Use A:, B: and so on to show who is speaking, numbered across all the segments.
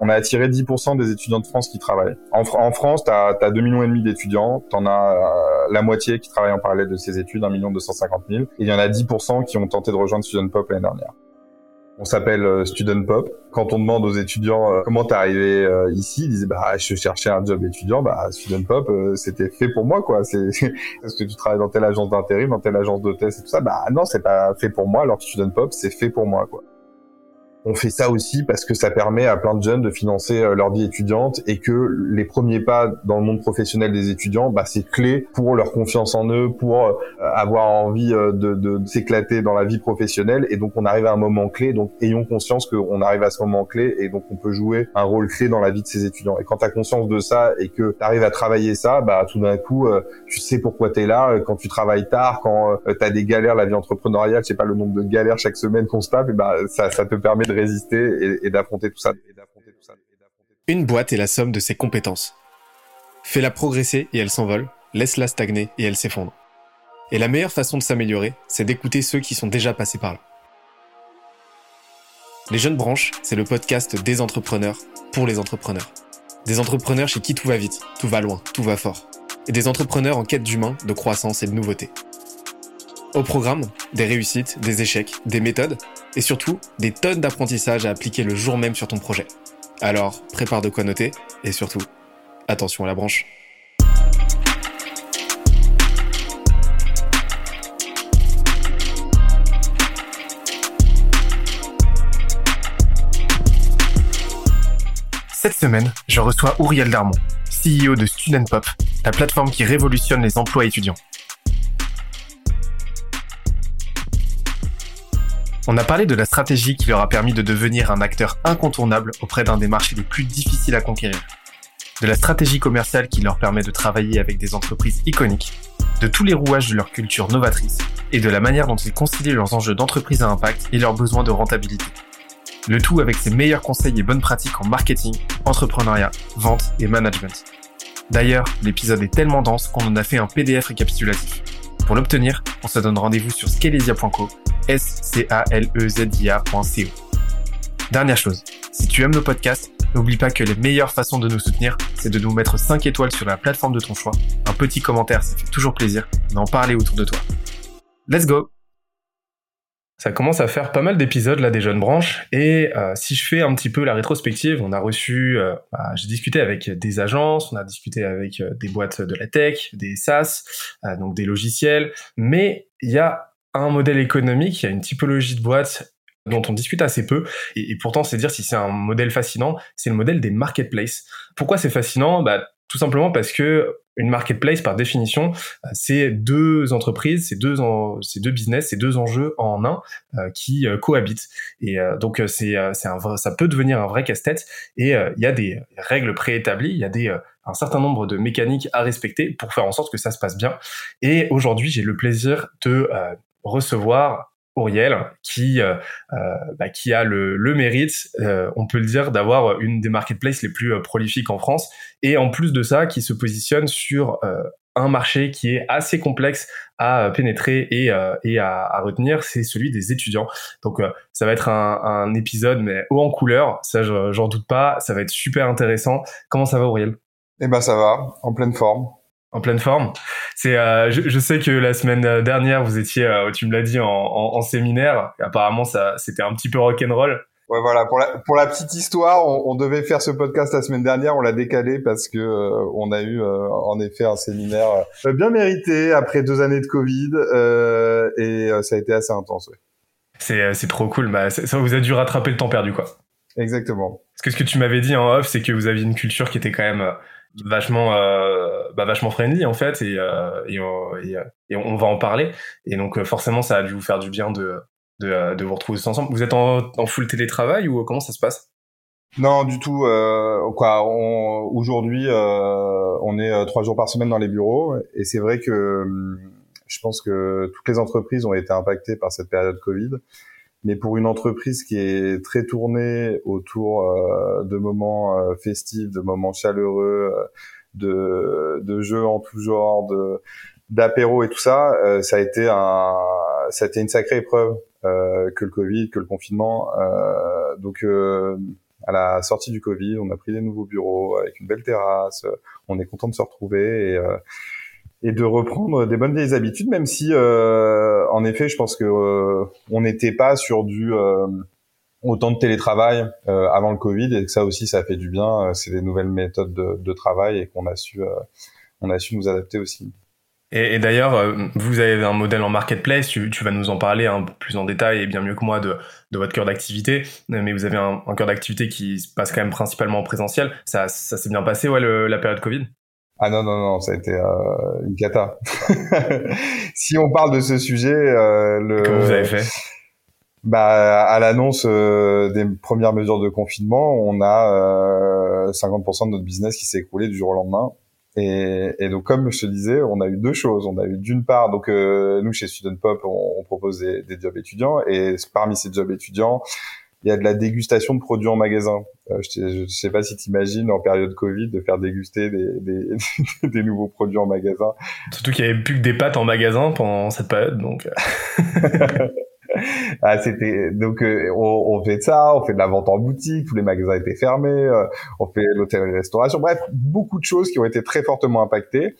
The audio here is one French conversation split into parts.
A: On a attiré 10% des étudiants de France qui travaillent. En, France, tu as, 2 millions et demi d'étudiants, tu en as euh, la moitié qui travaillent en parallèle de ces études, 1 million 250 000, et il y en a 10% qui ont tenté de rejoindre Student Pop l'année dernière. On s'appelle euh, Student Pop. Quand on demande aux étudiants euh, comment t'es arrivé euh, ici, ils disaient bah je cherchais un job étudiant. Bah Student Pop, c'était fait pour moi quoi. C'est est-ce que tu travailles dans telle agence d'intérim, dans telle agence d'hôtesse et tout ça Bah non, c'est pas fait pour moi. Alors Student Pop, c'est fait pour moi quoi. On fait ça aussi parce que ça permet à plein de jeunes de financer euh, leur vie étudiante et que les premiers pas dans le monde professionnel des étudiants, bah, c'est clé pour leur confiance en eux, pour euh, avoir envie euh, de, de, s'éclater dans la vie professionnelle. Et donc on arrive à un moment clé. Donc ayons conscience qu'on arrive à ce moment clé et donc on peut jouer un rôle clé dans la vie de ces étudiants. Et quand tu as conscience de ça et que tu arrives à travailler ça, bah tout d'un coup tu sais pourquoi tu es là. Quand tu travailles tard, quand tu as des galères, la vie entrepreneuriale, je sais pas le nombre de galères chaque semaine qu'on se tape, et bah ça, ça te permet de résister et, tout ça.
B: Une boîte est la somme de ses compétences. Fais-la progresser et elle s'envole, laisse-la stagner et elle s'effondre. Et la meilleure façon de s'améliorer, c'est d'écouter ceux qui sont déjà passés par là. Les Jeunes Branches, c'est le podcast des entrepreneurs pour les entrepreneurs. Des entrepreneurs chez qui tout va vite, tout va loin, tout va fort. Et des entrepreneurs en quête d'humain, de croissance et de nouveauté. Au programme, des réussites, des échecs, des méthodes et surtout des tonnes d'apprentissages à appliquer le jour même sur ton projet. Alors, prépare de quoi noter et surtout, attention à la branche. Cette semaine, je reçois Ouriel Darmon, CEO de Student Pop, la plateforme qui révolutionne les emplois étudiants. On a parlé de la stratégie qui leur a permis de devenir un acteur incontournable auprès d'un des marchés les plus difficiles à conquérir. De la stratégie commerciale qui leur permet de travailler avec des entreprises iconiques, de tous les rouages de leur culture novatrice et de la manière dont ils concilient leurs enjeux d'entreprise à impact et leurs besoins de rentabilité. Le tout avec ses meilleurs conseils et bonnes pratiques en marketing, entrepreneuriat, vente et management. D'ailleurs, l'épisode est tellement dense qu'on en a fait un PDF récapitulatif. Pour l'obtenir, on se donne rendez-vous sur scalesia.co S-C-A-L-E-Z-I-A.co. Dernière chose, si tu aimes nos podcasts, n'oublie pas que les meilleures façons de nous soutenir, c'est de nous mettre 5 étoiles sur la plateforme de ton choix, un petit commentaire, ça fait toujours plaisir, d'en parler autour de toi. Let's go ça commence à faire pas mal d'épisodes là des jeunes branches et euh, si je fais un petit peu la rétrospective, on a reçu, euh, bah, j'ai discuté avec des agences, on a discuté avec euh, des boîtes de la tech, des SaaS, donc des logiciels, mais il y a un modèle économique, il y a une typologie de boîte dont on discute assez peu, et, pourtant c'est dire si c'est un modèle fascinant, c'est le modèle des marketplaces. Pourquoi c'est fascinant? Bah, Tout simplement parce que une marketplace, par définition, euh, c'est deux entreprises, c'est deux, c'est deux business, c'est deux enjeux en un euh, qui euh, cohabitent. Et donc c'est, c'est un vrai, ça peut devenir un vrai casse-tête. Et il y a des règles préétablies, il y a des un certain nombre de mécaniques à respecter pour faire en sorte que ça se passe bien. Et aujourd'hui, j'ai le plaisir de recevoir Auriel, qui euh, euh, bah, qui a le, le mérite, euh, on peut le dire, d'avoir une des marketplaces les plus prolifiques en France, et en plus de ça, qui se positionne sur un marché qui est assez complexe à pénétrer et, et à, à, retenir, c'est celui des étudiants. Donc ça va être un, un, épisode mais haut en couleur, ça j'en doute pas, ça va être super intéressant. Comment ça va Auriel
A: Eh ben ça va, en pleine forme
B: en pleine forme. C'est, euh, je, je, sais que la semaine dernière vous étiez, euh, tu me l'as dit, en, en, en, séminaire. apparemment, ça, c'était un petit peu rock'n'roll.
A: Ouais, voilà. Pour la, pour la petite histoire, on, on, devait faire ce podcast la semaine dernière, on l'a décalé parce que euh, on a eu en effet un séminaire bien mérité après deux années de Covid et ça a été assez intense. Ouais.
B: C'est, c'est trop cool. Bah, ça vous a dû rattraper le temps perdu, quoi.
A: Exactement.
B: Parce que ce que tu m'avais dit en off, c'est que vous aviez une culture qui était quand même vachement euh, bah, vachement friendly en fait et, euh, et, et, et, on va en parler. Et donc euh, forcément ça a dû vous faire du bien de de, de vous retrouver tous ensemble. Vous êtes en, en full télétravail ou comment ça se passe?
A: Non du tout euh, quoi aujourd'hui euh, on est trois jours par semaine dans les bureaux. Et c'est vrai que hum, je pense que toutes les entreprises ont été impactées par cette période Covid mais pour une entreprise qui est très tournée autour euh, de moments euh, festifs, de moments chaleureux, euh, de, de jeux en tout genre, de d'apéro et tout ça, ça a été un, ça a été une sacrée épreuve que le Covid, que le confinement. donc à la sortie du Covid. On a pris des nouveaux bureaux avec une belle terrasse. On est content de se retrouver et, et de reprendre des bonnes vieilles habitudes, même si, en effet, je pense que on n'était pas sur du autant de télétravail avant le Covid et que ça aussi, ça fait du bien. C'est des nouvelles méthodes de, de travail et qu'on a su, on a su nous adapter aussi.
B: Et, et d'ailleurs, euh, vous avez un modèle en marketplace, tu, tu, vas nous en parler un peu plus en détail et bien mieux que moi de, de votre cœur d'activité, mais vous avez un, un cœur d'activité qui se passe quand même principalement en présentiel. Ça, ça s'est bien passé, ouais, le, la période Covid?
A: Ah non, non, non, ça a été euh, une cata. si on parle de ce sujet... Euh, le...
B: Comment vous avez fait
A: bah, à l'annonce euh, des premières mesures de confinement, on a 50% de notre business qui s'est écroulé du jour au lendemain. Et, et, donc, comme je te disais, on a eu deux choses. On a eu d'une part, donc euh, nous chez Student Pop, on, on propose des, des, jobs étudiants, et parmi ces jobs étudiants, il y a de la dégustation de produits en magasin. Euh, je, je sais pas si tu imagines en période Covid de faire déguster des, des, des nouveaux produits en magasin.
B: Surtout qu'il y avait plus que des pâtes en magasin pendant cette période, donc. Euh.
A: ah, c'était donc euh, on, on, fait ça, on fait de la vente en boutique, tous les magasins étaient fermés, euh, on fait l'hôtellerie-restauration, bref, beaucoup de choses qui ont été très fortement impactées.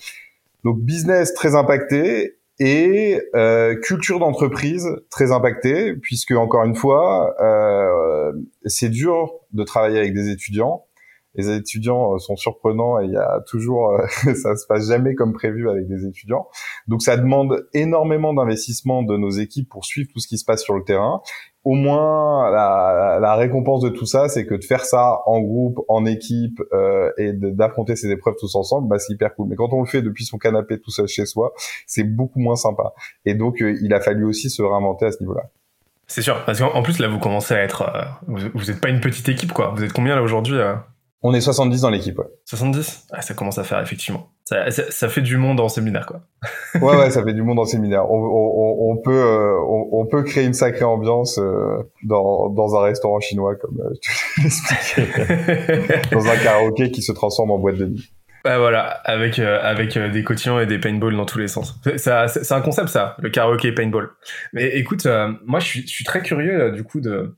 A: Donc business très impacté et euh, culture d'entreprise très impactée, puisque encore une fois, euh, c'est dur de travailler avec des étudiants les étudiants euh, sont surprenants et il y a toujours, euh, ça se passe jamais comme prévu avec des étudiants. Donc ça demande énormément d'investissement de nos équipes pour suivre tout ce qui se passe sur le terrain. Au moins, la, récompense de tout ça, c'est que de faire ça en groupe, en équipe euh, et d'affronter ces épreuves tous ensemble, bah, c'est hyper cool. Mais quand on le fait depuis son canapé tout seul chez soi, c'est beaucoup moins sympa. Et donc, il a fallu aussi se réinventer à ce niveau-là.
B: C'est sûr, parce qu'en plus là, vous commencez à être, vous n'êtes pas une petite équipe quoi. Vous êtes combien là aujourd'hui
A: on est 70 dans l'équipe, ouais.
B: 70 ah, Ça commence à faire, effectivement. Ça, ça, fait du monde en séminaire, quoi.
A: ouais, ouais, ça fait du monde en séminaire. On, on, on peut, euh, on, peut créer une sacrée ambiance euh, dans, dans un restaurant chinois, comme euh, tu l'expliquais. dans un karaoké qui se transforme en boîte de nuit.
B: Bah voilà, avec avec des cotillons et des paintballs dans tous les sens. Ça, c'est un concept ça, le karaoké paintball. Mais écoute, moi je suis, je suis très curieux du coup de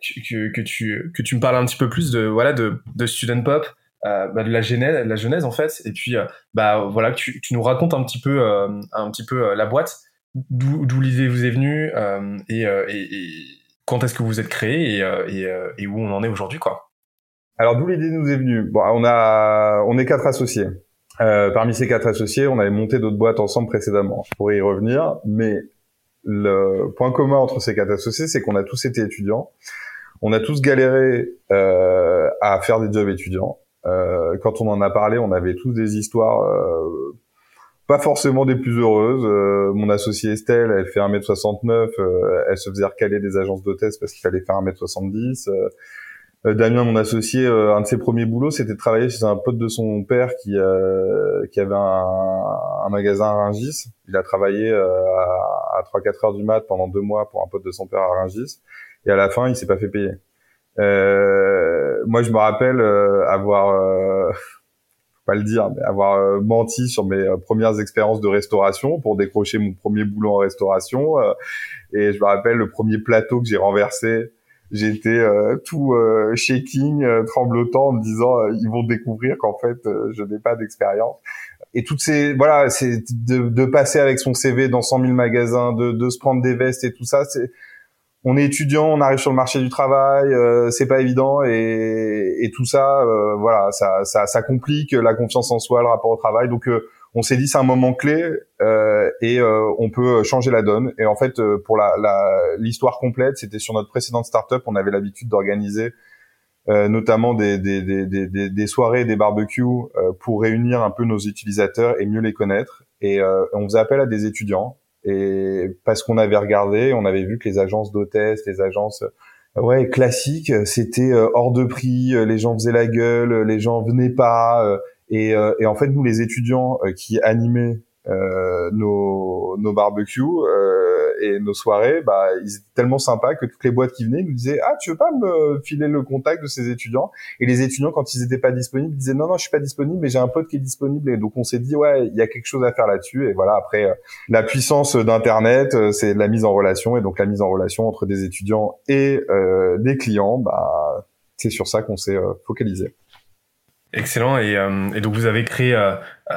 B: que, tu que tu me parles un petit peu plus de voilà de, de student pop euh, bah, de la genèse la genèse en fait. Et puis euh, bah voilà tu, nous racontes un petit peu euh, un petit peu la boîte d'où l'idée vous est venue et, quand est-ce que vous êtes créé et où on en est aujourd'hui quoi.
A: Alors d'où l'idée nous est venue? Bon on a on est quatre associés. Parmi ces quatre associés on avait monté d'autres boîtes ensemble précédemment. Je pourrais y revenir mais le point commun entre ces quatre associés, c'est qu'on a tous été étudiants. On a tous galéré euh, à faire des jobs étudiants. Euh, quand on en a parlé, on avait tous des histoires euh, pas forcément des plus heureuses. Euh, mon associée Estelle, elle fait 1m69, euh, elle se faisait recaler des agences d'hôtesse parce qu'il fallait faire 1m70. Euh, Damien, mon associé, euh, un de ses premiers boulots, c'était de travailler chez un pote de son père qui euh, qui avait un, un, magasin à Rungis. Il a travaillé à, à 3-4 heures du mat pendant deux mois pour un pote de son père à Rungis. Et à la fin, il s'est pas fait payer. moi, je me rappelle avoir pas le dire, mais avoir menti sur mes premières expériences de restauration pour décrocher mon premier boulot en restauration. et je me rappelle le premier plateau que j'ai renversé j'étais euh, tout euh, shaking, euh, tremblotant, en me disant ils vont découvrir qu'en fait je n'ai pas d'expérience. Et toutes ces voilà, c'est de, de, passer avec son CV dans 100 000 magasins, de, de se prendre des vestes et tout ça, c'est on est étudiant, on arrive sur le marché du travail, c'est pas évident et, et tout ça, voilà, ça, ça, ça complique la confiance en soi, le rapport au travail. Donc on s'est dit c'est un moment clé euh, et euh, on peut changer la donne. Et en fait, euh, pour la, l'histoire complète, c'était sur notre précédente startup, on avait l'habitude d'organiser euh, notamment des, des, des, des, soirées, des barbecues pour réunir un peu nos utilisateurs et mieux les connaître. Et on faisait appel à des étudiants. Et parce qu'on avait regardé, on avait vu que les agences d'hôtesse, les agences ouais classiques, c'était hors de prix, les gens faisaient la gueule, les gens venaient pas et, euh, et, en fait, nous, les étudiants euh, qui animaient euh, nos, nos barbecues euh, et nos soirées, bah, ils étaient tellement sympas que toutes les boîtes qui venaient nous disaient ah tu veux pas me filer le contact de ces étudiants? Et les étudiants quand ils étaient pas disponibles disaient non non je suis pas disponible mais j'ai un pote qui est disponible et donc on s'est dit ouais il y a quelque chose à faire là-dessus et voilà après la puissance d'internet c'est la mise en relation. Et donc la mise en relation entre des étudiants et des clients bah c'est sur ça qu'on s'est focalisé.
B: Excellent. Et, et, donc vous avez créé,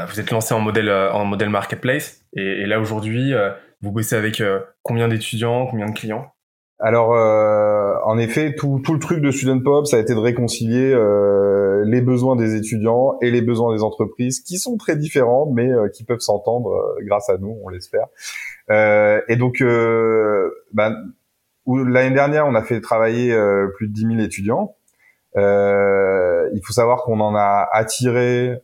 B: vous êtes lancé en modèle en modèle marketplace. Et, et là aujourd'hui, vous bossez avec combien d'étudiants, combien de clients?
A: Alors, euh, en effet, tout, tout, le truc de Student Pop, ça a été de réconcilier euh, les besoins des étudiants et les besoins des entreprises, qui sont très différents, mais euh, qui peuvent s'entendre euh, grâce à nous, on l'espère. Euh, et donc, ben, l'année dernière, on a fait travailler plus de 10 000 étudiants. Il faut savoir qu'on en a attiré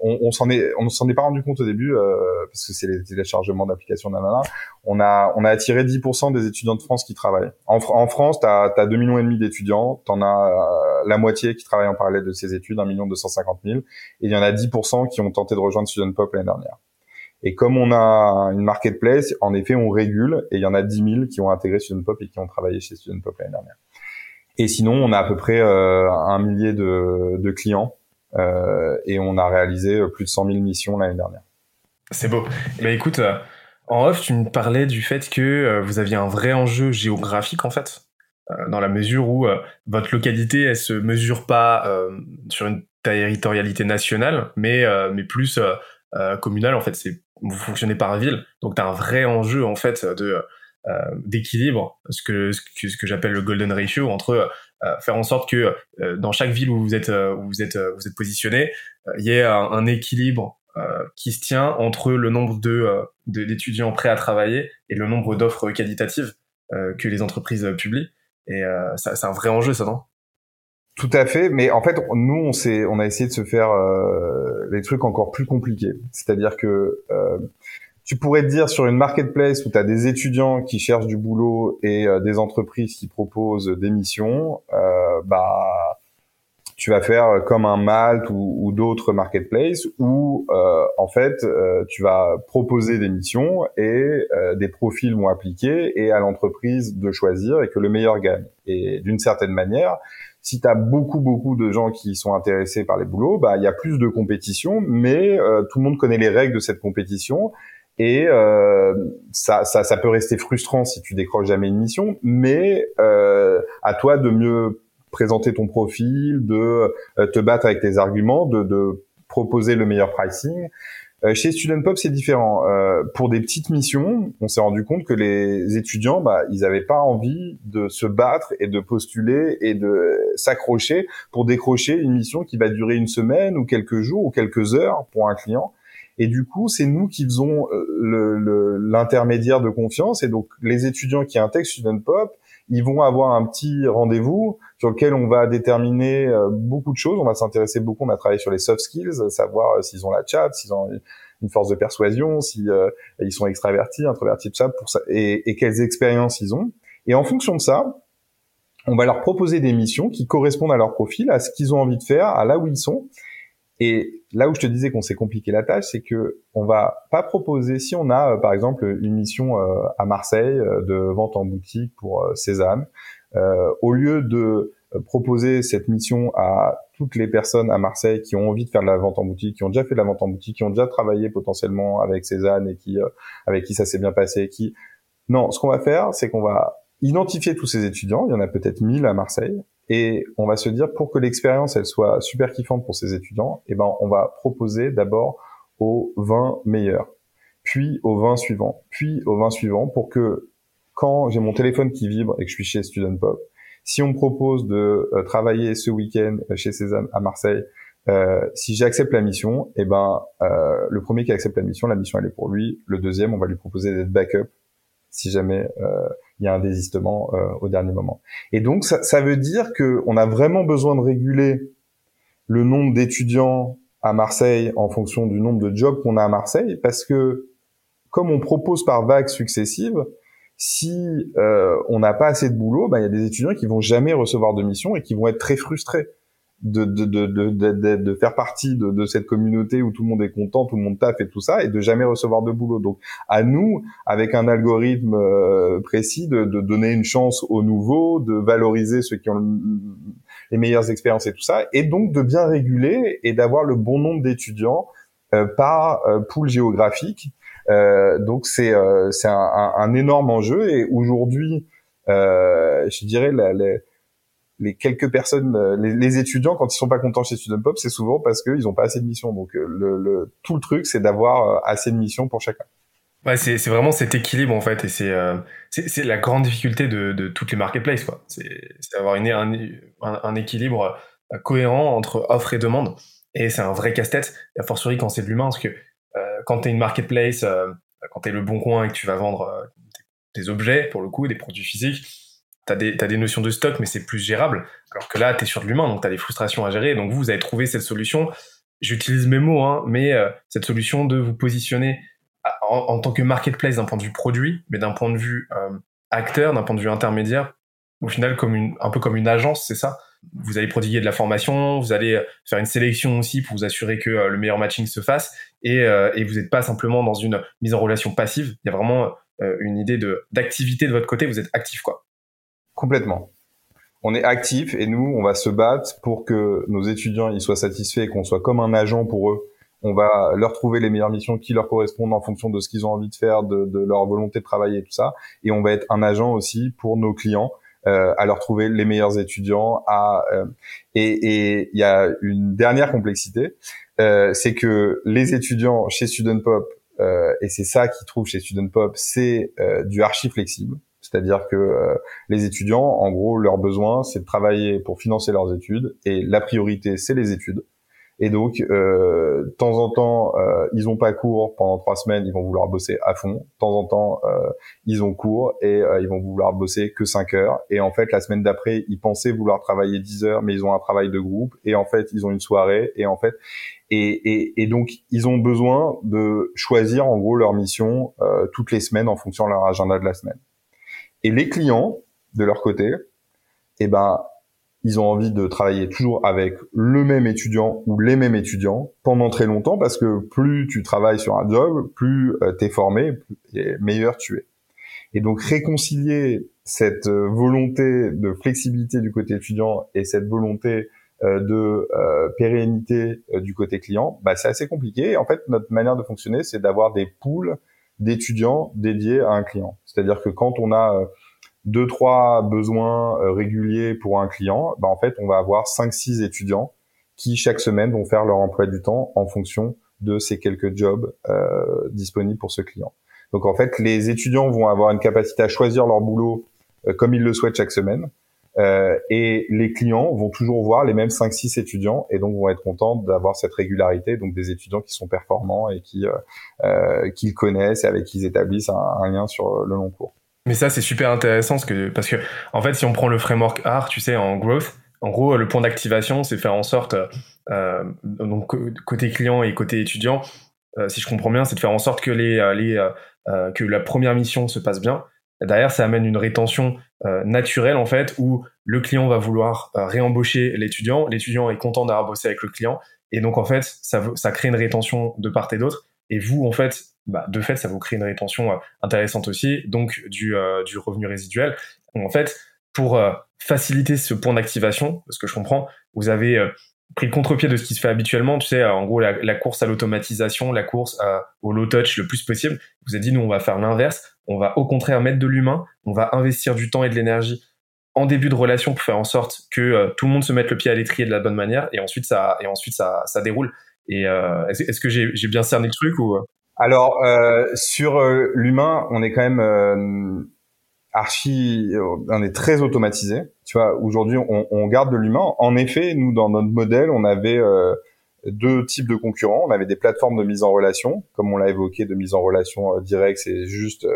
A: on, on s'en est, on s'en est pas rendu compte au début euh, parce que c'est les téléchargements d'applications, nanana. On a, on a attiré 10% des étudiants de France qui travaillent. En, en France, t'as as 2 millions et demi d'étudiants, t'en as euh, la moitié qui travaillent en parallèle de ces études, 1 million 250 000, et il y en a 10% qui ont tenté de rejoindre Student Pop l'année dernière. Et comme on a une marketplace, en effet, on régule et il y en a 10 000 qui ont intégré Student Pop et qui ont travaillé chez Student Pop l'année dernière. Et sinon, on a à peu près euh, un millier de, clients euh, et on a réalisé euh, plus de 100 000 missions l'année dernière.
B: C'est beau. Mais écoute, en off, tu me parlais du fait que vous aviez un vrai enjeu géographique en fait, dans la mesure où votre localité, elle se mesure pas sur une territorialité nationale, mais mais plus communale en fait. Vous fonctionnez par ville, donc tu as un vrai enjeu en fait de d'équilibre, ce que ce que, que j'appelle le golden ratio entre euh, faire en sorte que euh, dans chaque ville où vous êtes euh, où vous êtes vous êtes positionné, il y ait un, équilibre qui se tient entre le nombre de d'étudiants prêts à travailler et le nombre d'offres qualitatives que les entreprises publient. Et c'est un vrai enjeu, ça, non?
A: Tout à fait. Mais en fait, nous, on s'est, on a essayé de se faire les trucs encore plus compliqués. C'est-à-dire que tu pourrais te dire sur une marketplace où tu as des étudiants qui cherchent du boulot et euh, des entreprises qui proposent des missions, euh, bah tu vas faire comme un Malte ou, d'autres marketplaces où euh, en fait euh, tu vas proposer des missions et des profils vont appliquer et à l'entreprise de choisir et que le meilleur gagne. Et d'une certaine manière, si tu as beaucoup beaucoup de gens qui sont intéressés par les boulots, bah il y a plus de compétition, mais tout le monde connaît les règles de cette compétition et euh, ça, ça, ça, peut rester frustrant si tu décroches jamais une mission, mais euh, à toi de mieux présenter ton profil, de euh, te battre avec tes arguments, de, de proposer le meilleur pricing. Euh, chez Student Pop, c'est différent. Euh, pour des petites missions, on s'est rendu compte que les étudiants, bah, ils n'avaient pas envie de se battre et de postuler et de s'accrocher pour décrocher une mission qui va durer une semaine ou quelques jours ou quelques heures pour un client. Et du coup, c'est nous qui faisons euh, l'intermédiaire de confiance. Et donc, les étudiants qui intègrent Student Pop, ils vont avoir un petit rendez-vous sur lequel on va déterminer euh, beaucoup de choses. On va s'intéresser beaucoup. On a travaillé sur les soft skills, savoir euh, s'ils ont la chat, s'ils ont une force de persuasion, si ils sont extravertis, introvertis, tout ça, pour ça, et, et quelles expériences ils ont. Et en fonction de ça, on va leur proposer des missions qui correspondent à leur profil, à ce qu'ils ont envie de faire, à là où ils sont. Et là où je te disais qu'on s'est compliqué la tâche, c'est que on va pas proposer si on a euh, par exemple une mission euh, à Marseille euh, de vente en boutique pour Cézanne, au lieu de proposer cette mission à toutes les personnes à Marseille qui ont envie de faire de la vente en boutique, qui ont déjà fait de la vente en boutique, qui ont déjà travaillé potentiellement avec Cézanne et qui avec qui ça s'est bien passé, qui non, ce qu'on va faire, c'est qu'on va identifier tous ces étudiants, il y en a peut-être 1000 à Marseille, et on va se dire pour que l'expérience elle soit super kiffante pour ces étudiants, eh ben on va proposer d'abord aux 20 meilleurs, puis aux 20 suivants, puis aux 20 suivants pour que quand j'ai mon téléphone qui vibre et que je suis chez Student Pop, si on me propose de euh, travailler ce week-end chez Cézanne à Marseille, euh, si j'accepte la mission, eh ben euh, le premier qui accepte la mission, la mission elle est pour lui. Le deuxième, on va lui proposer d'être backup si jamais euh, il y a un désistement euh, au dernier moment. Et donc ça, ça veut dire que on a vraiment besoin de réguler le nombre d'étudiants à Marseille en fonction du nombre de jobs qu'on a à Marseille, parce que comme on propose par vagues successives, si euh, on n'a pas assez de boulot, ben, il y a des étudiants qui vont jamais recevoir de mission et qui vont être très frustrés de, de, de, de, de faire partie de, cette communauté où tout le monde est content, tout le monde taffe et tout ça, et de jamais recevoir de boulot. Donc, à nous, avec un algorithme euh, précis, de, donner une chance aux nouveaux, de valoriser ceux qui ont les meilleures expériences et tout ça, et donc de bien réguler et d'avoir le bon nombre d'étudiants euh, par euh, pool géographique. Donc, c'est c'est un, un, énorme enjeu, et aujourd'hui, je dirais, la, la les quelques personnes, euh, les, étudiants, quand ils sont pas contents chez Student Pop, c'est souvent parce qu'ils ont pas assez de missions. Donc euh, le, tout le truc, c'est d'avoir euh, assez de missions pour chacun.
B: Ouais, c'est vraiment cet équilibre en fait, et c'est c'est la grande difficulté de, de toutes les marketplaces quoi. C'est d'avoir une un, un, équilibre cohérent entre offre et demande, et c'est un vrai casse-tête. A fortiori quand c'est de l'humain, parce que quand tu es une marketplace, quand tu es le bon coin et que tu vas vendre des objets pour le coup, des produits physiques, t'as des, as des notions de stock, mais c'est plus gérable. Alors que là, tu es sur de l'humain, donc tu as des frustrations à gérer. Donc vous, vous avez trouvé cette solution. J'utilise mes mots, hein, mais euh, cette solution de vous positionner en, tant que marketplace d'un point de vue produit, mais d'un point de vue euh, acteur, d'un point de vue intermédiaire, au final, comme une, un peu comme une agence, c'est ça. Vous allez prodiguer de la formation, vous allez faire une sélection aussi pour vous assurer que euh, le meilleur matching se fasse, et, et vous n'êtes pas simplement dans une mise en relation passive. Il y a vraiment une idée de d'activité de votre côté. Vous êtes actif, quoi.
A: Complètement. On est actif et nous, on va se battre pour que nos étudiants ils soient satisfaits et qu'on soit comme un agent pour eux. On va leur trouver les meilleures missions qui leur correspondent en fonction de ce qu'ils ont envie de faire, de, leur volonté de travailler, tout ça. Et on va être un agent aussi pour nos clients, euh, à leur trouver les meilleurs étudiants. À, euh, et il y a une dernière complexité, euh, c'est que les étudiants chez Student Pop, et c'est ça qu'ils trouvent chez Student Pop, c'est du archi flexible. C'est-à-dire que euh, les étudiants, en gros, leur besoin, c'est de travailler pour financer leurs études, et la priorité, c'est les études. Et donc, euh, de temps en temps, euh, ils ont pas cours pendant trois semaines, ils vont vouloir bosser à fond. De temps en temps, euh, ils ont cours et ils vont vouloir bosser que 5 heures. Et en fait, la semaine d'après, ils pensaient vouloir travailler 10 heures, mais ils ont un travail de groupe. Et en fait, ils ont une soirée. Et en fait, et, et, et donc, ils ont besoin de choisir en gros leur mission toutes les semaines en fonction de leur agenda de la semaine. Et les clients, de leur côté, eh ben, ils ont envie de travailler toujours avec le même étudiant ou les mêmes étudiants pendant très longtemps parce que plus tu travailles sur un job, plus euh, tu es formé, et meilleur tu es. Et donc réconcilier cette euh, volonté de flexibilité du côté étudiant et cette volonté euh, de pérennité du côté client, bah, c'est assez compliqué. en fait, notre manière de fonctionner, c'est d'avoir des pools d'étudiants dédiés à un client. C'est-à-dire que quand on a euh, deux trois besoins euh, réguliers pour un client, bah en fait on va avoir cinq six étudiants qui chaque semaine vont faire leur emploi du temps en fonction de ces quelques jobs euh, disponibles pour ce client. Donc en fait les étudiants vont avoir une capacité à choisir leur boulot comme ils le souhaitent chaque semaine. Euh, et les clients vont toujours voir les mêmes 5-6 étudiants et donc vont être contents d'avoir cette régularité, donc des étudiants qui sont performants et qui euh, euh qu'ils connaissent et avec qui ils établissent un, lien sur le long cours.
B: Mais ça c'est super intéressant parce que parce que en fait si on prend le framework art, tu sais en growth, en gros le point d'activation c'est faire en sorte euh, donc côté client et côté étudiant, euh, si je comprends bien, c'est de faire en sorte que les les que la première mission se passe bien Derrière, ça amène une rétention euh, naturelle en fait, où le client va vouloir euh, réembaucher l'étudiant, l'étudiant est content d'avoir bossé avec le client, et donc en fait, ça, ça crée une rétention de part et d'autre. Et vous, en fait, bah, de fait, ça vous crée une rétention euh, intéressante aussi, donc du, du revenu résiduel. en fait, pour faciliter ce point d'activation, parce que je comprends, vous avez pris le contre-pied de ce qui se fait habituellement, tu sais, en gros, la, course à l'automatisation, la course au low touch le plus possible. Vous avez dit, nous, on va faire l'inverse. On va au contraire mettre de l'humain. On va investir du temps et de l'énergie en début de relation pour faire en sorte que euh, tout le monde se mette le pied à l'étrier de la bonne manière et ensuite ça, et ensuite ça, ça déroule. Et euh, est-ce, que j'ai, bien cerné le truc ou
A: Alors, euh, sur l'humain, on est quand même archi, on est très automatisé. Tu vois, aujourd'hui, on, on, garde de l'humain. En effet, nous, dans notre modèle, on avait euh, deux types de concurrents. On avait des plateformes de mise en relation, comme on l'a évoqué, de mise en relation euh, directe, c'est juste euh,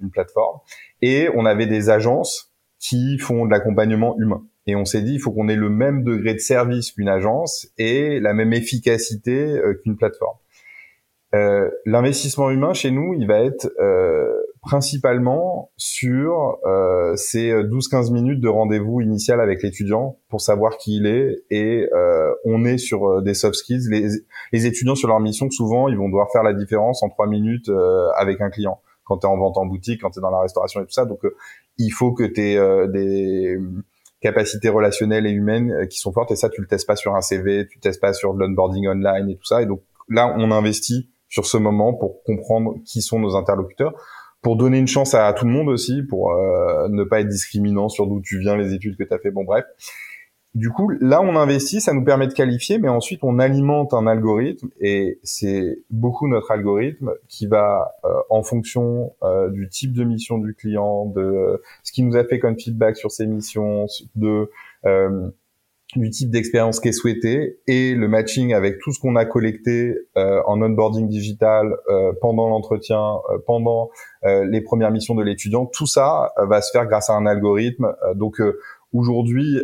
A: une plateforme. Et on avait des agences qui font de l'accompagnement humain. Et on s'est dit, il faut qu'on ait le même degré de service qu'une agence et la même efficacité qu'une plateforme. Euh, l'investissement humain chez nous, il va être euh, principalement sur euh, ces 12-15 minutes de rendez-vous initial avec l'étudiant pour savoir qui il est et euh, on est sur euh, des soft skills. Les, les, étudiants sur leur mission, souvent, ils vont devoir faire la différence en 3 minutes avec un client quand tu es en vente en boutique, quand tu es dans la restauration et tout ça. Donc, il faut que tu aies des capacités relationnelles et humaines qui sont fortes et ça, tu le testes pas sur un CV, tu le testes pas sur l'onboarding online et tout ça. Et donc, là, on investit sur ce moment pour comprendre qui sont nos interlocuteurs. Pour donner une chance à, tout le monde aussi, pour ne pas être discriminant sur d'où tu viens, les études que tu as fait, bon bref. Du coup, là, on investit, ça nous permet de qualifier, mais ensuite, on alimente un algorithme, et c'est beaucoup notre algorithme qui va, euh, en fonction euh, du type de mission du client, de ce qui nous a fait comme feedback sur ses missions, de euh, du type d'expérience qui est souhaité, et le matching avec tout ce qu'on a collecté en onboarding digital pendant l'entretien, pendant les premières missions de l'étudiant, tout ça va se faire grâce à un algorithme. donc aujourd'hui,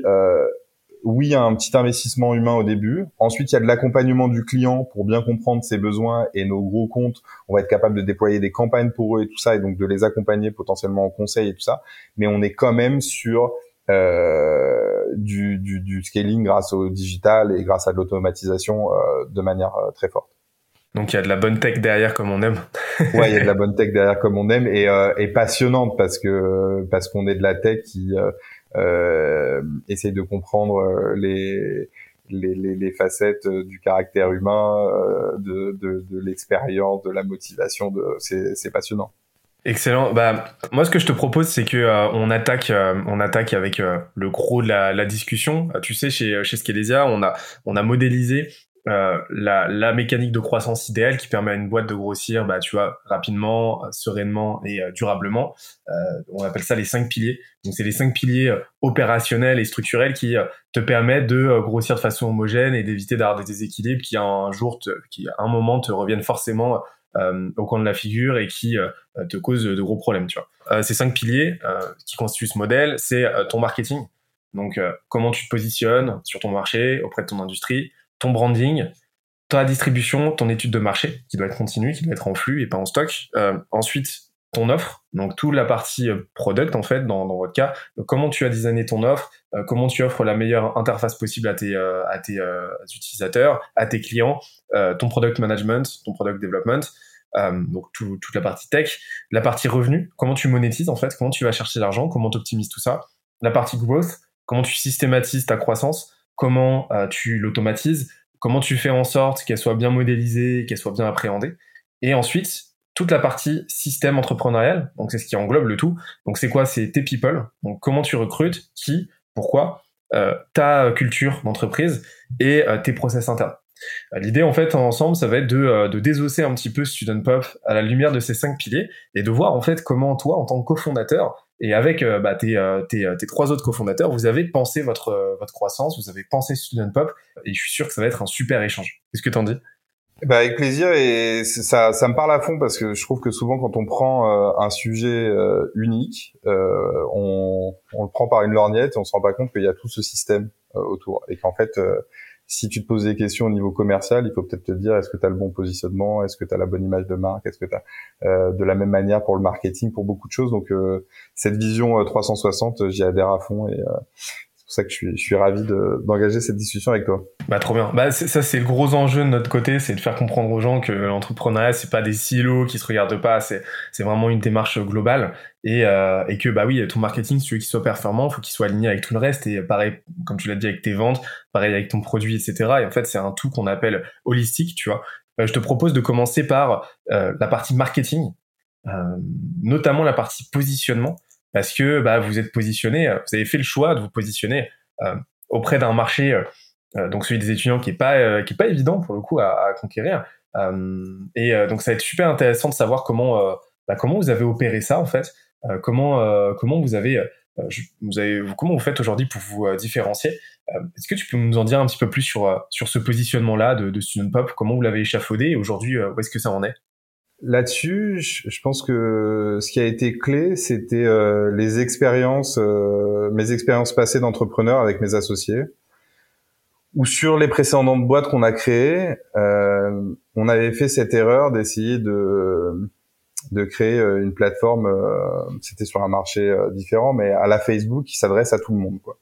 A: oui, il y a un petit investissement humain au début. Ensuite, il y a de l'accompagnement du client pour bien comprendre ses besoins et nos gros comptes. On va être capable de déployer des campagnes pour eux et tout ça, et donc de les accompagner potentiellement en conseil et tout ça. Mais on est quand même sur euh, du, du, du, scaling grâce au digital et grâce à de l'automatisation euh, de manière euh, très forte.
B: Donc il y a de la bonne tech derrière comme on aime.
A: ouais, il y a de la bonne tech derrière comme on aime et, euh, et passionnante parce que parce qu'on est de la tech qui euh, euh, essaye de comprendre euh, les, les, les, les, facettes euh, du caractère humain, de, de, de l'expérience, de la motivation. De, c'est passionnant.
B: Excellent. Bah, moi, ce que je te propose, c'est que on attaque, on attaque avec le gros de la, la discussion. tu sais, chez chez Scalesia, on a on a modélisé euh, la, la, mécanique de croissance idéale qui permet à une boîte de grossir, bah, tu vois, rapidement, euh, sereinement et euh, durablement. on appelle ça les cinq piliers. Donc, c'est les cinq piliers opérationnels et structurels qui te permettent de grossir de façon homogène et d'éviter d'avoir des déséquilibres qui un jour, qui à un moment te reviennent forcément au coin de la figure et qui te causent de gros problèmes. Tu vois. ces cinq piliers qui constituent ce modèle, c'est ton marketing. Donc, comment tu te positionnes sur ton marché auprès de ton industrie ton branding, ta distribution, ton étude de marché, qui doit être continue, qui doit être en flux et pas en stock. Euh, ensuite, ton offre, donc toute la partie euh, product en fait dans, dans votre cas, comment tu as designé ton offre, euh, comment tu offres la meilleure interface possible à tes, à tes utilisateurs, à tes clients, ton product management, ton product development, donc toute la partie tech, la partie revenu, comment tu monétises en fait, comment tu vas chercher l'argent, comment tu optimises tout ça, la partie growth, comment tu systématises ta croissance, comment euh, tu l'automatises, comment tu fais en sorte qu'elle soit bien modélisée, qu'elle soit bien appréhendée. Et ensuite, toute la partie système entrepreneurial, donc c'est ce qui englobe le tout. Donc c'est quoi? C'est tes people, donc comment tu recrutes, qui, pourquoi, euh, ta culture d'entreprise et euh, tes process internes. L'idée, en fait, ensemble, ça va être de, de, désosser un petit peu Student Pop à la lumière de ces cinq piliers et de voir, en fait, comment toi, en tant que cofondateur, et avec euh, bah, tes, euh, tes, euh, tes, trois autres cofondateurs, vous avez pensé votre, votre croissance, vous avez pensé Student Pop, et je suis sûr que ça va être un super échange. Qu'est-ce que t'en dis?
A: Bah avec plaisir et ça, ça me parle à fond parce que je trouve que souvent quand on prend un sujet unique, on, on, le prend par une lorgnette et on se rend pas compte qu'il y a tout ce système autour et qu'en fait si tu te poses des questions au niveau commercial, il faut peut-être te dire est-ce que tu as le bon positionnement, est-ce que tu as la bonne image de marque, est-ce que tu euh, de la même manière pour le marketing, pour beaucoup de choses? Donc euh, cette vision 360, euh, j'y adhère à fond et pour ça que je suis, je suis ravi d'engager cette discussion avec toi.
B: Bah trop bien. Bah ça c'est le gros enjeu de notre côté, c'est de faire comprendre aux gens que l'entrepreneuriat c'est pas des silos qui se regardent pas, c'est c'est vraiment une démarche globale et euh, et que bah oui ton marketing si tu veux qu'il soit performant, faut qu'il soit aligné avec tout le reste et pareil comme tu l'as dit avec tes ventes, pareil avec ton produit etc. Et en fait c'est un tout qu'on appelle holistique, tu vois. Euh, je te propose de commencer par euh, la partie marketing, euh, notamment la partie positionnement parce que bah, vous êtes positionné, euh, vous avez fait le choix de vous positionner euh, auprès d'un marché, euh, donc celui des étudiants qui est pas qui est pas évident pour le coup à, à conquérir. et donc ça va être super intéressant de savoir comment bah, comment vous avez opéré ça en fait, comment comment vous avez vous avez comment vous faites aujourd'hui pour vous différencier. Est-ce que tu peux nous en dire un petit peu plus sur sur ce positionnement là de, de Student Pop? Comment vous l'avez échafaudé? Et aujourd'hui où est-ce que ça en est?
A: Là-dessus, je pense que ce qui a été clé, c'était euh, les expériences, euh, mes expériences passées d'entrepreneur avec mes associés, ou sur les précédentes boîtes qu'on a créées, euh, on avait fait cette erreur d'essayer de de créer une plateforme, c'était sur un marché différent, mais à la Facebook qui s'adresse à tout le monde, quoi.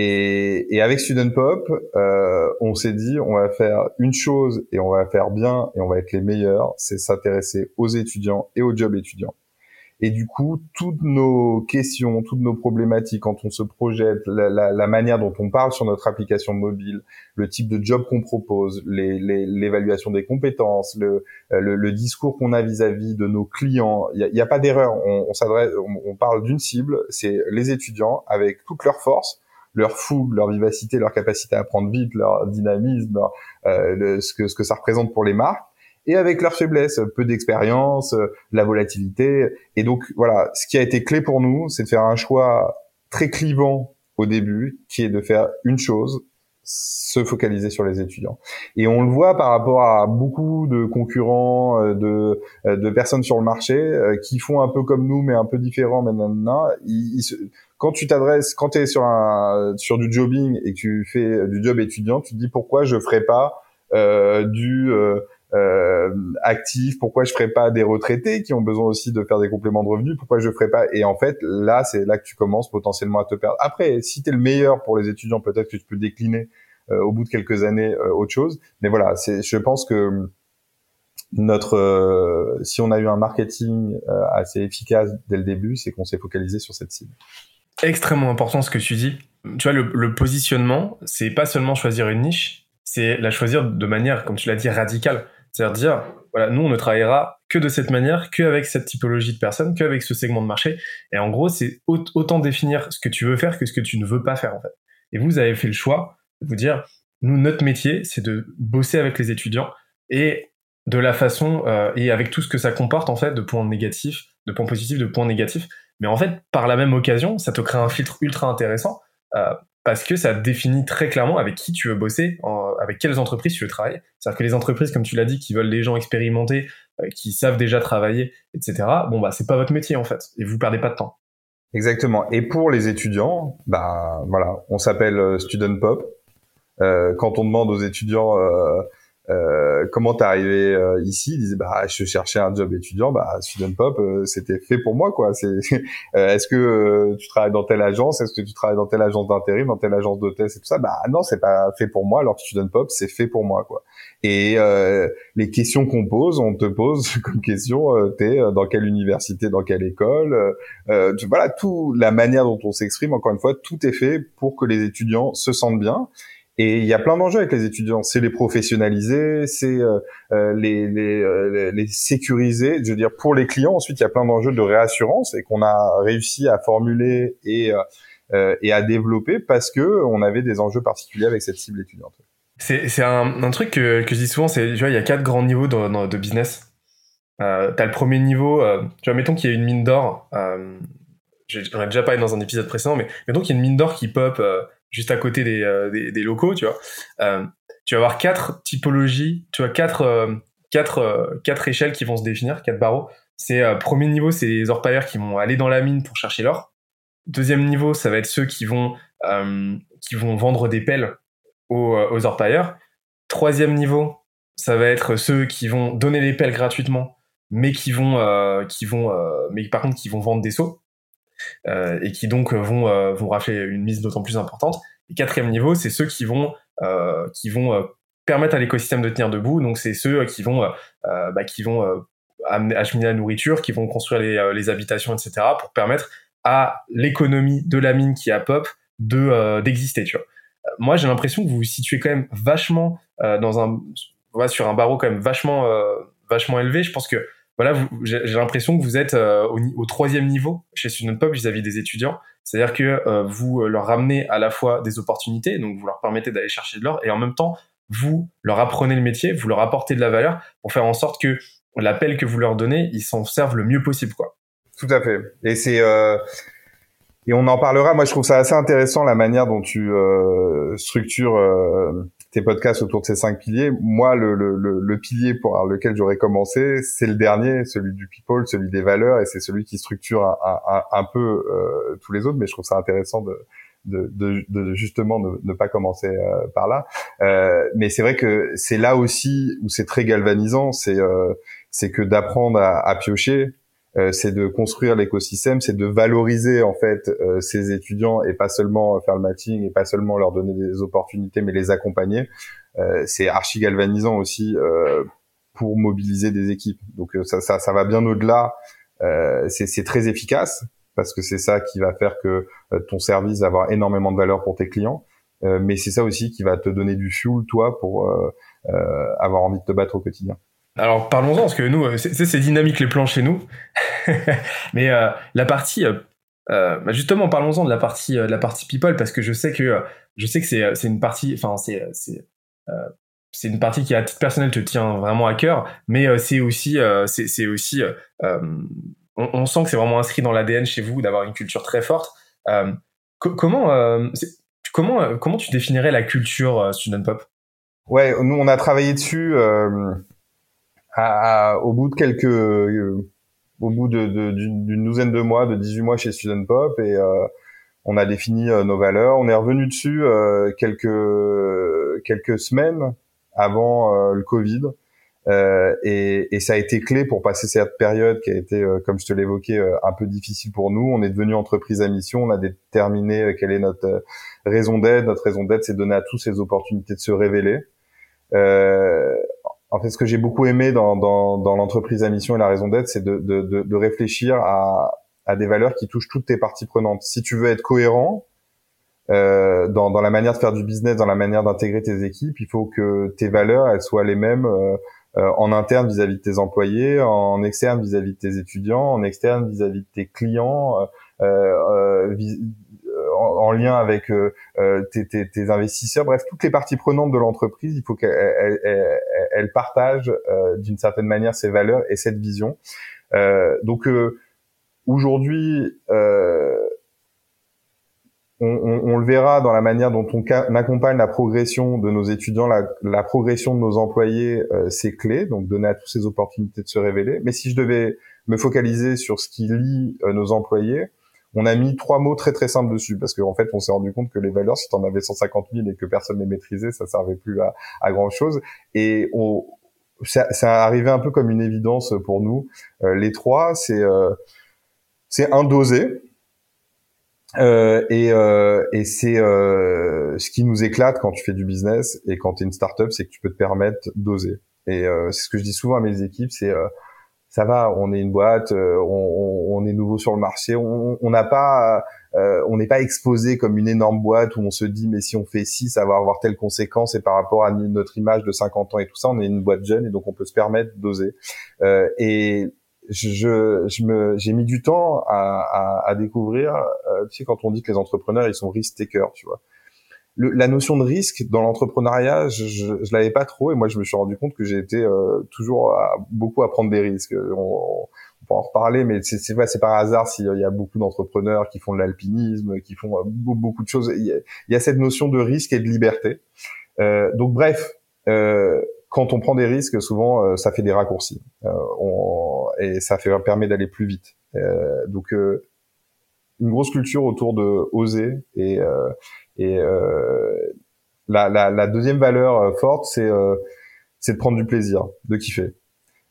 A: Et, et, avec Student Pop, euh, on s'est dit, on va faire une chose et on va faire bien et on va être les meilleurs, c'est s'intéresser aux étudiants et aux jobs étudiants. Et du coup, toutes nos questions, toutes nos problématiques quand on se projette, la, la, la manière dont on parle sur notre application mobile, le type de job qu'on propose, l'évaluation des compétences, le, le, le discours qu'on a vis-à-vis de nos clients, il n'y a, y a, pas d'erreur. On, on, on parle d'une cible, c'est les étudiants avec toutes leurs forces leur fougue, leur vivacité, leur capacité à apprendre vite, leur dynamisme, leur, euh, ce, que, ce que ça représente pour les marques, et avec leurs faiblesses, peu d'expérience, euh, la volatilité. Et donc voilà, ce qui a été clé pour nous, c'est de faire un choix très clivant au début, qui est de faire une chose, se focaliser sur les étudiants. Et on le voit par rapport à beaucoup de concurrents, euh, de, de personnes sur le marché qui font un peu comme nous, mais un peu différents. Maintenant, ils, ils, quand tu t'adresses, quand tu es sur un sur du jobbing et que tu fais du job étudiant, tu te dis pourquoi je ferais pas euh, du euh, euh, actif, pourquoi je ferais pas des retraités qui ont besoin aussi de faire des compléments de revenus, pourquoi je ferais pas et en fait là c'est là que tu commences potentiellement à te perdre. Après si tu es le meilleur pour les étudiants, peut-être que tu peux décliner euh, au bout de quelques années euh, autre chose, mais voilà, c'est je pense que notre euh, si on a eu un marketing assez efficace dès le début, c'est qu'on s'est focalisé sur cette cible
B: extrêmement important ce que tu dis. Tu vois, le, positionnement, c'est pas seulement choisir une niche, c'est la choisir de manière, comme tu l'as dit, radicale. C'est-à-dire dire, voilà, nous, on ne travaillera que de cette manière, qu'avec cette typologie de personnes, qu'avec ce segment de marché. Et en gros, c'est autant définir ce que tu veux faire que ce que tu ne veux pas faire, en fait. Et vous avez fait le choix de vous dire, nous, notre métier, c'est de bosser avec les étudiants et de la façon, euh, et avec tout ce que ça comporte, en fait, de points négatifs, de points positifs, de points négatifs, mais en fait, par la même occasion, ça te crée un filtre ultra intéressant euh, parce que ça définit très clairement avec qui tu veux bosser, avec quelles entreprises tu veux travailler. C'est-à-dire que les entreprises, comme tu l'as dit, qui veulent des gens expérimentés, euh, qui savent déjà travailler, etc. Bon bah c'est pas votre métier en fait, et vous perdez pas de temps.
A: Exactement. Et pour les étudiants, bah voilà, on s'appelle euh, Student Pop. Euh, quand on demande aux étudiants euh, euh, comment t'es arrivé euh, ici? Il disait bah je cherchais un job étudiant, bah Student Pop euh, c'était fait pour moi quoi. C'est euh, est-ce que tu travailles dans telle agence? Est-ce que tu travailles dans telle agence d'intérim, dans telle agence de test et tout ça? Bah non c'est pas fait pour moi. Alors que Student Pop c'est fait pour moi quoi. Et les questions qu'on pose, on te pose comme question t'es dans quelle université, dans quelle école? Voilà tout la manière dont on s'exprime. Encore une fois tout est fait pour que les étudiants se sentent bien et il y a plein d'enjeux avec les étudiants. C'est les professionnaliser, c'est euh, euh les, les, euh, les, sécuriser. Je veux dire, pour les clients, ensuite, il y a plein d'enjeux de réassurance et qu'on a réussi à formuler et, euh, et à développer parce que on avait des enjeux particuliers avec cette cible étudiante.
B: C'est, un, un, truc que, que je dis souvent, c'est, tu vois, il y a quatre grands niveaux de, de business. Euh, t'as le premier niveau, tu vois, mettons qu'il y a une mine d'or. j'en ai déjà parlé dans un épisode précédent, mais mettons qu'il y a une mine d'or qui pop juste à côté des, euh, des, des, locaux, tu vois. Euh, tu vas avoir quatre typologies, tu vois, quatre, euh, quatre, quatre échelles qui vont se définir, quatre barreaux. C'est premier niveau, c'est les orpailleurs qui vont aller dans la mine pour chercher l'or. Deuxième niveau, ça va être ceux qui vont qui vont vendre des pelles aux, aux orpailleurs. Troisième niveau, ça va être ceux qui vont donner les pelles gratuitement, mais qui vont, qui vont, mais par contre qui vont vendre des seaux. Euh, et qui donc vont, euh, vont rafler une mise d'autant plus importante. Et quatrième niveau, c'est ceux qui vont, euh, qui vont permettre à l'écosystème de tenir debout. Donc c'est ceux qui vont, bah, qui vont acheminer la nourriture, qui vont construire les, habitations, etc., pour permettre à l'économie de la mine qui a pop de d'exister. Moi, j'ai l'impression que vous vous situez quand même vachement dans un, sur un barreau quand même vachement vachement élevé. Je pense que voilà, j'ai l'impression que vous êtes euh, au, troisième niveau chez Student Pop vis-à-vis des étudiants. C'est-à-dire que euh, vous euh, leur ramenez à la fois des opportunités, donc vous leur permettez d'aller chercher de l'or, et en même temps, vous leur apprenez le métier, vous leur apportez de la valeur pour faire en sorte que l'appel que vous leur donnez, ils s'en servent le mieux possible, quoi.
A: Tout à fait. Et c'est et on en parlera. Moi, je trouve ça assez intéressant la manière dont tu structures tes podcasts autour de ces cinq piliers. Moi, le, le, le, pilier pour lequel j'aurais commencé, c'est le dernier, celui du people, celui des valeurs, et c'est celui qui structure un, un, un peu euh, tous les autres. Mais je trouve ça intéressant de, de, de, de justement ne, ne, pas commencer euh, par là. Euh, mais c'est vrai que c'est là aussi où c'est très galvanisant, c'est euh, c'est que d'apprendre à, à, piocher, c'est de construire l'écosystème, c'est de valoriser en fait euh, ces étudiants et pas seulement faire le matching et pas seulement leur donner des opportunités, mais les accompagner. Euh, c'est archi galvanisant aussi pour mobiliser des équipes. Donc ça, ça, ça va bien au-delà c'est très efficace parce que c'est ça qui va faire que ton service va avoir énormément de valeur pour tes clients. mais c'est ça aussi qui va te donner du fuel, toi, pour avoir envie de te battre au quotidien.
B: Alors parlons-en parce que nous, c'est c'est dynamique les plans chez nous, mais euh, la partie, euh, euh bah, justement parlons-en de la partie, euh, de la partie people parce que je sais que je sais que c'est une partie, enfin c'est c'est une partie qui à titre personnel te tient vraiment à cœur, mais c'est aussi c'est aussi on, on, sent que c'est vraiment inscrit dans l'ADN chez vous d'avoir une culture très forte. comment comment comment tu définirais la culture student pop?
A: Ouais, nous on a travaillé dessus au bout de quelques, euh, au bout de, d'une douzaine de mois, de 18 mois chez Student Pop, et euh, on a défini euh, nos valeurs. On est revenu dessus quelques quelques semaines avant le Covid. Euh, et, et, ça a été clé pour passer cette période qui a été, comme je te l'évoquais, un peu difficile pour nous. On est devenu entreprise à mission, on a déterminé quelle est notre raison d'être. Notre raison d'être, c'est donner à tous ces opportunités de se révéler. Euh, en fait, ce que j'ai beaucoup aimé dans, dans, dans l'entreprise à mission et la raison d'être, c'est de, de, de, de, réfléchir à, à des valeurs qui touchent toutes tes parties prenantes. Si tu veux être cohérent euh, dans, dans la manière de faire du business, dans la manière d'intégrer tes équipes, il faut que tes valeurs elles soient les mêmes euh, euh en interne vis-à-vis de tes employés, en externe vis-à-vis de tes étudiants, en externe vis-à-vis de tes clients, euh, euh en, lien avec euh, euh, tes, tes, tes, investisseurs, bref, toutes les parties prenantes de l'entreprise, il faut qu'elles partagent euh, d'une certaine manière ces valeurs et cette vision. donc aujourd'hui, on, on, on, le verra dans la manière dont on, accompagne la progression de nos étudiants, la, la progression de nos employés, c'est clé, donc donner à tous ces opportunités de se révéler. Mais si je devais me focaliser sur ce qui lie nos employés, on a mis trois mots très très simples dessus parce qu'en fait on s'est rendu compte que les valeurs si tu en avais 150 000 et que personne les maîtrisait ça servait plus à, à grand chose et on ça, ça arrivé un peu comme une évidence pour nous. Euh, les trois c'est euh, c'est un dosé. Euh, et, euh, et c'est euh, ce qui nous éclate quand tu fais du business et quand tu es une startup, c'est que tu peux te permettre d'oser. Et c'est ce que je dis souvent à mes équipes, c'est ça va, on est une boîte, euh, on, on, est nouveau sur le marché, on n'a pas, euh, on n'est pas exposé comme une énorme boîte où on se dit mais si on fait ci, ça va avoir telle conséquence et par rapport à notre image de 50 ans et tout ça, on est une boîte jeune et donc on peut se permettre d'oser. Euh, et je, je me, j'ai mis du temps à, à, à découvrir, euh, tu sais, quand on dit que les entrepreneurs ils sont risk takers, tu vois la notion de risque dans l'entrepreneuriat, je, je, l'avais pas trop et moi je me suis rendu compte que été euh, toujours beaucoup à prendre des risques. On, peut en reparler, mais c'est c'est c'est par hasard s'il y a beaucoup d'entrepreneurs qui font de l'alpinisme, qui font euh, beaucoup de choses. Il y, a, cette notion de risque et de liberté. Euh, donc bref, euh, quand on prend des risques, souvent euh, ça fait des raccourcis on, et ça fait permet d'aller plus vite. donc une grosse culture autour de oser et et euh, la, la, la, deuxième valeur euh, forte, c'est euh, c'est de prendre du plaisir, de kiffer.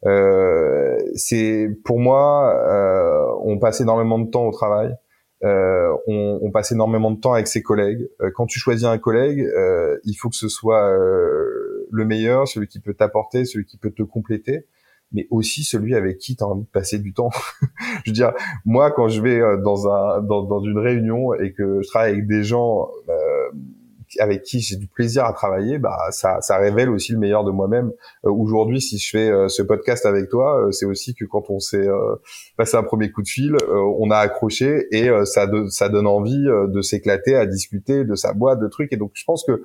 A: Euh, c'est pour moi, euh, on passe énormément de temps au travail. Euh, on, on, passe énormément de temps avec ses collègues. quand tu choisis un collègue, il faut que ce soit le meilleur, celui qui peut t'apporter, celui qui peut te compléter mais aussi celui avec qui tu as envie de passer du temps. je veux dire, moi, quand je vais dans, un, dans, dans une réunion et que je travaille avec des gens euh, avec qui j'ai du plaisir à travailler, bah ça, ça révèle aussi le meilleur de moi-même. Euh, aujourd'hui, si je fais euh, ce podcast avec toi, c'est aussi que quand on s'est passé un premier coup de fil, on a accroché et ça, ça donne envie de s'éclater, à discuter de sa boîte, de trucs. Et donc, je pense que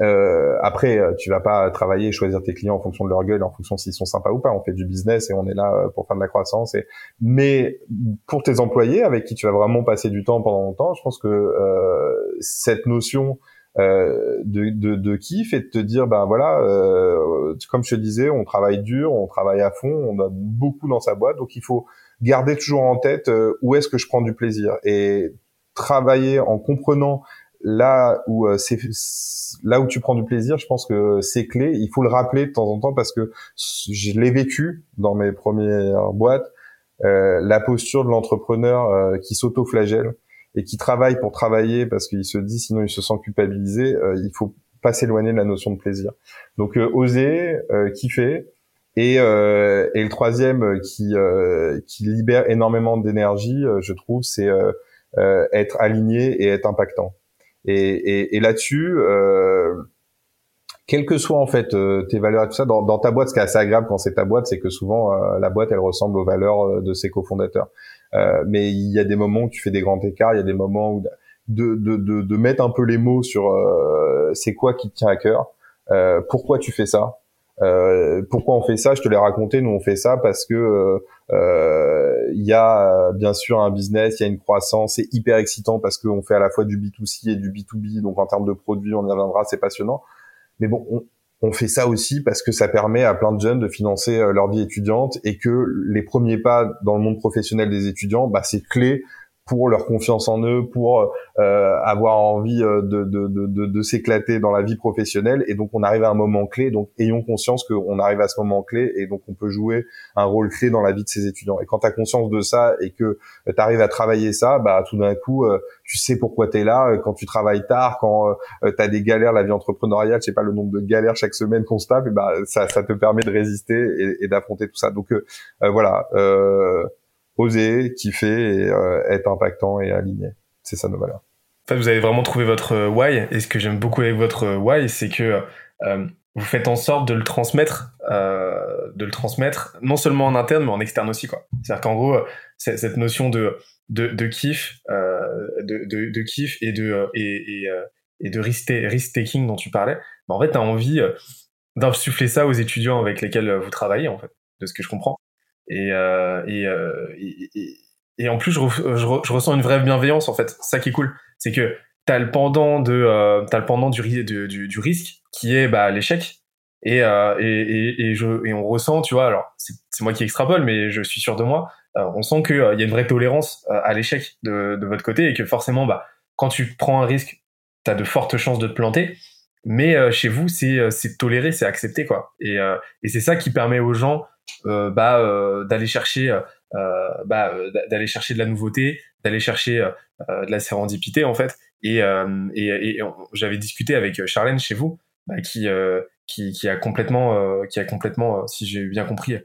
A: euh, après, euh, tu vas pas travailler et choisir tes clients en fonction de leur gueule, en fonction s'ils sont sympas ou pas. On fait du business et on est là euh, pour faire de la croissance. Et... Mais pour tes employés avec qui tu vas vraiment passer du temps pendant longtemps, je pense que euh, cette notion euh, de, de, de, kiff et de te dire, ben voilà, euh, comme je te disais, on travaille dur, on travaille à fond, on a beaucoup dans sa boîte, donc il faut garder toujours en tête où est-ce que je prends du plaisir et travailler en comprenant là où euh, c'est là où tu prends du plaisir, je pense que c'est clé. Il faut le rappeler de temps en temps parce que je l'ai vécu dans mes premières boîtes. Euh, la posture de l'entrepreneur euh, qui s'auto-flagelle et qui travaille pour travailler parce qu'il se dit sinon il se sent culpabilisé. il faut pas s'éloigner de la notion de plaisir. Donc oser, kiffer Et, euh, et le troisième qui, euh, qui libère énormément d'énergie, euh, je trouve, c'est euh, être aligné et être impactant. Et, et, et là-dessus, quelles que soient en fait tes valeurs et tout ça, dans, dans, ta boîte, ce qui est assez agréable quand c'est ta boîte, c'est que souvent la boîte, elle ressemble aux valeurs de ses cofondateurs. mais il y a des moments où tu fais des grands écarts, il y a des moments où de, de, de, de mettre un peu les mots sur c'est quoi qui te tient à cœur, pourquoi tu fais ça, euh, pourquoi on fait ça? Je te l'ai raconté. Nous, on fait ça parce que euh, euh, il y a bien sûr un business, il y a une croissance, c'est hyper excitant parce qu'on fait à la fois du B2C et du B2B. Donc en termes de produits, on y reviendra, c'est passionnant. Mais bon, on, on fait ça aussi parce que ça permet à plein de jeunes de financer leur vie étudiante et que les premiers pas dans le monde professionnel des étudiants, bah, c'est clé pour leur confiance en eux, pour euh, avoir envie euh, de, de, de, de s'éclater dans la vie professionnelle. Et donc, on arrive à un moment clé. Donc, ayons conscience qu'on arrive à ce moment clé et donc on peut jouer un rôle clé dans la vie de ces étudiants. Et quand tu as conscience de ça et que tu arrives à travailler ça, bah tout d'un coup, euh, tu sais pourquoi tu es là. Quand tu travailles tard, quand tu as des galères, la vie entrepreneuriale, je sais pas le nombre de galères chaque semaine qu'on se tape, et bah ça, ça te permet de résister et, et d'affronter tout ça. Donc voilà. Euh, oser, kiffer euh, être impactant et aligné. C'est ça nos valeurs.
B: En fait, vous avez vraiment trouvé votre euh, why. Et ce que j'aime beaucoup avec votre euh, why, c'est que vous faites en sorte de le transmettre, de le transmettre non seulement en interne mais en externe aussi. C'est-à-dire qu'en gros, cette notion de kiff, de, kiff et de et, et, et de risk, risk taking dont tu parlais, bah, en fait, tu as envie d'insuffler ça aux étudiants avec lesquels vous travaillez en fait, de ce que je comprends. Et, euh, euh, et, et, et, en plus, je, je, je, ressens une vraie bienveillance, en fait. Ça qui est cool. C'est que t'as le pendant de, euh, as le pendant du, du, du, risque, qui est bah, l'échec. Et, euh, et, et, je, et on ressent, tu vois, alors c'est moi qui extrapole, mais je suis sûr de moi, euh, on sent qu'il euh, y a une vraie tolérance à l'échec de, de votre côté et que forcément, bah, quand tu prends un risque, tu as de fortes chances de te planter. Mais chez vous, c'est toléré, c'est accepté, quoi. Et, et c'est ça qui permet aux gens euh, bah, euh, d'aller chercher euh, bah, d'aller chercher de la nouveauté, d'aller chercher de la sérendipité en fait. Et, et, et j'avais discuté avec Charlène chez vous, bah, qui, qui, qui a complètement, qui a complètement, si j'ai bien compris,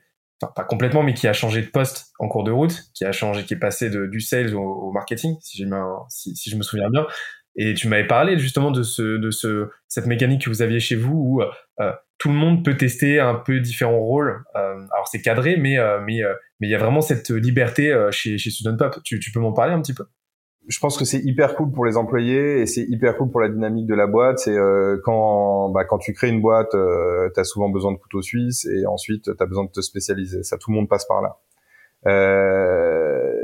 B: enfin pas complètement, mais qui a changé de poste en cours de route, qui a changé, qui est passé de, du sales au, marketing, si, j'ai si, si je me souviens bien. Et tu m'avais parlé justement de ce, de ce, cette mécanique que vous aviez chez vous où euh, tout le monde peut tester un peu différents rôles. Euh, alors c'est cadré, mais euh, euh, mais il y a vraiment cette liberté chez chez Student Pop. Tu, peux m'en parler un petit peu?
A: Je pense que c'est hyper cool pour les employés et c'est hyper cool pour la dynamique de la boîte. C'est quand bah, quand tu crées une boîte, euh, tu as souvent besoin de couteaux suisses et ensuite tu as besoin de te spécialiser. Ça, tout le monde passe par là.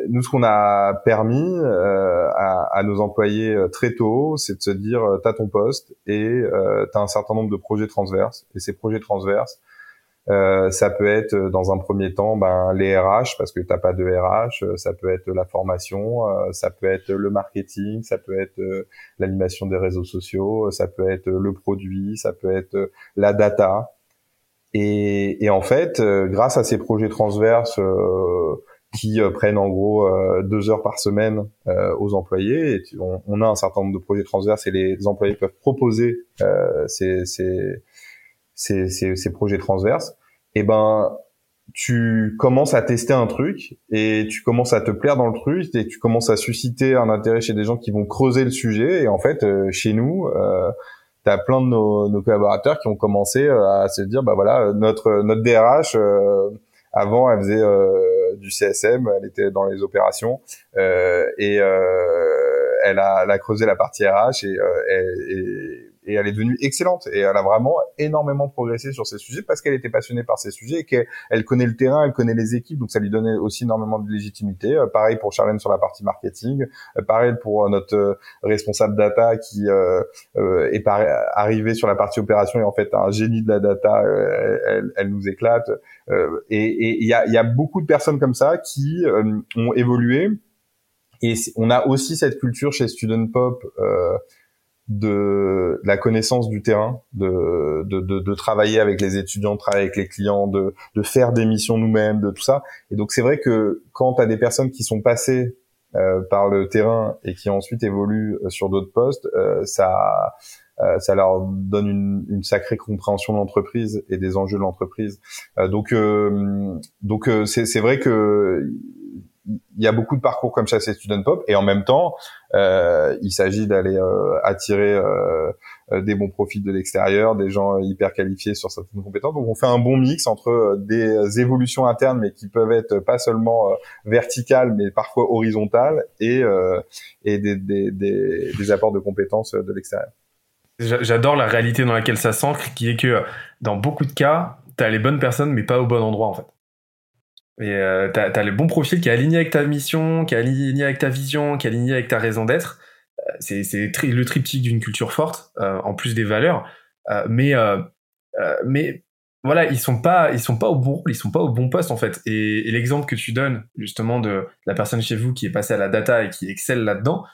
A: Nous, ce qu'on a permis euh, à, à, nos employés euh, très tôt, c'est de se dire, euh, tu as ton poste et euh, tu as un certain nombre de projets transverses. Et ces projets transverses, euh, ça peut être dans un premier temps ben, les RH parce que t'as pas de RH, ça peut être la formation, ça peut être le marketing, ça peut être l'animation des réseaux sociaux, ça peut être le produit, ça peut être la data. Et, et, en fait, euh, grâce à ces projets transverses euh, qui euh, prennent en gros deux heures par semaine aux employés, et on, on, a un certain nombre de projets transverses et les employés peuvent proposer ces, ces, ces, ces, projets transverses. Et ben, tu commences à tester un truc et tu commences à te plaire dans le truc et tu commences à susciter un intérêt chez des gens qui vont creuser le sujet. Et en fait, chez nous, euh, t'as plein de nos, nos, collaborateurs qui ont commencé euh, à se dire bah voilà notre notre DRH euh, avant elle faisait euh, du CSM elle était dans les opérations et elle a, elle a creusé la partie RH et et elle est devenue excellente et elle a vraiment énormément progressé sur ces sujets parce qu'elle était passionnée par ces sujets et qu'elle connaît le terrain, elle connaît les équipes, donc ça lui donnait aussi énormément de légitimité. Euh, pareil pour Charlène sur la partie marketing, euh, pareil pour euh, notre responsable data qui est arrivé sur la partie opération et en fait un génie de la data, elle, nous éclate. et il y a, beaucoup de personnes comme ça qui ont évolué. Et on a aussi cette culture chez Student Pop de, la connaissance du terrain, de, de, de, travailler avec les étudiants, de travailler avec les clients, de, faire des missions nous-mêmes, de tout ça. Et donc c'est vrai que quand tu as des personnes qui sont passées euh, par le terrain et qui ensuite évoluent euh, sur d'autres postes, euh, ça ça leur donne une, une sacrée compréhension de l'entreprise et des enjeux de l'entreprise. donc donc c'est vrai que il y a beaucoup de parcours comme ça c'est Student Pop et en même temps euh, il s'agit d'aller euh, attirer euh, des bons profils de l'extérieur des gens hyper qualifiés sur certaines compétences donc on fait un bon mix entre des évolutions internes mais qui peuvent être pas seulement verticales mais parfois horizontales et et des, des, des, des apports de compétences de l'extérieur
B: J'adore la réalité dans laquelle ça s'ancre, qui est que dans beaucoup de cas, tu as les bonnes personnes, mais pas au bon endroit en fait. Et euh, t'as as le bon profil qui est aligné avec ta mission, qui est aligné avec ta vision, qui est aligné avec ta raison d'être. Euh, c'est le triptyque d'une culture forte, euh, en plus des valeurs. Euh, mais mais voilà, ils sont pas ils sont pas au bon rôle, ils sont pas au bon poste en fait. Et, et l'exemple que tu donnes justement de la personne chez vous qui est passée à la data et qui excelle là-dedans,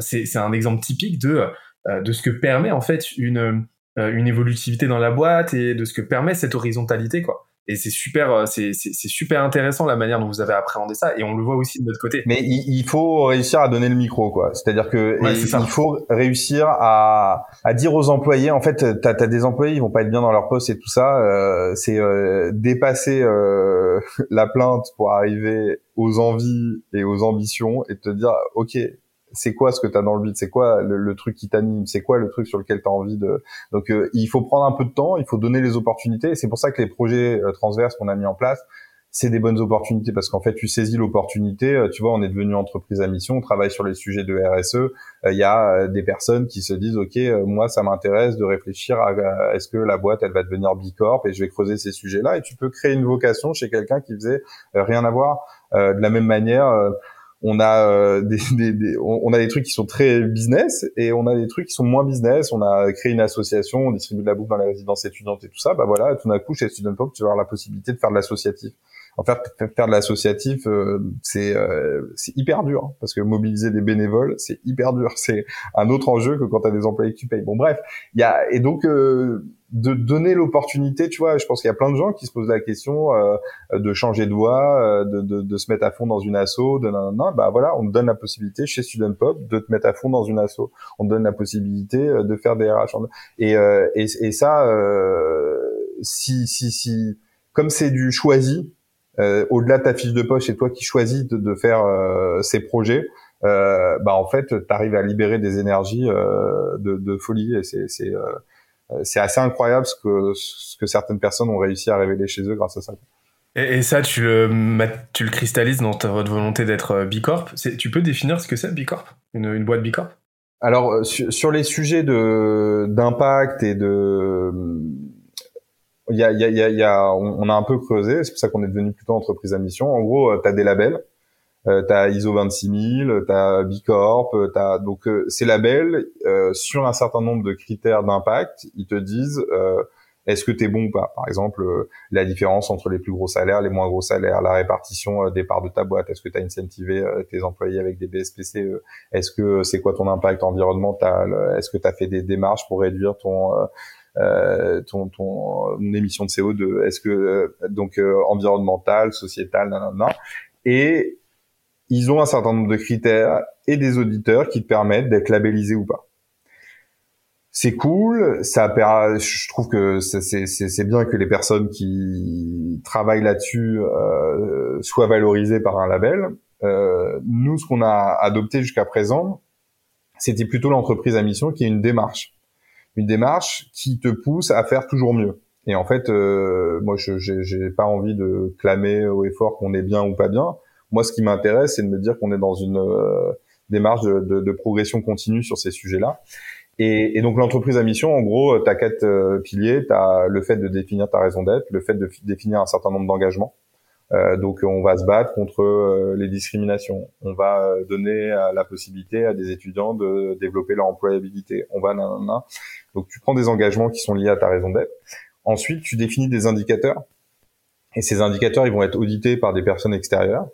B: c'est un exemple typique de de ce que permet en fait une une évolutivité dans la boîte et de ce que permet cette horizontalité quoi et c'est super euh, c'est super intéressant la manière dont vous avez appréhendé ça et on le voit aussi de notre côté.
A: Mais il, faut réussir à donner le micro quoi. C'est à dire que il faut réussir à, à dire aux employés en fait t'as as des employés ils vont pas être bien dans leur poste et tout ça euh, c'est euh, dépasser euh, la plainte pour arriver aux envies et aux ambitions et te dire ok c'est quoi ce que tu as dans le vide, c'est quoi le, truc qui t'anime, c'est quoi le truc sur lequel tu as envie de... Donc euh, il faut prendre un peu de temps, il faut donner les opportunités, et c'est pour ça que les projets euh, transverses qu'on a mis en place, c'est des bonnes opportunités, parce qu'en fait tu saisis l'opportunité, euh, tu vois, on est devenu entreprise à mission, on travaille sur les sujets de RSE, il y a des personnes qui se disent, ok, moi ça m'intéresse de réfléchir à, est-ce que la boîte, elle va devenir Bicorp, et je vais creuser ces sujets-là, et tu peux créer une vocation chez quelqu'un qui faisait rien à voir. de la même manière on a euh, des, on a des trucs qui sont très business et on a des trucs qui sont moins business. On a créé une association, on distribue de la bouffe dans les résidences étudiantes et tout ça. Bah voilà, tout d'un coup chez Student Pop, tu vas avoir la possibilité de faire de l'associatif. En fait, faire de l'associatif, euh, c'est euh, c'est hyper dur hein, parce que mobiliser des bénévoles, c'est hyper dur. C'est un autre enjeu que quand tu as des employés que tu payes. Bon bref, il y a et donc de donner l'opportunité, tu vois, je pense qu'il y a plein de gens qui se posent la question euh, de changer de voie, euh, de, de, de, se mettre à fond dans une asso, de non, non, bah voilà, on te donne la possibilité chez Student Pop de te mettre à fond dans une asso, on te donne la possibilité euh, de faire des RH. Et et, et ça, si si si, comme c'est du choisi, au-delà de ta fiche de poche, c'est toi qui choisis de, de faire ces projets. bah en fait, tu arrives à libérer des énergies de, de folie. Et c'est c'est euh, c'est assez incroyable ce que, ce que certaines personnes ont réussi à révéler chez eux grâce à ça.
B: Et, ça, tu le, tu le cristallises dans ta, votre volonté d'être euh, Bicorp. Tu peux définir ce que c'est Bicorp? Une, une boîte Bicorp?
A: Alors, euh, sur, les sujets de d'impact et de... Y a, y a, y a, on a un peu creusé, c'est pour ça qu'on est devenu plutôt entreprise à mission. En gros, tu as des labels euh, t'as ISO 26000, t'as Bicorp, euh, t'as donc euh, ces labels euh, sur un certain nombre de critères d'impact, ils te disent est-ce que tu es bon ou pas? Par exemple, la différence entre les plus gros salaires, les moins gros salaires, la répartition des parts de ta boîte, est-ce que tu as incentivé tes employés avec des BSPCE Est-ce que c'est quoi ton impact environnemental Est-ce que tu as fait des démarches pour réduire ton euh, ton, ton émission de CO2 Est-ce que donc environnemental, sociétal, nanana Et ils ont un certain nombre de critères et des auditeurs qui te permettent d'être labellisé ou pas. C'est cool, ça je trouve que c'est bien que les personnes qui travaillent là-dessus euh, soient valorisées par un label. Euh, nous, ce qu'on a adopté jusqu'à présent, c'était plutôt l'entreprise à mission qui est une démarche, une démarche qui te pousse à faire toujours mieux. Et en fait, euh, moi, je j'ai pas envie de clamer au effort qu'on est bien ou pas bien. Moi, ce qui m'intéresse, c'est de me dire qu'on est dans une euh, démarche de, de, de, progression continue sur ces sujets-là. Et, et, donc l'entreprise à mission, en gros, tu as quatre euh, piliers. Tu as le fait de définir ta raison d'être, le fait de définir un certain nombre d'engagements. Euh, donc on va se battre contre euh, les discriminations. On va donner la possibilité à des étudiants de développer leur employabilité. On va nanana. Donc tu prends des engagements qui sont liés à ta raison d'être. Ensuite, tu définis des indicateurs. Et ces indicateurs, ils vont être audités par des personnes extérieures.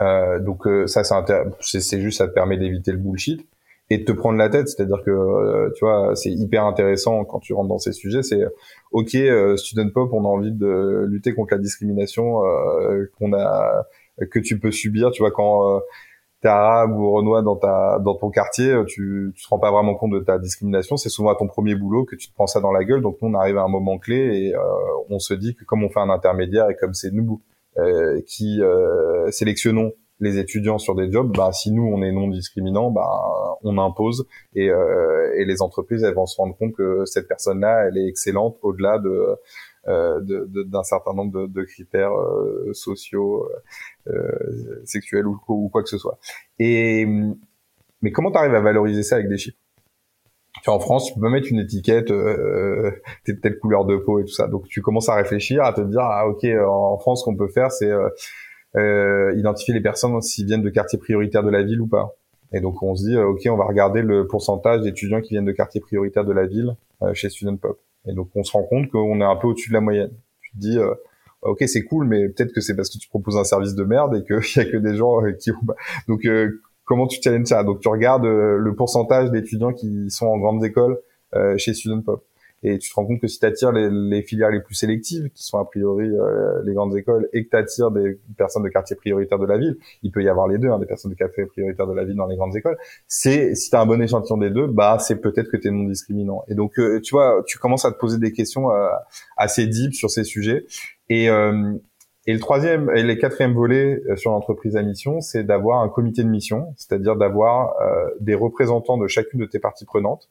A: Euh, donc euh, ça, c'est, juste, ça te permet d'éviter le bullshit et de te prendre la tête. C'est-à-dire que, euh, tu vois, c'est hyper intéressant quand tu rentres dans ces sujets. C'est, ok, student pop, on a envie de lutter contre la discrimination qu'on a, que tu peux subir. Tu vois, quand t'es arabe ou renois dans ta dans ton quartier, tu tu te rends pas vraiment compte de ta discrimination. C'est souvent à ton premier boulot que tu te prends ça dans la gueule. Donc nous on arrive à un moment clé et euh, on se dit que comme on fait un intermédiaire et comme c'est nous qui euh, sélectionnons les étudiants sur des jobs, bah si nous on est non discriminant, bah on impose et, euh, et les entreprises elles vont se rendre compte que cette personne-là elle est excellente au-delà de euh, d'un certain nombre de, critères euh, sociaux, euh, sexuels ou, quoi que ce soit. Et mais comment tu arrives à valoriser ça avec des chiffres? En France, tu peux mettre une étiquette, euh, t'es de telle couleur de peau et tout ça. Donc tu commences à réfléchir, à te dire ah ok en France ce qu'on peut faire c'est euh, identifier les personnes s'ils viennent de quartiers prioritaires de la ville ou pas. Et donc on se dit ok on va regarder le pourcentage d'étudiants qui viennent de quartiers prioritaires de la ville chez Student Pop. Et donc on se rend compte qu'on est un peu au-dessus de la moyenne. Tu te dis euh, ok c'est cool, mais peut-être que c'est parce que tu proposes un service de merde et qu'il y a que des gens euh, qui donc euh, comment tu challenges ça Donc tu regardes le pourcentage d'étudiants qui sont en grandes écoles chez Student Pop et tu te rends compte que si tu attires les, les, filières les plus sélectives, qui sont a priori euh, les grandes écoles, et que tu attires des personnes de quartier prioritaire de la ville, il peut y avoir les deux, hein, des personnes de quartier prioritaire de la ville dans les grandes écoles, c'est si tu as un bon échantillon des deux, bah c'est peut-être que tu es non discriminant. Et donc euh, tu vois, tu commences à te poser des questions euh, assez deep sur ces sujets. Et, et le troisième et le quatrième volet sur l'entreprise à mission, c'est d'avoir un comité de mission, c'est-à-dire d'avoir des représentants de chacune de tes parties prenantes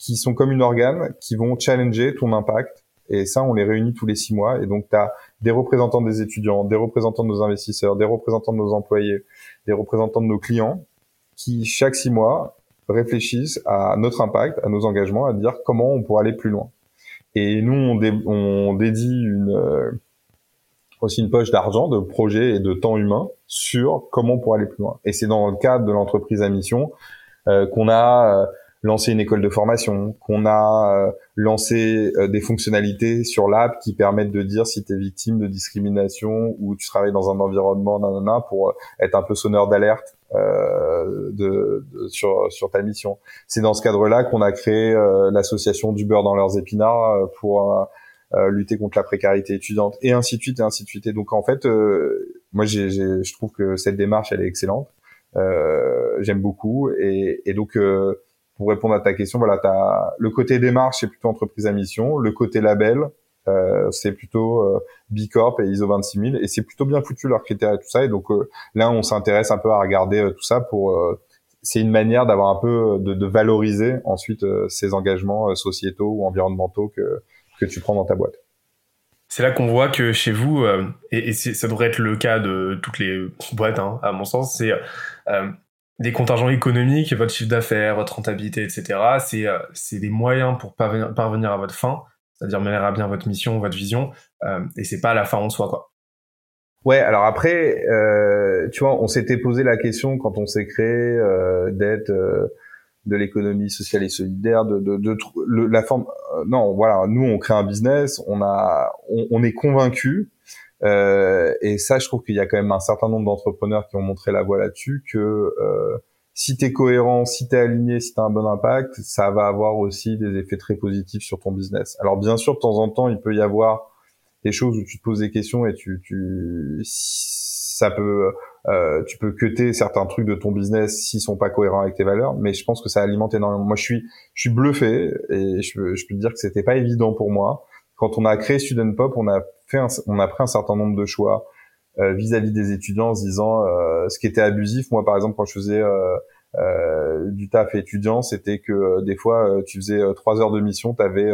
A: qui sont comme une organe, qui vont challenger ton impact. Et ça, on les réunit tous les six mois. Et donc, tu as des représentants des étudiants, des représentants de nos investisseurs, des représentants de nos employés, des représentants de nos clients, qui chaque six mois réfléchissent à notre impact, à nos engagements, à dire comment on pourrait aller plus loin. Et nous, on, on dédie une, euh, aussi une poche d'argent, de projets et de temps humain sur comment on pourrait aller plus loin. Et c'est dans le cadre de l'entreprise à mission euh, qu'on a euh, lancé une école de formation, qu'on a euh, lancé euh, des fonctionnalités sur l'app qui permettent de dire si tu es victime de discrimination ou tu travailles dans un environnement nanana, pour euh, être un peu sonneur d'alerte euh, de, sur, sur ta mission. C'est dans ce cadre-là qu'on a créé l'association du beurre dans leurs épinards pour lutter contre la précarité étudiante et ainsi de suite et ainsi de suite. Et donc en fait, moi j'ai, je trouve que cette démarche elle est excellente. J'aime beaucoup et, et donc pour répondre à ta question, voilà, as le côté démarche, c'est plutôt entreprise à mission. Le côté label, euh, c'est plutôt euh, B Corp et ISO 26000 et c'est plutôt bien foutu leurs critères et tout ça. Et donc euh, là, on s'intéresse un peu à regarder euh, tout ça pour. c'est une manière d'avoir un peu de, de valoriser ensuite ces engagements sociétaux ou environnementaux que que tu prends dans ta boîte.
B: C'est là qu'on voit que chez vous, et, et ça devrait être le cas de toutes les boîtes, hein, à mon sens, c'est des contingents économiques, votre chiffre d'affaires, votre rentabilité, etc. C'est euh, des moyens pour parvenir, parvenir à votre fin, c'est-à-dire mener à bien votre mission, votre vision, euh, et c'est pas la fin en soi, quoi.
A: Ouais, alors après, euh, tu vois, on s'était posé la question quand on s'est créé euh, d'être euh, de l'économie sociale et solidaire, de, de, de, la forme. Euh, non, voilà, nous on crée un business, on a, on, on est convaincu euh, et ça, je trouve qu'il y a quand même un certain nombre d'entrepreneurs qui ont montré la voie là-dessus, que euh, si tu es cohérent, si tu es aligné, si tu as un bon impact, ça va avoir aussi des effets très positifs sur ton business. Alors bien sûr, de temps en temps, il peut y avoir des choses où tu te poses des questions et tu, tu ça peut euh, tu peux cuter certains trucs de ton business s'ils sont pas cohérents avec tes valeurs, mais je pense que ça alimente énormément. Moi, je suis je suis bluffé et je, je peux te dire que c'était pas évident pour moi quand on a créé Student Pop, on a fait, on a pris un certain nombre de choix euh, vis-à-vis des étudiants en se disant euh, ce qui était abusif. Moi, par exemple, quand je faisais euh, du taf étudiant, c'était que des fois, tu faisais trois heures de mission, tu avais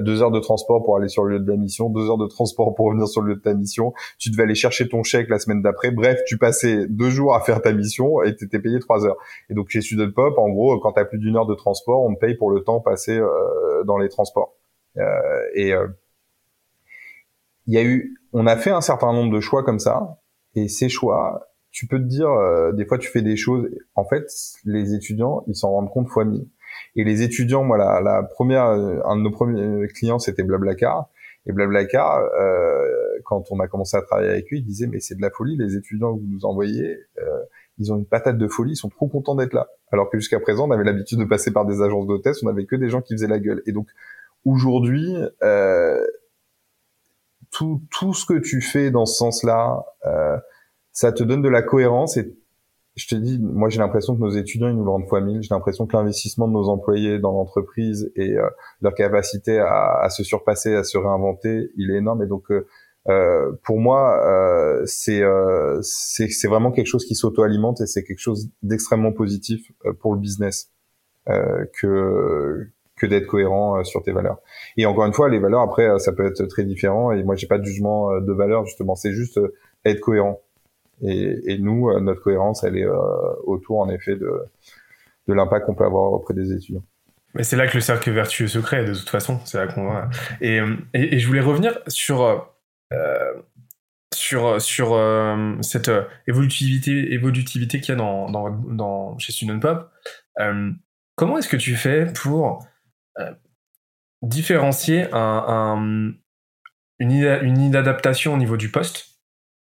A: deux heures de transport pour aller sur le lieu de la mission, deux heures de transport pour revenir sur le lieu de ta mission. Tu devais aller chercher ton chèque la semaine d'après. Bref, tu passais deux jours à faire ta mission et tu étais payé trois heures. Et donc chez Student Pop, en gros, quand tu as plus d'une heure de transport, on te paye pour le temps passé dans les transports. Euh, et euh, il y a eu, on a fait un certain nombre de choix comme ça, et ces choix, tu peux te dire, euh, des fois tu fais des choses, en fait, les étudiants, ils s'en rendent compte fois mille. Et les étudiants, moi, la, la, première, un de nos premiers clients, c'était Blablacar. Et Blablacar, euh, quand on a commencé à travailler avec lui, il disait, mais c'est de la folie, les étudiants que vous nous envoyez, euh, ils ont une patate de folie, ils sont trop contents d'être là. Alors que jusqu'à présent, on avait l'habitude de passer par des agences d'hôtesse, on avait que des gens qui faisaient la gueule. Et donc, aujourd'hui, euh, tout, tout ce que tu fais dans ce sens-là, euh, ça te donne de la cohérence et je te dis, moi j'ai l'impression que nos étudiants ils nous le rendent fois mille. J'ai l'impression que l'investissement de nos employés dans l'entreprise et euh, leur capacité à, à, se surpasser, à se réinventer, il est énorme. Et donc euh, euh pour moi, euh, c'est c'est vraiment quelque chose qui s'auto-alimente et c'est quelque chose d'extrêmement positif pour le business que que d'être cohérent sur tes valeurs. Et encore une fois, les valeurs après ça peut être très différent. Et moi j'ai pas de jugement de valeur justement. C'est juste être cohérent. Et, nous, euh, notre cohérence, elle est euh, autour, en effet, de, de l'impact qu'on peut avoir auprès des étudiants.
B: Mais c'est là que le cercle vertueux se crée, de toute façon. C'est là qu'on Et, et, et, je voulais revenir sur euh, sur sur euh, cette évolutivité évolutivité qu'il y a dans, dans, chez Student Pop. Euh, comment est-ce que tu fais pour différencier un, un, une, une inadaptation au niveau du poste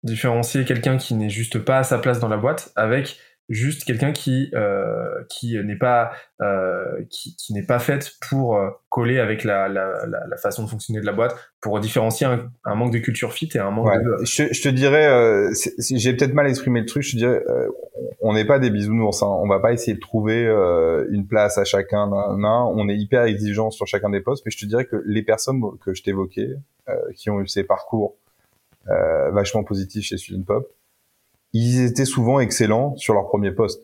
B: différencier quelqu'un qui n'est juste pas à sa place dans la boîte avec juste quelqu'un qui euh, qui n'est pas euh, qui, qui n'est pas faite pour euh, coller avec la, la, la, façon de fonctionner de la boîte pour différencier un, un manque de culture fit et un manque de
A: je, je te dirais euh, j'ai peut-être mal exprimé le truc je te dirais euh, on n'est pas des bisounours hein. on va pas essayer de trouver euh, une place à chacun nan, on est hyper exigeant sur chacun des postes mais je te dirais que les personnes que je t'évoquais qui ont eu ces parcours euh, vachement positif chez Student Pop. Ils étaient souvent excellents sur leur premier poste.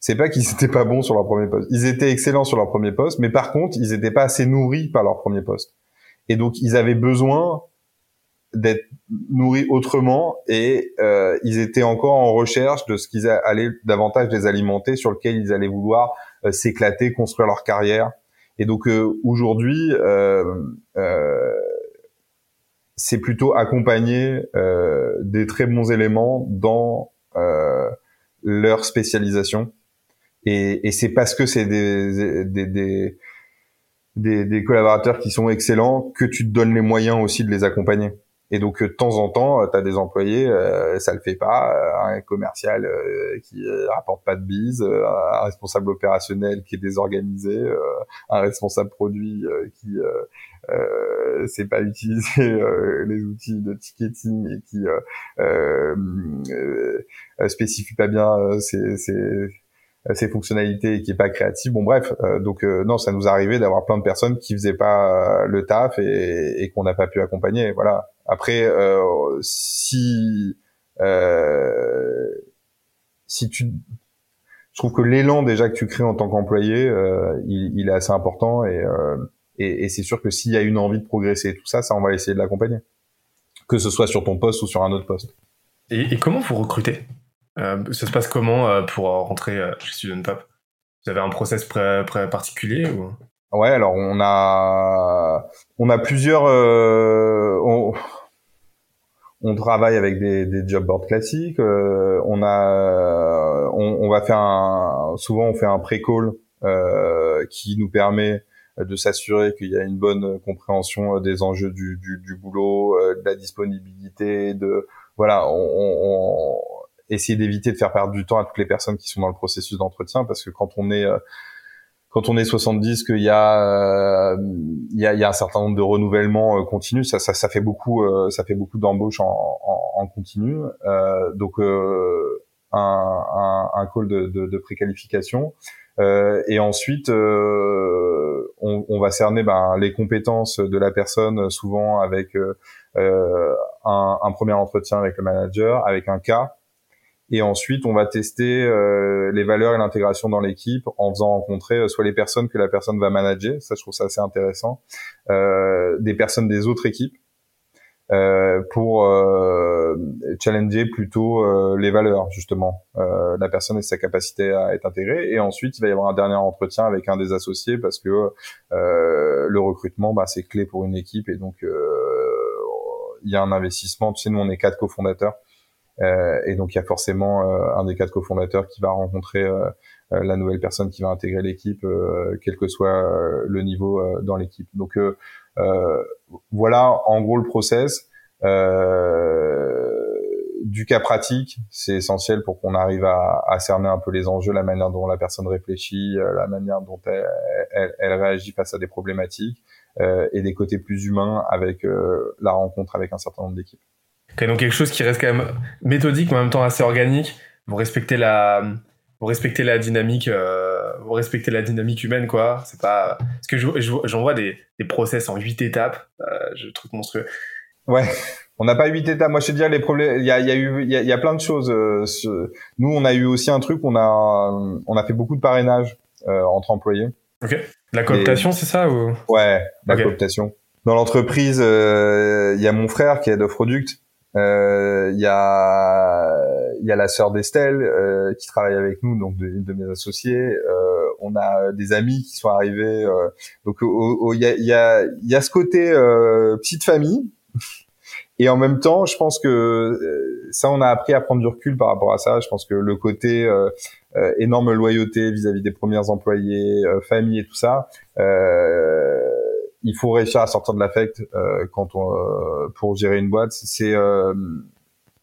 A: C'est pas qu'ils étaient pas bons sur leur premier poste. Ils étaient excellents sur leur premier poste, mais par contre, ils étaient pas assez nourris par leur premier poste. Et donc, ils avaient besoin d'être nourris autrement et euh, ils étaient encore en recherche de ce qu'ils allaient davantage les alimenter, sur lequel ils allaient vouloir euh, s'éclater, construire leur carrière. Et donc euh, aujourd'hui, euh, euh, c'est plutôt accompagner euh, des très bons éléments dans euh, leur spécialisation. Et, et c'est parce que c'est des des, des, des, des, collaborateurs qui sont excellents que tu te donnes les moyens aussi de les accompagner. Et donc, de temps en temps, tu as des employés, euh, ça le fait pas, euh, un commercial euh, qui rapporte pas de bise, un responsable opérationnel qui est désorganisé, un responsable produit qui euh, c'est pas utiliser les outils de ticketing et qui euh, spécifie pas bien ses, ses, fonctionnalités et qui est pas créatif. Bon bref, donc non, ça nous arrivait d'avoir plein de personnes qui faisaient pas le taf et, et qu'on n'a pas pu accompagner. Voilà. Après, euh, si euh, si tu je trouve que l'élan déjà que tu crées en tant qu'employé, euh, il, il, est assez important et, euh, et, et c'est sûr que s'il y a une envie de progresser et tout ça, ça on va essayer de l'accompagner, que ce soit sur ton poste ou sur un autre poste.
B: Et, et comment vous recrutez? Euh, Ça se passe comment euh, pour rentrer chez Student Pop? Vous avez un process pré, pré particulier ou?
A: Ouais, alors on a on a plusieurs euh, on, on, travaille avec des, des job boards classiques. Euh, on a on, on, va faire un souvent on fait un pré-call euh, qui nous permet de s'assurer qu'il y a une bonne compréhension des enjeux du, du, du boulot, euh, de la disponibilité, de voilà, on, on essayer d'éviter de faire perdre du temps à toutes les personnes qui sont dans le processus d'entretien parce que quand on est euh, quand on est 70 qu'il y a euh, il y, a, il y a un certain nombre de renouvellements euh, continus ça, ça, ça fait beaucoup euh, ça fait beaucoup d'embauches en, en, en, continu. Euh, donc euh, un, un, un, call de, de, de préqualification et ensuite on, on, va cerner ben, les compétences de la personne souvent avec un, un, premier entretien avec le manager avec un cas. Et ensuite, on va tester euh, les valeurs et l'intégration dans l'équipe en faisant rencontrer euh, soit les personnes que la personne va manager, ça je trouve ça assez intéressant, euh, des personnes des autres équipes. euh, pour euh, challenger plutôt euh, les valeurs justement, la personne et sa capacité à être intégrée. Et ensuite, il va y avoir un dernier entretien avec un des associés parce que le recrutement, bah, c'est clé pour une équipe et donc il y a un investissement. Tu sais, nous on est quatre cofondateurs. Euh, et donc il y a forcément euh, un des quatre cofondateurs qui va rencontrer euh, la nouvelle personne qui va intégrer l'équipe, quel que soit le niveau dans l'équipe. Donc voilà en gros le process. du cas pratique, c'est essentiel pour qu'on arrive à, cerner un peu les enjeux, la manière dont la personne réfléchit, la manière dont elle, réagit face à des problématiques, euh, et des côtés plus humains avec euh, la rencontre avec un certain nombre d'équipes
B: donc quelque chose qui reste quand même méthodique, mais en même temps assez organique, vous respectez la, la dynamique, euh, vous respectez la dynamique humaine, quoi. C'est pas, parce que j'en vois des, des process en huit étapes, euh, je trouve monstrueux.
A: Ouais. On n'a pas huit étapes. Moi, je te dis, les problèmes. Il y a, y a eu, il y a, plein de choses. Euh, nous, on a eu aussi un truc. On a, on a fait beaucoup de parrainage euh, entre employés.
B: Ok. La cooptation, c'est ça ou?
A: Ouais, la cooptation. Dans l'entreprise, euh, il y a mon frère qui est de product. Il y a, il y a la sœur d'Estelle qui travaille avec nous, donc de, de mes associés. On a des amis qui sont arrivés. donc, il y a, y a, y a ce côté petite famille et en même temps, je pense que euh, ça, on a appris à prendre du recul par rapport à ça. Je pense que le côté euh, euh, énorme loyauté vis-à-vis des premiers employés, famille et tout ça, il faut réussir à sortir de l'affect quand on pour gérer une boîte. C'est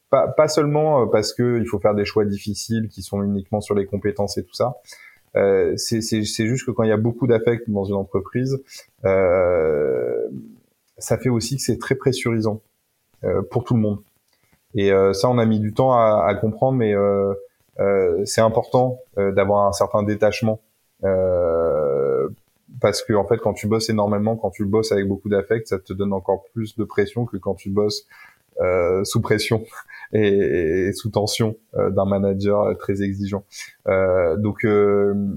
A: pas, pas seulement parce que il faut faire des choix difficiles qui sont uniquement sur les compétences et tout ça. Euh, c'est juste que quand il y a beaucoup d'affect dans une entreprise, euh, ça fait aussi que c'est très pressurisant. Euh, pour tout le monde. Et euh, ça, on a mis du temps à, à comprendre, mais euh, c'est important d'avoir un certain détachement parce que en fait quand tu bosses énormément quand tu bosses avec beaucoup d'affect ça te donne encore plus de pression que quand tu bosses sous pression et, sous tension euh, d'un manager très exigeant. Euh, donc,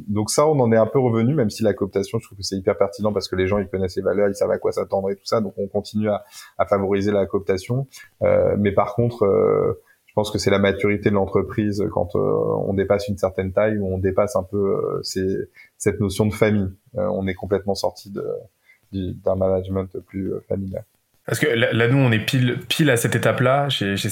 A: donc ça, on en est un peu revenu, même si la cooptation, je trouve que c'est hyper pertinent parce que les gens, ils connaissent les valeurs, ils savent à quoi s'attendre et tout ça. Donc, on continue à, à favoriser la cooptation. mais par contre, je pense que c'est la maturité de l'entreprise quand on dépasse une certaine taille ou on dépasse un peu cette notion de famille. on est complètement sorti d'un management plus familial.
B: Parce que là, nous, on est pile, pile à cette étape-là chez, chez.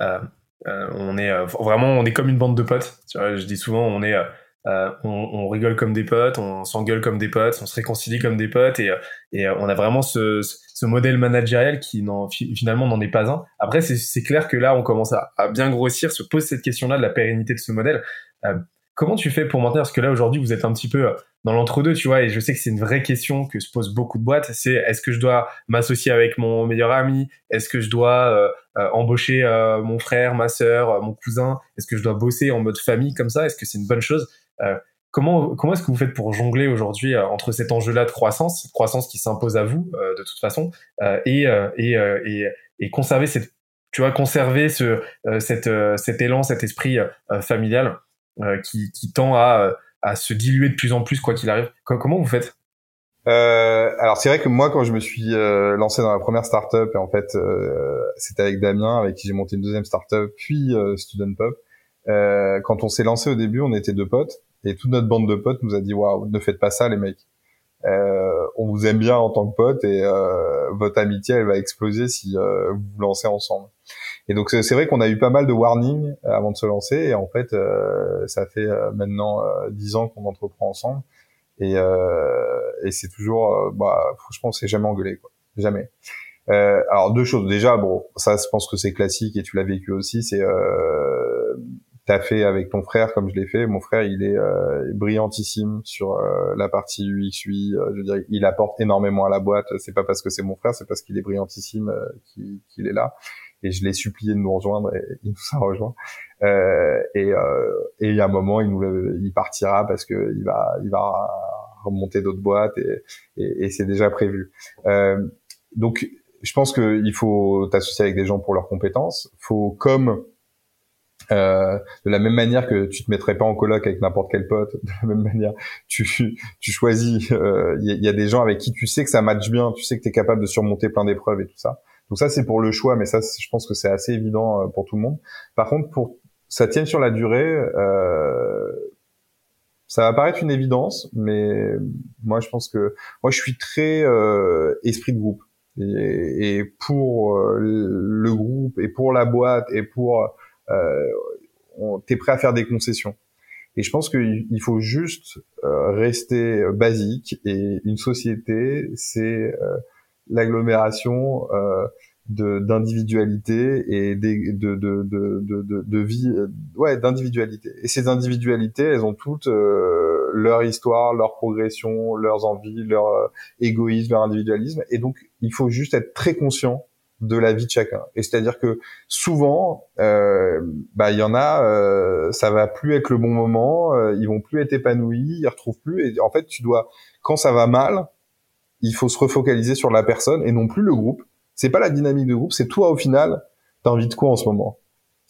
B: Euh, euh, on est euh, vraiment, on est comme une bande de potes. Tu vois, je dis souvent, on est, euh, on, on, rigole comme des potes, on s'engueule comme des potes, on se réconcilie comme des potes, et, et on a vraiment ce, ce modèle managériel qui finalement n'en est pas un. Après, c'est clair que là, on commence à, à, bien grossir, se pose cette question-là de la pérennité de ce modèle. Comment tu fais pour maintenir? Parce que là, aujourd'hui, vous êtes un petit peu euh, dans l'entre-deux, tu vois, et je sais que c'est une vraie question que se posent beaucoup de boîtes. C'est est-ce que je dois m'associer avec mon meilleur ami? Est-ce que je dois euh, euh, embaucher mon frère, ma sœur, mon cousin? Est-ce que je dois bosser en mode famille comme ça? Est-ce que c'est une bonne chose? Comment, comment est-ce que vous faites pour jongler aujourd'hui entre cet enjeu-là de croissance, croissance qui s'impose à vous de toute façon, et, et, et, et, conserver cette, tu vois, conserver ce, cette, cet élan, cet esprit familial euh, qui, qui, tend à, euh, à, se diluer de plus en plus quoi qu'il arrive. Comment vous faites?
A: Euh, alors c'est vrai que moi quand je me suis euh, lancé dans la première startup et en fait c'était avec Damien avec qui j'ai monté une deuxième startup puis Student Pop. quand on s'est lancé au début on était deux potes et toute notre bande de potes nous a dit waouh ne faites pas ça les mecs. on vous aime bien en tant que potes et votre amitié elle va exploser si vous vous lancez ensemble. Et donc c'est vrai qu'on a eu pas mal de warnings euh, avant de se lancer. Et en fait, euh, ça fait euh, maintenant dix ans qu'on entreprend ensemble. Et, et c'est toujours, bah, franchement, c'est jamais engueulé, quoi. Jamais. Euh, alors deux choses. Déjà, bon, ça, je pense que c'est classique et tu l'as vécu aussi. C'est euh, t'as fait avec ton frère comme je l'ai fait. Mon frère, il est brillantissime sur la partie UX je veux dire, il apporte énormément à la boîte. C'est pas parce que c'est mon frère, c'est parce qu'il est brillantissime qu'il est là et je l'ai supplié de nous rejoindre et il nous a rejoint. Euh, et, euh, et il y a un moment, il nous, il partira parce que il va, il va remonter d'autres boîtes et, et, c'est déjà prévu. Euh, donc, je pense qu'il faut t'associer avec des gens pour leurs compétences. Faut comme euh, de la même manière que tu te mettrais pas en coloc avec n'importe quel pote, de la même manière, tu, tu choisis. Il euh, y, y, a des gens avec qui tu sais que ça matche bien, tu sais que tu es capable de surmonter plein d'épreuves et tout ça. Donc ça, c'est pour le choix, mais ça, je pense que c'est assez évident euh, pour tout le monde. Par contre, pour ça tienne sur la durée, euh, ça va paraître une évidence, mais moi, je pense que moi, je suis très euh, esprit de groupe. Et, pour euh, le groupe, et pour la boîte, et pour euh, t'es prêt à faire des concessions. Et je pense qu'il faut juste rester basique. Et une société, c'est l'agglomération euh, d'individualité et de, de, de, de, de vie euh, ouais d'individualité et ces individualités elles ont toutes euh, leur histoire leur progression leurs envies leur égoïsme leur individualisme et donc il faut juste être très conscient de la vie de chacun. Et c'est-à-dire que souvent, euh, bah il y en a, euh, ça va plus être le bon moment, euh, ils vont plus être épanouis, ils retrouvent plus. Et en fait, tu dois, quand ça va mal, il faut se refocaliser sur la personne et non plus le groupe. C'est pas la dynamique de groupe, c'est toi au final. T'as envie de quoi en ce moment?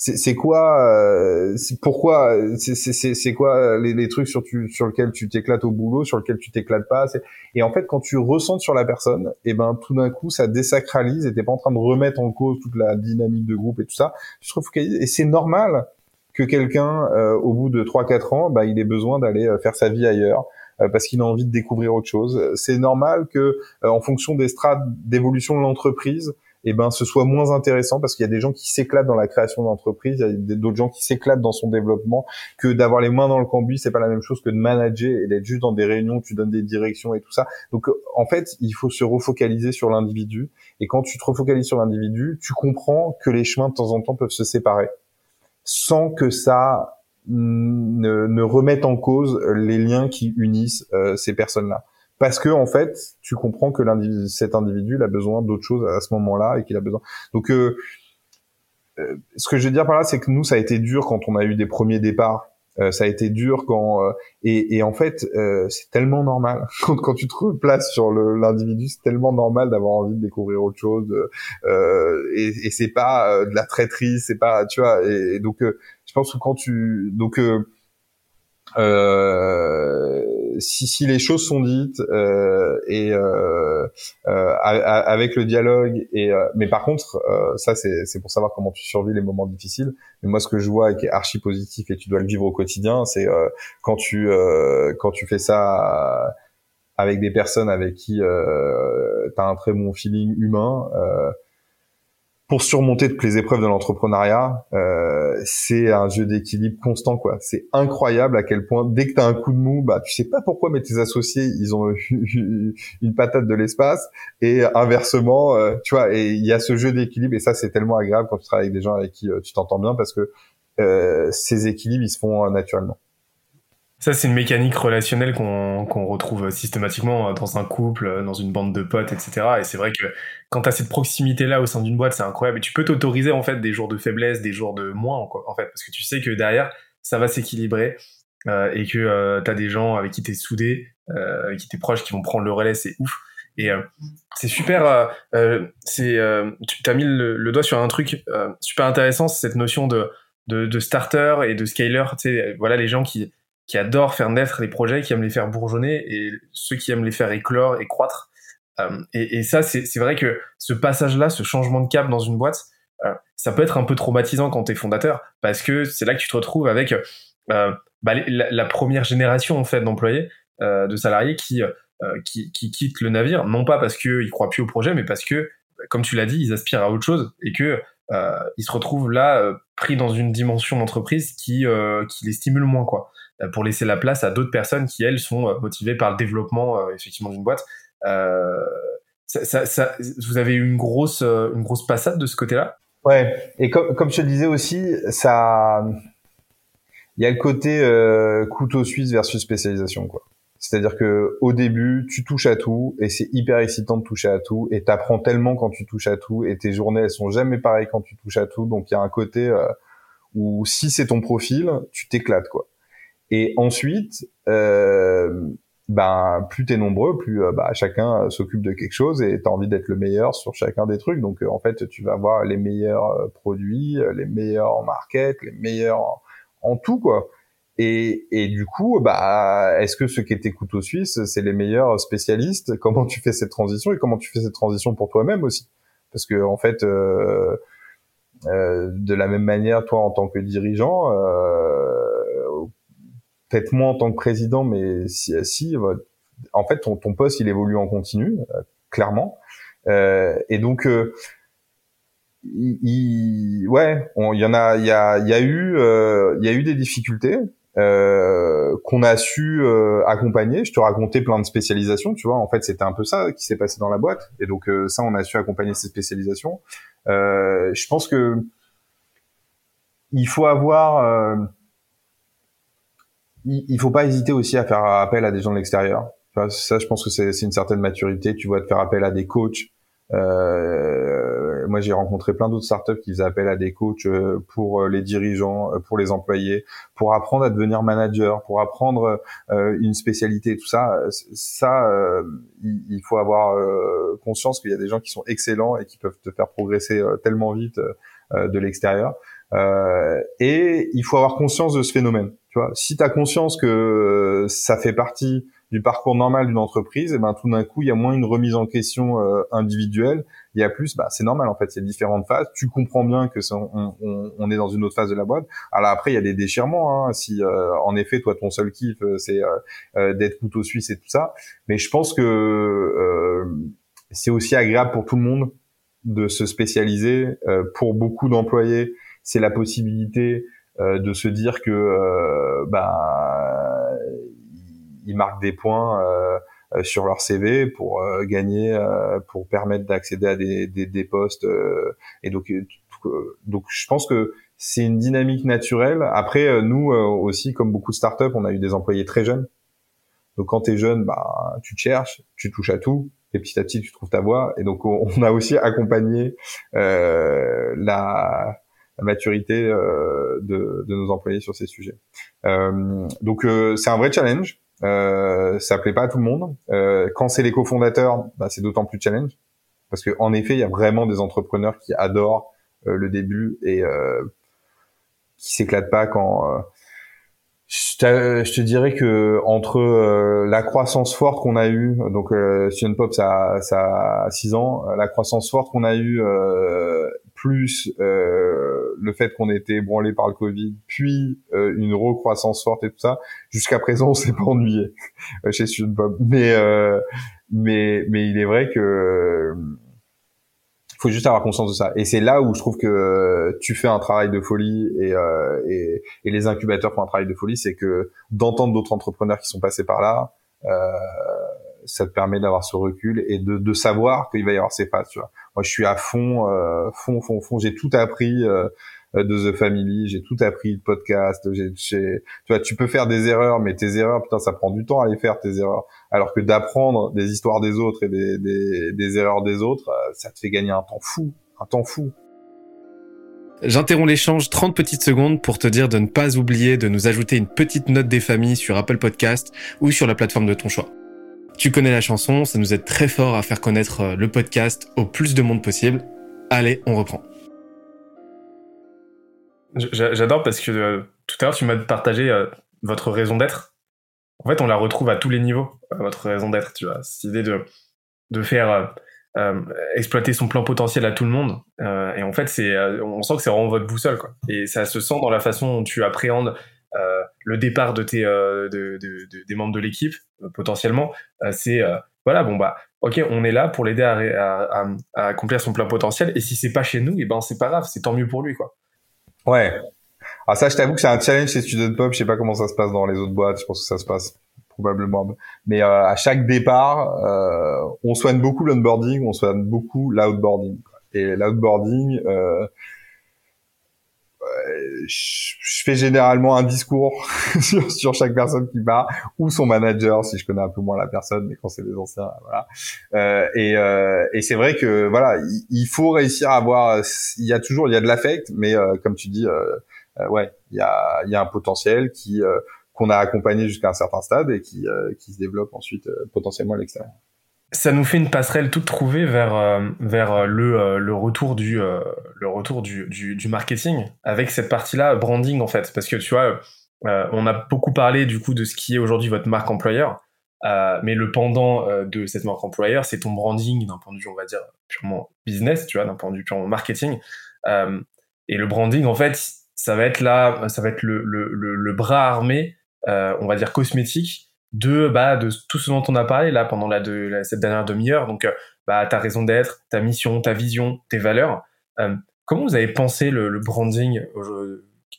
A: C'est quoi euh, pourquoi c'est quoi les, les, trucs sur tu, sur lesquels tu t'éclates au boulot sur lesquels tu t'éclates pas? Et en fait quand tu ressens sur la personne et eh ben tout d'un coup ça désacralise et t'es pas en train de remettre en cause toute la dynamique de groupe et tout ça tu te refocalises et c'est normal que quelqu'un euh, au bout de 3 4 ans bah il ait besoin d'aller euh, faire sa vie ailleurs parce qu'il a envie de découvrir autre chose. C'est normal que, en fonction des strates d'évolution de l'entreprise, eh ben ce soit moins intéressant parce qu'il y a des gens qui s'éclatent dans la création d'entreprise, il y a d'autres gens qui s'éclatent dans son développement, que d'avoir les mains dans le cambouis, c'est pas la même chose que de manager et d'être juste dans des réunions, tu donnes des directions et tout ça. Donc en fait, il faut se refocaliser sur l'individu et quand tu te refocalises sur l'individu, tu comprends que les chemins de temps en temps peuvent se séparer sans que ça ne, ne remette en cause les liens qui unissent euh, ces personnes-là parce que en fait, tu comprends que cet individu il a besoin d'autre chose à ce moment-là et qu'il a besoin. Donc, euh, euh, ce que je veux dire par là, c'est que nous, ça a été dur quand on a eu des premiers départs. Euh, ça a été dur quand et, et, en fait c'est tellement normal. Quand, quand tu te replaces sur l'individu c'est tellement normal d'avoir envie de découvrir autre chose et, et c'est pas de la traîtrise c'est pas tu vois et, donc je pense que quand tu donc euh, si, si les choses sont dites euh, et euh, euh avec le dialogue et euh, mais par contre ça c'est c'est pour savoir comment tu survis les moments difficiles. Mais moi ce que je vois et qui est archi positif et tu dois le vivre au quotidien c'est quand tu quand tu fais ça avec des personnes avec qui tu as un très bon feeling humain pour surmonter toutes les épreuves de l'entrepreneuriat, euh, c'est un jeu d'équilibre constant quoi. C'est incroyable à quel point dès que tu as un coup de mou, bah tu sais pas pourquoi mais tes associés, ils ont une patate de l'espace et inversement, euh, tu vois, et il y a ce jeu d'équilibre et ça c'est tellement agréable quand tu travailles avec des gens avec qui euh, tu t'entends bien parce que euh, ces équilibres ils se font naturellement.
B: Ça, c'est une mécanique relationnelle qu'on retrouve systématiquement dans un couple, dans une bande de potes, etc. Et c'est vrai que quand tu as cette proximité-là au sein d'une boîte, c'est incroyable. Et tu peux t'autoriser en fait des jours de faiblesse, des jours de moins, en fait, parce que tu sais que derrière, ça va s'équilibrer euh, et que euh, tu as des gens avec qui tu es soudé, euh, avec qui tu es proche, qui vont prendre le relais, c'est ouf. Et euh, c'est super. Euh, c'est tu as mis le, doigt sur un truc super intéressant, c'est cette notion de, de, de starter et de scaler. Tu sais, voilà les gens qui qui adorent faire naître les projets, qui aiment les faire bourgeonner, et ceux qui aiment les faire éclore et croître. Euh, et, ça, c'est vrai que ce passage-là, ce changement de cap dans une boîte, euh, ça peut être un peu traumatisant quand tu es fondateur, parce que c'est là que tu te retrouves avec euh, bah, la, première génération en fait d'employés, de salariés qui, qui, qui quittent le navire, non pas parce qu'ils croient plus au projet, mais parce que, comme tu l'as dit, ils aspirent à autre chose et que ils se retrouvent là pris dans une dimension d'entreprise qui, qui les stimule moins quoi. Euh, pour laisser la place à d'autres personnes qui elles sont euh, motivées par le développement euh, effectivement d'une boîte. Ça, ça, vous avez eu une grosse une grosse passade de ce côté-là?
A: Ouais, et comme, comme je te disais aussi, ça, il y a le côté couteau suisse versus spécialisation, quoi. C'est-à-dire que au début, tu touches à tout et c'est hyper excitant de toucher à tout et t'apprends tellement quand tu touches à tout et tes journées elles sont jamais pareilles quand tu touches à tout. Donc il y a un côté où si c'est ton profil, tu t'éclates quoi. Et ensuite, euh, ben plus t'es nombreux, plus euh, bah, chacun s'occupe de quelque chose et t'as envie d'être le meilleur sur chacun des trucs. Donc euh, en fait, tu vas avoir les meilleurs euh, produits, les meilleurs en market, les meilleurs en, tout quoi. Et, et du coup, bah est-ce que ce qui était couteau suisse, c'est les meilleurs spécialistes? Comment tu fais cette transition et comment tu fais cette transition pour toi-même aussi? Parce que en fait. Euh, de la même manière, toi en tant que dirigeant, euh, peut-être moins en tant que président, mais si, si en fait, ton, poste, il évolue en continu, euh, clairement. Euh, et donc, euh, il, ouais, il y en a, il y a, il y a eu, euh, il y a eu des difficultés euh, qu'on a su accompagner. Je te racontais plein de spécialisations, tu vois. En fait, c'était un peu ça qui s'est passé dans la boîte. Et donc, ça, on a su accompagner ces spécialisations. je pense que il faut avoir il, faut pas hésiter aussi à faire appel à des gens de l'extérieur. Ça, je pense que c'est une certaine maturité. Tu vois, de faire appel à des coachs. Euh, moi, j'ai rencontré plein d'autres startups qui faisaient appel à des coachs pour les dirigeants, pour les employés, pour apprendre à devenir manager, pour apprendre une spécialité, tout ça. Ça, il, faut avoir conscience qu'il y a des gens qui sont excellents et qui peuvent te faire progresser tellement vite de l'extérieur. et il faut avoir conscience de ce phénomène. Tu vois, si tu as conscience que ça fait partie du parcours normal d'une entreprise, et ben tout d'un coup, il y a moins une remise en question euh, individuelle. Il y a plus, bah c'est normal en fait, il y a différentes phases. Tu comprends bien que ça, on, on, on, est dans une autre phase de la boîte. Alors après, il y a des déchirements. Hein, si euh, en effet, toi, ton seul kiff, euh, c'est d'être couteau suisse et tout ça. Mais je pense que c'est aussi agréable pour tout le monde de se spécialiser. pour beaucoup d'employés, c'est la possibilité de se dire que bah ils marquent des points euh, euh, sur leur CV pour euh, gagner, pour permettre d'accéder à des, des, des postes. et donc, donc je pense que c'est une dynamique naturelle. Après, nous aussi, comme beaucoup de startups, on a eu des employés très jeunes. Donc quand tu es jeune, bah, tu te cherches, tu touches à tout, et petit à petit tu trouves ta voie. Et donc on a aussi accompagné euh, la, la, maturité euh, de, de, nos employés sur ces sujets. Euh, donc c'est un vrai challenge. Euh, ça plaît pas à tout le monde. Euh, quand c'est les cofondateurs, bah, c'est d'autant plus challenge parce que en effet, il y a vraiment des entrepreneurs qui adorent euh, le début et euh, qui s'éclatent pas quand. Euh, je, te, dirais que entre la croissance forte qu'on a eue, donc euh, Pop ça, ça a 6 ans, la croissance forte qu'on a eue plus euh, le fait qu'on ait été branlé par le Covid, puis euh, une recroissance forte et tout ça, jusqu'à présent on s'est pas ennuyé euh, chez Mais mais mais il est vrai que il faut juste avoir conscience de ça. Et c'est là où je trouve que tu fais un travail de folie et, et, et les incubateurs font un travail de folie, c'est que d'entendre d'autres entrepreneurs qui sont passés par là, ça te permet d'avoir ce recul et de, de savoir qu'il va y avoir ces phases. Tu vois moi je suis à fond, euh, fond, fond, fond. J'ai tout appris euh, de The Family, j'ai tout appris de podcast. J'ai, tu vois, tu peux faire des erreurs, mais tes erreurs, putain, ça prend du temps à les faire tes erreurs. Alors que d'apprendre des histoires des autres et des, des, des erreurs des autres, euh, ça te fait gagner un temps fou, un temps fou.
B: J'interromps l'échange 30 petites secondes pour te dire de ne pas oublier de nous ajouter une petite note des familles sur Apple Podcast ou sur la plateforme de ton choix. Tu connais la chanson, ça nous aide très fort à faire connaître euh, le podcast au plus de monde possible. Allez, on reprend. J'adore parce que euh, tout à l'heure tu m'as partagé euh, votre raison d'être. En fait, on la retrouve à tous les niveaux, votre raison d'être, tu vois. Cette idée de, de faire exploiter son plein potentiel à tout le monde. et en fait, c'est, on sent que c'est vraiment votre boussole, quoi. Et ça se sent dans la façon dont tu appréhendes le départ de tes euh, de, de, de, des membres de l'équipe euh, potentiellement c'est voilà bon bah ok on est là pour l'aider à, à, accomplir son plein potentiel et si c'est pas chez nous et eh ben c'est pas grave c'est tant mieux pour lui quoi.
A: Ouais. Alors ça je t'avoue que c'est un challenge chez Student Pop je sais pas comment ça se passe dans les autres boîtes je pense que ça se passe probablement mais euh, à chaque départ euh, on soigne beaucoup l'onboarding on soigne beaucoup l'outboarding et l'outboarding euh, je fais généralement un discours sur, sur, chaque personne qui part ou son manager si je connais un peu moins la personne mais quand c'est des anciens voilà. Euh, et, euh, et c'est vrai que voilà il, faut réussir à avoir il y a toujours il y a de l'affect mais euh, comme tu dis euh, euh, ouais il y a il y a un potentiel qui qu'on a accompagné jusqu'à un certain stade et qui qui se développe ensuite potentiellement à l'extérieur
B: ça nous fait une passerelle toute trouvée vers euh, vers euh, le euh, le retour du le retour du, du, marketing avec cette partie là branding en fait. Parce que tu vois on a beaucoup parlé du coup de ce qui est aujourd'hui votre marque employeur. Mais le pendant de cette marque employeur c'est ton branding d'un point de vue on va dire purement business tu vois d'un point de vue purement marketing. Et le branding en fait ça va être là ça va être le, le, le bras armé on va dire cosmétique de bah de tout ce dont on a parlé là pendant la de cette dernière demi-heure. Donc euh, bah ta raison d'être ta mission ta vision tes valeurs. Euh, comment vous avez pensé le, branding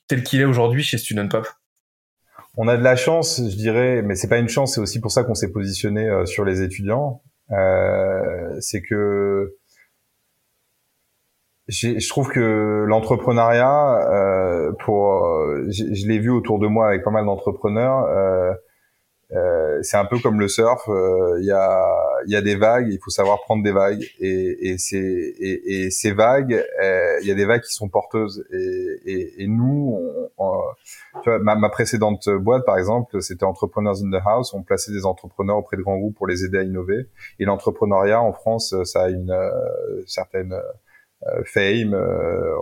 B: tel qu'il est aujourd'hui chez Student Pop?
A: On a de la chance je dirais mais c'est pas une chance c'est aussi pour ça qu'on s'est positionné euh, sur les étudiants. C'est que je trouve que l'entrepreneuriat pour je l'ai vu autour de moi avec pas mal d'entrepreneurs euh, c'est un peu comme le surf. Euh, il y, a, y a des vagues, il faut savoir prendre des vagues. Et, et, ces, et, et ces vagues, euh, il y a des vagues qui sont porteuses. Et, nous, on, tu vois, ma, ma, précédente boîte par exemple, c'était Entrepreneurs in the House, on plaçait des entrepreneurs auprès de grands groupes pour les aider à innover. Et l'entrepreneuriat en France, ça a une certaine fame. Euh,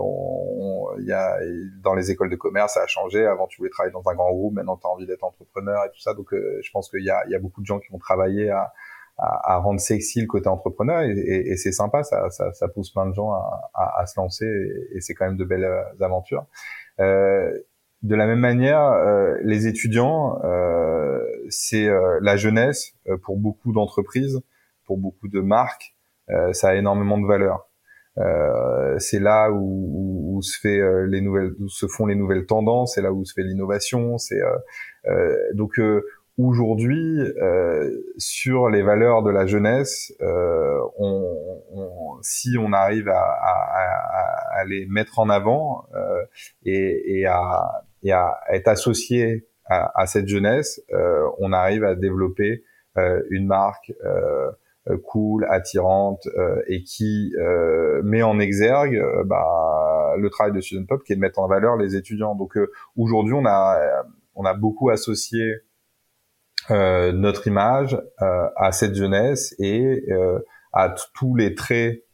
A: il y a dans les écoles de commerce, ça a changé. Avant, tu voulais travailler dans un grand groupe, maintenant, tu as envie d'être entrepreneur et tout ça. Donc, euh, je pense qu'il y a, y a beaucoup de gens qui ont travaillé à, à, à rendre sexy le côté entrepreneur et, et, c'est sympa. Ça, ça, ça, pousse plein de gens à, à, à se lancer et, c'est quand même de belles aventures. Euh, de la même manière, euh, les étudiants, euh, c'est la jeunesse pour beaucoup d'entreprises, pour beaucoup de marques, ça a énormément de valeur. Euh, c'est là où, où, se fait euh, les nouvelles, où se font les nouvelles tendances, c'est là où se fait l'innovation. C'est euh, donc aujourd'hui sur les valeurs de la jeunesse, on, on, si on arrive à, à, à, les mettre en avant et, et, à, et, à, être associé à, cette jeunesse, on arrive à développer une marque. Euh, euh, cool, attirante euh, et qui euh, met en exergue bah, le travail de Student Pop, qui est de mettre en valeur les étudiants. Donc aujourd'hui, on a on a beaucoup associé notre image à cette jeunesse et à tous les traits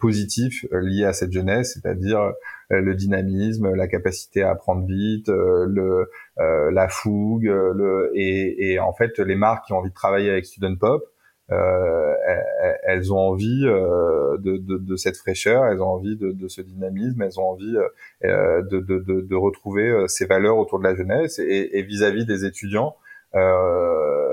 A: positifs liés à cette jeunesse, c'est-à-dire le dynamisme, la capacité à apprendre vite, le, la fougue, le, et, et, en fait les marques qui ont envie de travailler avec Student Pop, euh, elles ont envie euh, de, de, de, cette fraîcheur, elles ont envie de, de ce dynamisme, elles ont envie euh, de, retrouver ces valeurs autour de la jeunesse et vis-à-vis des étudiants. Euh,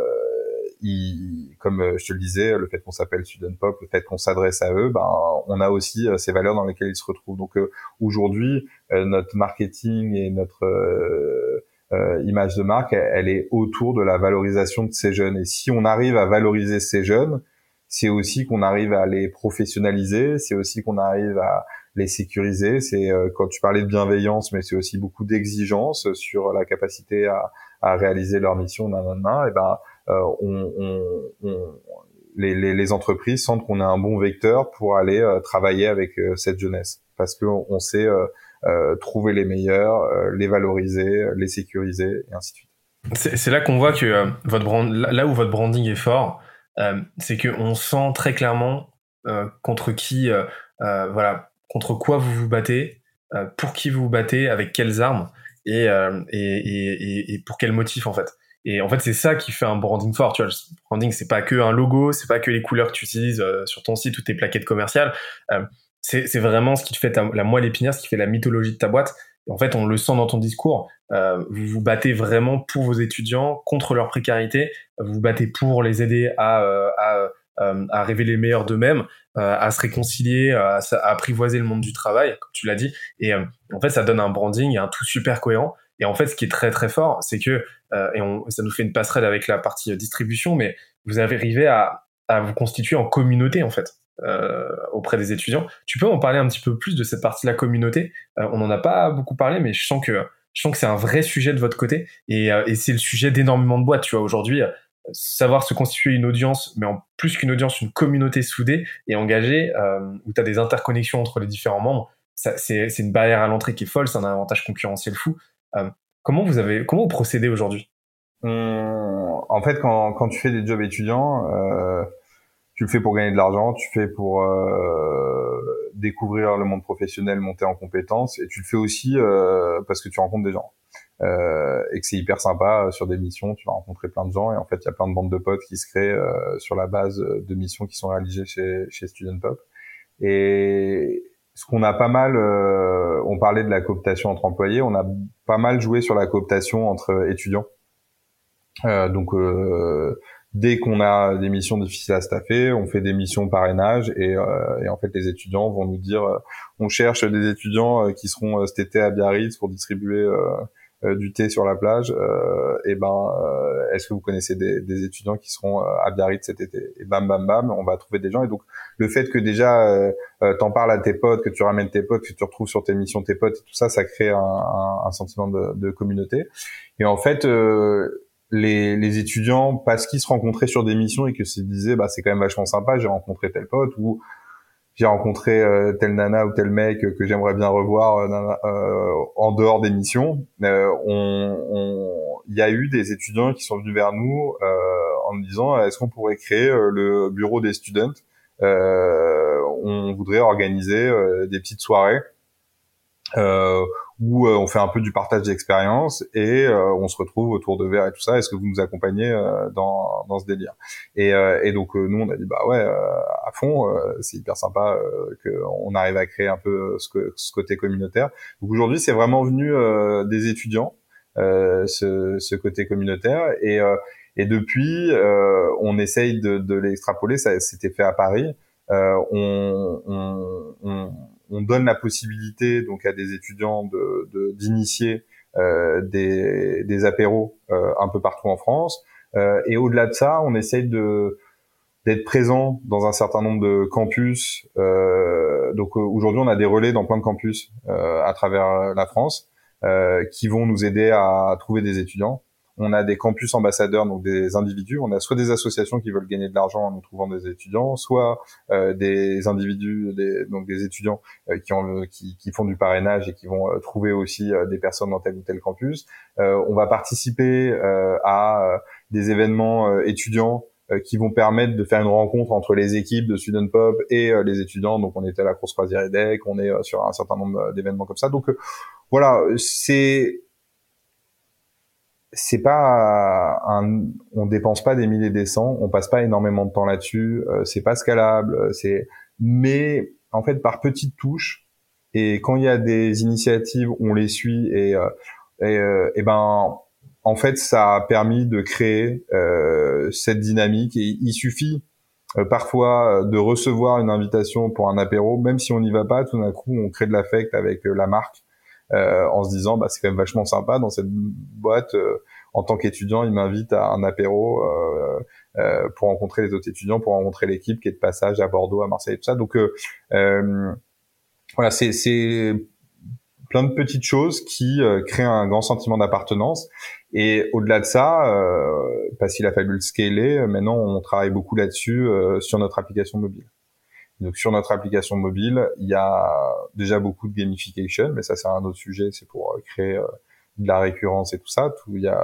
A: il, comme je te le disais, le fait qu'on s'appelle Student Pop, le fait qu'on s'adresse à eux, ben, on a aussi ces valeurs dans lesquelles ils se retrouvent. Donc aujourd'hui, notre marketing et notre euh, image de marque, elle, est autour de la valorisation de ces jeunes. Et si on arrive à valoriser ces jeunes, c'est aussi qu'on arrive à les professionnaliser, c'est aussi qu'on arrive à les sécuriser. C'est euh, quand tu parlais de bienveillance, mais c'est aussi beaucoup d'exigence sur la capacité à, à, réaliser leur mission. Nanana, et ben, euh, on, on, on, les, les, les, entreprises sentent qu'on a un bon vecteur pour aller euh, travailler avec cette jeunesse, parce qu'on on sait euh, trouver les meilleurs, euh, les valoriser, les sécuriser et ainsi de
B: suite. C'est là qu'on voit que euh, votre là où votre branding est fort, c'est qu'on sent très clairement contre qui, voilà, contre quoi vous vous battez, pour qui vous vous battez, avec quelles armes et, et, et, pour quel motif en fait. Et en fait, c'est ça qui fait un branding fort. Tu vois, le branding, c'est pas que un logo, c'est pas que les couleurs que tu utilises sur ton site ou tes plaquettes commerciales c'est vraiment ce qui te fait la moelle épinière, ce qui fait la mythologie de ta boîte. en fait, on le sent dans ton discours. Euh, vous vous battez vraiment pour vos étudiants, contre leur précarité. Vous vous battez pour les aider à, euh, à, euh, à révéler le meilleur d'eux-mêmes, à se réconcilier, à, apprivoiser le monde du travail, comme tu l'as dit. Et en fait, ça donne un branding et un tout super cohérent. Et en fait, ce qui est très très fort, c'est que et on, ça nous fait une passerelle avec la partie distribution, mais vous avez arrivé à, à vous constituer en communauté en fait. Euh, auprès des étudiants. Tu peux en parler un petit peu plus de cette partie de la communauté? Euh, On n'en a pas beaucoup parlé, mais je sens que je sens que c'est un vrai sujet de votre côté et, euh, et c'est le sujet d'énormément de boîtes. Tu vois, aujourd'hui, savoir se constituer une audience, mais en plus qu'une audience, une communauté soudée et engagée, où tu as des interconnexions entre les différents membres, c'est une barrière à l'entrée qui est folle, c'est un avantage concurrentiel fou. comment vous avez, comment vous procédez aujourd'hui?
A: En fait, quand, quand, tu fais des jobs étudiants, tu le fais pour gagner de l'argent, tu le fais pour euh, découvrir le monde professionnel, monter en compétences, et tu le fais aussi euh, parce que tu rencontres des gens. Euh, et que c'est hyper sympa sur des missions, tu vas rencontrer plein de gens, et en fait il y a plein de bandes de potes qui se créent sur la base de missions qui sont réalisées chez, chez Student Pop. Et ce qu'on a pas mal, on parlait de la cooptation entre employés, on a pas mal joué sur la cooptation entre étudiants. Donc dès qu'on a des missions difficiles à staffer, on fait des missions parrainage et, euh, et en fait les étudiants vont nous dire euh, on cherche des étudiants euh, qui seront cet été à Biarritz pour distribuer du thé sur la plage. et ben est-ce que vous connaissez des, des, étudiants qui seront à Biarritz cet été? Et bam bam bam, on va trouver des gens et donc le fait que déjà t'en parles à tes potes, que tu ramènes tes potes, que tu retrouves sur tes missions tes potes et tout ça, ça crée un, un, un sentiment de, de, communauté. Et en fait les, les étudiants parce qu'ils se rencontraient sur des missions et que se disaient bah c'est quand même vachement sympa j'ai rencontré tel pote ou j'ai rencontré euh, tel nana ou tel mec que j'aimerais bien revoir euh, euh, en dehors des missions on il y a eu des étudiants qui sont venus vers nous en nous disant est-ce qu'on pourrait créer le bureau des students? On voudrait organiser des petites soirées. euh, où euh, on fait un peu du partage d'expérience et euh, on se retrouve autour de verre et tout ça. Est-ce que vous nous accompagnez euh, dans, dans ce délire? Et, et, donc nous on a dit bah ouais à fond, c'est hyper sympa qu'on arrive à créer un peu ce, ce côté communautaire. Donc aujourd'hui c'est vraiment venu des étudiants ce, ce, côté communautaire et et depuis, on essaye de, de l'extrapoler. Ça, c'était fait à Paris. on, on, on, on donne la possibilité donc à des étudiants de d'initier euh, des, des apéros euh, un peu partout en France. Euh, et au-delà de ça, on essaye de d'être présent dans un certain nombre de campus. donc aujourd'hui, on a des relais dans plein de campus à travers la France qui vont nous aider à trouver des étudiants on a des campus ambassadeurs, donc des individus. On a soit des associations qui veulent gagner de l'argent en nous trouvant des étudiants, soit euh, des individus, donc des étudiants euh, qui, ont, qui, font du parrainage et qui vont euh, trouver aussi des personnes dans tel ou tel campus. on va participer à des événements étudiants qui vont permettre de faire une rencontre entre les équipes de Student Pop et les étudiants. Donc on était à la course croisière EDEC, on est sur un certain nombre d'événements comme ça. Donc voilà, c'est c'est pas un, on dépense pas des milliers des cents, on passe pas énormément de temps là-dessus, euh, c'est pas scalable, euh, c'est, mais en fait par petites touches et quand il y a des initiatives, on les suit et euh, et, et, ben en fait ça a permis de créer cette dynamique et il suffit parfois de recevoir une invitation pour un apéro, même si on n'y va pas, tout d'un coup on crée de l'affect avec la marque euh, en se disant bah c'est quand même vachement sympa dans cette boîte euh, en tant qu'étudiant il m'invite à un apéro euh, pour rencontrer les autres étudiants pour rencontrer l'équipe qui est de passage à Bordeaux à Marseille tout ça donc voilà c'est plein de petites choses qui créent un grand sentiment d'appartenance et au-delà de ça, euh, parce qu'il a fallu le scaler, maintenant on travaille beaucoup là-dessus sur notre application mobile. Donc sur notre application mobile, il y a déjà beaucoup de gamification, mais ça c'est un autre sujet, c'est pour euh, créer euh, de la récurrence et tout ça. Tout, il y a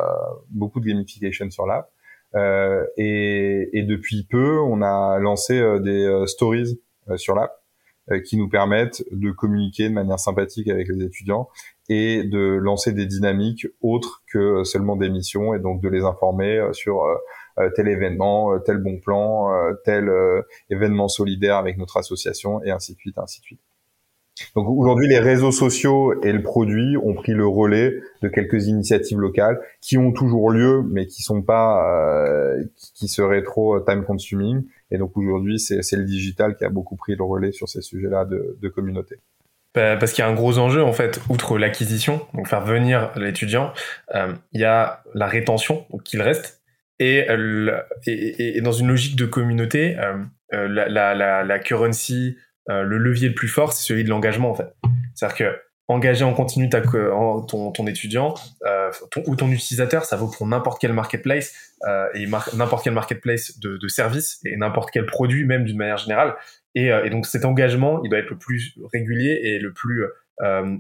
A: beaucoup de gamification sur l'app. Euh, et, et, depuis peu, on a lancé euh, des stories sur l'app qui nous permettent de communiquer de manière sympathique avec les étudiants et de lancer des dynamiques autres que seulement des missions et donc de les informer sur tel événement, euh, tel bon plan, euh, tel événement solidaire avec notre association et ainsi de suite, ainsi de suite. Donc aujourd'hui, les réseaux sociaux et le produit ont pris le relais de quelques initiatives locales qui ont toujours lieu, mais qui sont pas, qui seraient trop time consuming. Et donc aujourd'hui, c'est le digital qui a beaucoup pris le relais sur ces sujets-là de, de communauté.
B: Bah, parce qu'il y a un gros enjeu en fait, outre l'acquisition, donc faire venir l'étudiant, il y a la rétention, qu'il reste, et, et, et, dans une logique de communauté, euh, euh, la, la, la, la, currency, euh, le levier le plus fort, c'est celui de l'engagement en fait. C'est-à-dire que engager en continu ta, ton, ton étudiant euh, ton, ou ton utilisateur, ça vaut pour n'importe quel marketplace euh, et n'importe quel marketplace de, de services et n'importe quel produit même d'une manière générale. Et, et, donc cet engagement, il doit être le plus régulier et le plus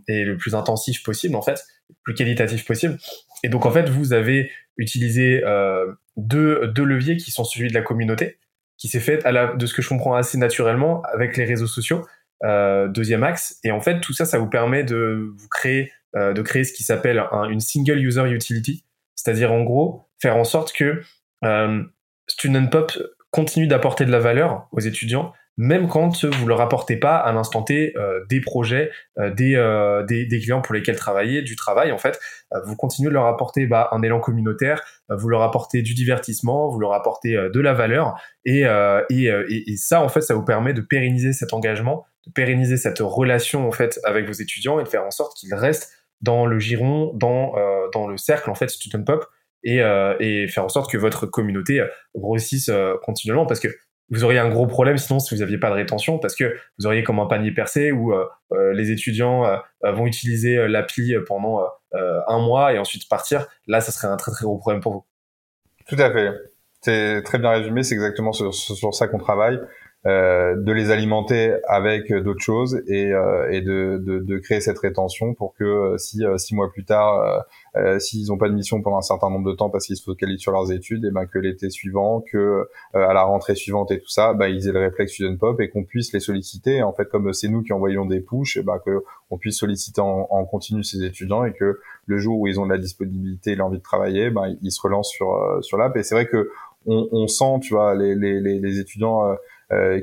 B: et le plus intensif possible en fait, le plus qualitatif possible. Et donc en fait, vous avez utilisé euh, deux, deux leviers qui sont celui de la communauté, qui s'est fait, à la, de ce que je comprends assez naturellement, avec les réseaux sociaux. Euh, deuxième axe. Et en fait, tout ça, ça vous permet de vous créer, euh, de créer ce qui s'appelle une single user utility, c'est-à-dire en gros faire en sorte que euh, Student Pop continue d'apporter de la valeur aux étudiants même quand vous leur apportez pas à l'instant T euh, des projets, euh, des, euh, des, des, clients pour lesquels travailler, du travail en fait, vous continuez de leur apporter bah, un élan communautaire, vous leur apportez du divertissement, vous leur apportez de la valeur et, et, et, et, ça en fait ça vous permet de pérenniser cet engagement, de pérenniser cette relation en fait avec vos étudiants et de faire en sorte qu'ils restent dans le giron, dans, dans le cercle en fait student pop et, et faire en sorte que votre communauté grossisse continuellement parce que vous auriez un gros problème sinon si vous n'aviez pas de rétention parce que vous auriez comme un panier percé où euh, euh, les étudiants euh, vont utiliser l'appli pendant un mois et ensuite partir. Là, ça serait un très très gros problème pour vous.
A: Tout à fait. C'est très bien résumé. C'est exactement sur, sur ça qu'on travaille. Euh, de les alimenter avec d'autres choses et, euh, et de, de, de, créer cette rétention pour que euh, si six mois plus tard, s'ils n'ont pas de mission pendant un certain nombre de temps parce qu'ils se focalisent sur leurs études, et ben que l'été suivant, que à la rentrée suivante et tout ça, ben, ils aient le réflexe student pop et qu'on puisse les solliciter. En fait, comme c'est nous qui envoyons des push, ben, que on puisse solliciter en, en, continu ces étudiants et que le jour où ils ont de la disponibilité et l'envie de travailler, ben, ils se relancent sur sur l'app. Et c'est vrai que on, on, sent, tu vois, les, les, les étudiants euh,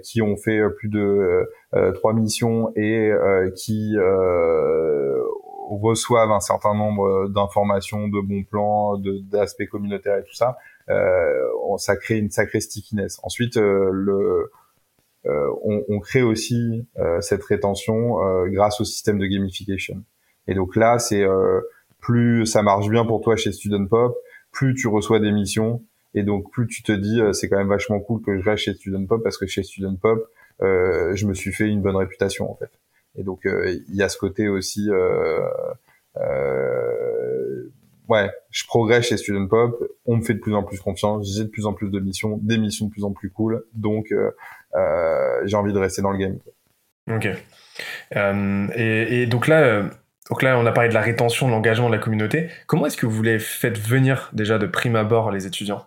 A: qui ont fait euh, plus de euh, trois missions et qui reçoivent un certain nombre d'informations, de bons plans, d'aspects communautaires et tout ça, ça crée une sacrée stickiness. Ensuite, le, on, on, crée aussi cette rétention grâce au système de gamification. Et donc là, c'est plus ça marche bien pour toi chez Student Pop, plus tu reçois des missions, et donc plus tu te dis euh, c'est quand même vachement cool que je reste chez Student Pop parce que chez Student Pop euh, je me suis fait une bonne réputation en fait. Et donc euh, il y a ce côté aussi ouais, je progresse chez Student Pop, on me fait de plus en plus confiance, j'ai de plus en plus de missions, des missions de plus en plus cool, donc j'ai envie de rester dans le game.
B: Ok. Et, donc là, donc là, on a parlé de la rétention, de l'engagement de la communauté. Comment est-ce que vous voulez faire venir déjà de prime abord les étudiants?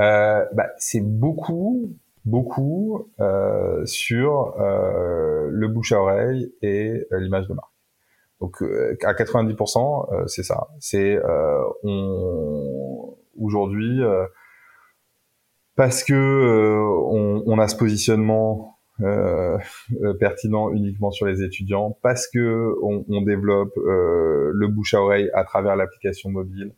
A: Euh, bah, c'est beaucoup, beaucoup euh, sur euh, le bouche à oreille et euh, l'image de marque. Donc euh, à 90%, euh, c'est ça. C'est on aujourd'hui parce que on, on, a ce positionnement pertinent uniquement sur les étudiants, parce que on, on développe le bouche à oreille à travers l'application mobile,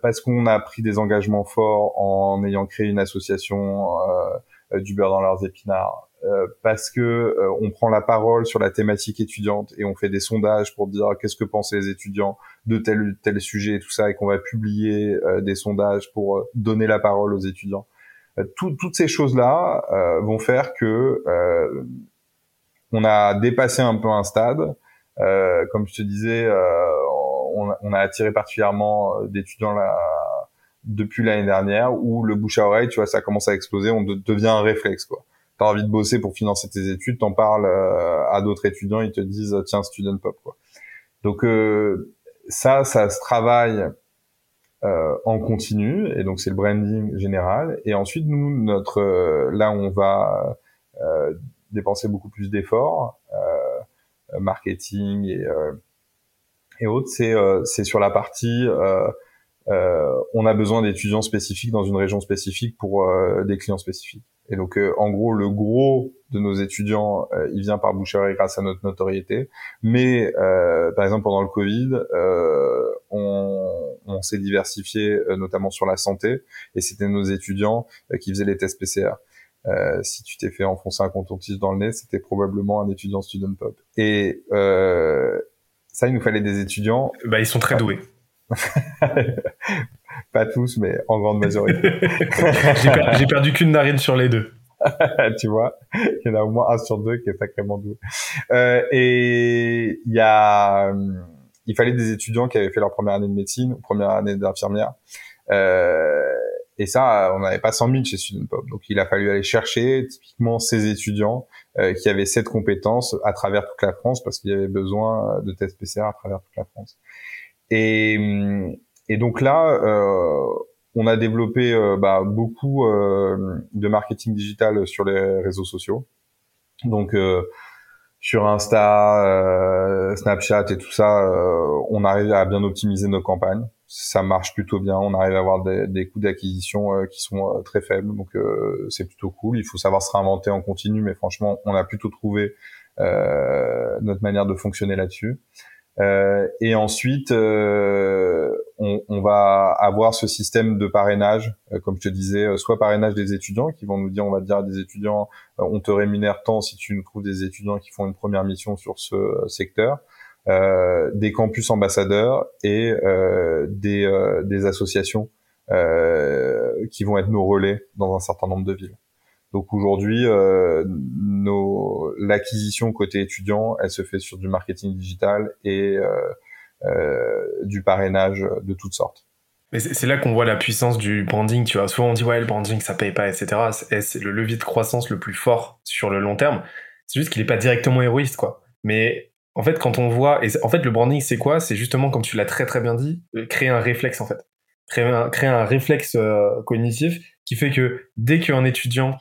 A: parce qu'on a pris des engagements forts en ayant créé une association euh, du beurre dans leurs épinards, euh, parce que on prend la parole sur la thématique étudiante et on fait des sondages pour dire qu'est-ce que pensent les étudiants de tel ou tel sujet et tout ça, et qu'on va publier des sondages pour donner la parole aux étudiants. toutes ces choses-là vont faire que on a dépassé un peu un stade. comme je te disais, on, a attiré particulièrement euh, d'étudiants là, depuis l'année dernière où le bouche à oreille, tu vois, ça commence à exploser, on devient un réflexe, quoi. T'as envie de bosser pour financer tes études, t'en parles euh, à d'autres étudiants, ils te disent tiens student pop, quoi. Donc euh, ça, ça se travaille en continu et donc c'est le branding général. Et ensuite nous, notre là, on va dépenser beaucoup plus d'efforts, marketing et et autres, c'est euh, c'est sur la partie euh, euh, on a besoin d'étudiants spécifiques dans une région spécifique pour des clients spécifiques. Et donc, en gros, le gros de nos étudiants, il vient par boucherie grâce à notre notoriété. Mais, par exemple, pendant le Covid, on, on s'est diversifié, notamment sur la santé, et c'était nos étudiants qui faisaient les tests PCR. Euh, si tu t'es fait enfoncer un coton-tige dans le nez, c'était probablement un étudiant student pop. Et euh, ça, il nous fallait des étudiants.
B: Bah, ils sont très doués.
A: pas tous, mais en grande majorité.
B: J'ai perdu qu'une narine sur les deux.
A: tu vois, il y en a au moins un sur deux qui est sacrément doué. Euh, et il y a, euh, il fallait des étudiants qui avaient fait leur première année de médecine première année d'infirmière. Euh, et ça, on n'avait pas 100 000 chez Student Pop. Donc, il a fallu aller chercher typiquement ces étudiants qui avaient cette compétence à travers toute la France parce qu'il y avait besoin euh, de tests PCR à travers toute la France. Et, hum, et donc là, euh, on a développé euh, bah, beaucoup de marketing digital sur les réseaux sociaux. Donc sur Insta, Snapchat et tout ça, on arrive à bien optimiser nos campagnes ça marche plutôt bien. On arrive à avoir des, des coûts d'acquisition euh, qui sont euh, très faibles, donc euh, c'est plutôt cool. Il faut savoir se réinventer en continu, mais franchement, on a plutôt trouvé notre manière de fonctionner là-dessus. et ensuite, on, on, va avoir ce système de parrainage, comme je te disais, soit parrainage des étudiants qui vont nous dire, on va dire à des étudiants, on te rémunère tant si tu nous trouves des étudiants qui font une première mission sur ce secteur. Euh, des campus ambassadeurs et euh, des, euh, des, associations qui vont être nos relais dans un certain nombre de villes. Donc aujourd'hui, nos l'acquisition côté étudiant, elle se fait sur du marketing digital et du parrainage de toutes sortes.
B: Mais c'est là qu'on voit la puissance du branding, tu vois. Souvent on dit ouais le branding ça paye pas, etc. C'est le levier de croissance le plus fort sur le long terme. C'est juste qu'il est pas directement héroïste, quoi. Mais en fait quand on voit, et en fait le branding c'est quoi? C'est justement comme tu l'as très très bien dit, euh, créer un réflexe en fait, créer un, réflexe euh, cognitif qui fait que dès qu'un étudiant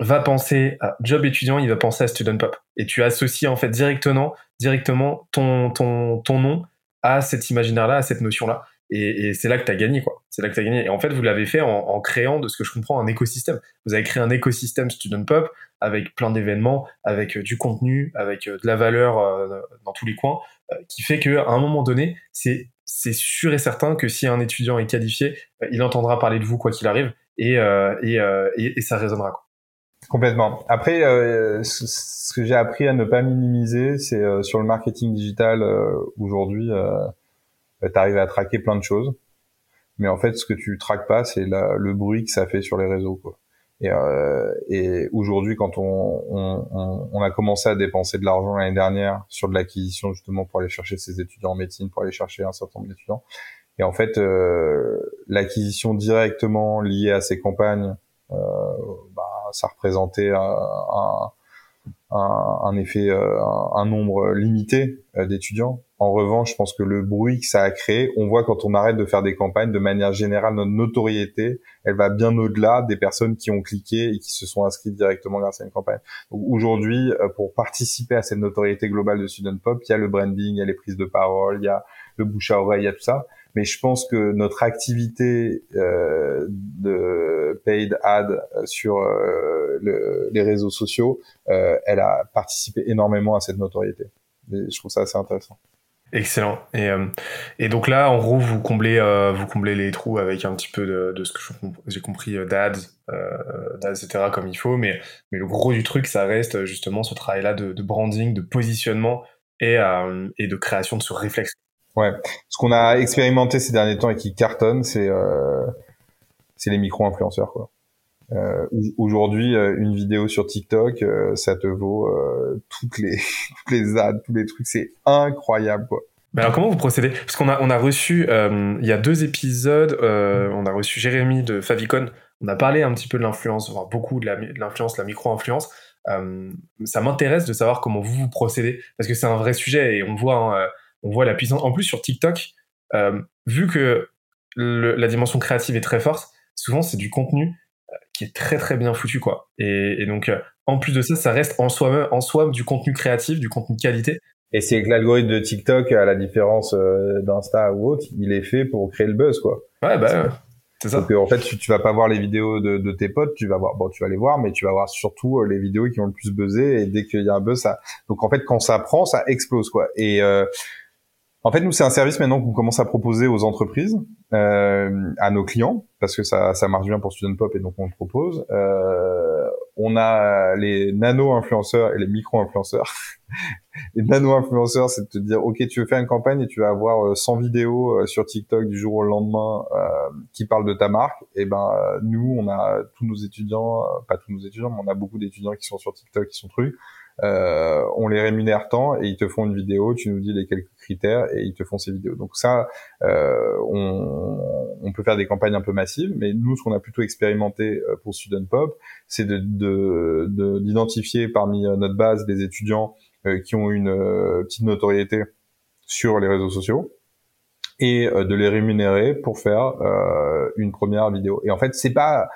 B: va penser à job étudiant, il va penser à student pop. Et tu associes en fait directement, directement ton, ton, ton nom à cet imaginaire-là, à cette notion-là. Et, et c'est là que tu as gagné, quoi. C'est là que tu as gagné. Et en fait, vous l'avez fait en, en, créant, de ce que je comprends, un écosystème. Vous avez créé un écosystème student pop avec plein d'événements, avec euh, du contenu, avec euh, de la valeur euh, dans tous les coins, qui fait qu'à un moment donné, c'est c'est sûr et certain que si un étudiant est qualifié, il entendra parler de vous quoi qu'il arrive, et, et, et, ça résonnera. Quoi.
A: Complètement. Après, ce que j'ai appris à ne pas minimiser, c'est sur le marketing digital aujourd'hui tu arrives à traquer plein de choses. Mais en fait, ce que tu traques pas, c'est le bruit que ça fait sur les réseaux. Quoi. Et, euh, et aujourd'hui, quand on, on, on, a commencé à dépenser de l'argent l'année dernière sur de l'acquisition justement pour aller chercher ses étudiants en médecine, pour aller chercher un certain nombre d'étudiants, et en fait, euh, l'acquisition directement liée à ces campagnes, euh, bah, ça représentait un, un, un effet, euh, un, nombre limité euh, d'étudiants. En revanche, je pense que le bruit que ça a créé, on voit quand on arrête de faire des campagnes, de manière générale, notre notoriété, elle va bien au-delà des personnes qui ont cliqué et qui se sont inscrites directement grâce à une campagne. Aujourd'hui, euh, pour participer à cette notoriété globale de Student Pop, il y a le branding, il y a les prises de parole, il y a le bouche à oreille, il y a tout ça. Mais je pense que notre activité euh, de paid ad sur euh, le, les réseaux sociaux, euh, elle a participé énormément à cette notoriété. Je trouve ça assez intéressant.
B: Excellent. Et, euh, donc là, en gros, vous comblez, vous comblez les trous avec un petit peu de, ce que j'ai compris d'ads, etc. comme il faut. Mais, le gros du truc, ça reste justement ce travail-là de, branding, de positionnement et de création de ce réflexe.
A: Ouais. Ce qu'on a expérimenté ces derniers temps et qui cartonne, c'est euh, c'est les micro-influenceurs, quoi. Euh, Aujourd'hui, euh, une vidéo sur TikTok, euh, ça te vaut euh, toutes les toutes les ads, tous les trucs, c'est incroyable quoi.
B: Mais alors comment vous procédez? Parce qu'on a on a reçu il y a deux épisodes, on a reçu Jérémy de Favicon. On a parlé un petit peu de l'influence, enfin beaucoup de l'influence, la, la micro-influence. ça m'intéresse de savoir comment vous vous procédez parce que c'est un vrai sujet et on voit hein, on voit la puissance. En plus sur TikTok, vu que le, la dimension créative est très forte, souvent c'est du contenu qui est très très bien foutu quoi. Et, et donc euh, en plus de ça, ça reste en soi en soi du contenu créatif, du contenu de qualité.
A: Et c'est que l'algorithme de TikTok, à la différence euh, d'Insta ou autre, il est fait pour créer le buzz quoi.
B: Ouais bah. C'est ça.
A: Donc en fait, tu, tu vas pas voir les vidéos de, de, tes potes, tu vas voir, bon, tu vas les voir, mais tu vas voir surtout euh, les vidéos qui ont le plus buzzé. Et dès qu'il y a un buzz, ça. Donc en fait, quand ça prend, ça explose quoi. Et euh, en fait, nous, c'est un service maintenant qu'on commence à proposer aux entreprises, euh, à nos clients, parce que ça, ça marche bien pour Student Pop et donc on le propose. Euh, on a les nano-influenceurs et les micro-influenceurs. les nano-influenceurs, c'est de te dire, OK, tu veux faire une campagne et tu vas avoir 100 euh, vidéos euh, sur TikTok du jour au lendemain euh, qui parlent de ta marque. Et ben, nous, on a tous nos étudiants, pas tous nos étudiants, mais on a beaucoup d'étudiants qui sont sur TikTok, qui sont trucs. Euh, on les rémunère tant et ils te font une vidéo, tu nous dis les quelques critères et ils te font ces vidéos. Donc ça, euh, on, on, peut faire des campagnes un peu massives, mais nous, ce qu'on a plutôt expérimenté euh, pour Student Pop, c'est de, d'identifier de, parmi euh, notre base des étudiants euh, qui ont une petite notoriété sur les réseaux sociaux et de les rémunérer pour faire une première vidéo. Et en fait, c'est pas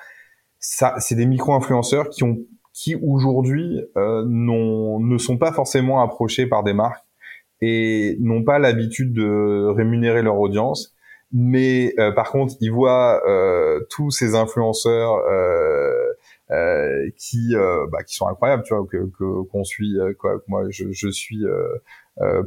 A: ça, c'est des micro-influenceurs qui ont qui aujourd'hui euh, ne sont pas forcément approchés par des marques et n'ont pas l'habitude de rémunérer leur audience. Mais euh, par contre, ils voient euh, tous ces influenceurs euh, euh qui bah, qui sont incroyables, tu vois, que qu'on suit, quoi. Moi, je, je suis euh,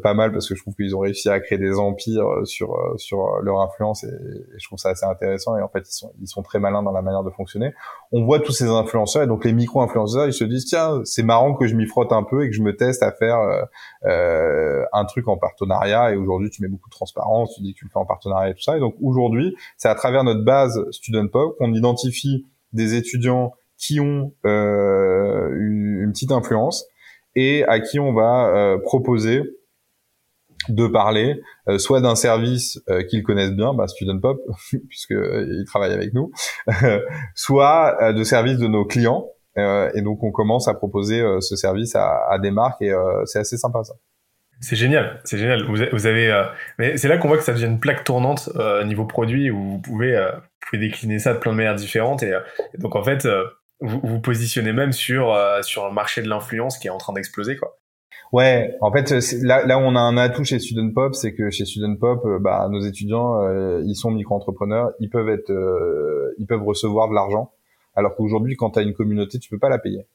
A: pas mal parce que je trouve qu'ils ont réussi à créer des empires euh, sur euh, sur leur influence et, je trouve ça assez intéressant et en fait ils sont ils sont très malins dans la manière de fonctionner. On voit tous ces influenceurs et donc les micro influenceurs ils se disent tiens c'est marrant que je m'y frotte un peu et que je me teste à faire euh, un truc en partenariat et aujourd'hui tu mets beaucoup de transparence tu dis que tu le fais en partenariat et tout ça et donc aujourd'hui c'est à travers notre base Student Pop qu'on identifie des étudiants qui ont une, une petite influence et à qui on va proposer de parler soit d'un service qu'ils connaissent bien, bah, Student Pop, puisque ils travaillent avec nous, soit de services de nos clients. et donc on commence à proposer ce service à, à des marques et c'est assez sympa ça.
B: C'est génial, c'est génial. Vous, avez, euh, mais c'est là qu'on voit que ça devient une plaque tournante euh, niveau produit où vous pouvez, euh, pouvez décliner ça de plein de manières différentes et, donc en fait vous vous positionnez même sur sur un marché de l'influence qui est en train d'exploser quoi.
A: Ouais, en fait là là on a un atout chez Student Pop, c'est que chez Student Pop, bah nos étudiants ils sont micro-entrepreneurs, ils peuvent être ils peuvent recevoir de l'argent alors qu'aujourd'hui quand tu as une communauté, tu peux pas la payer.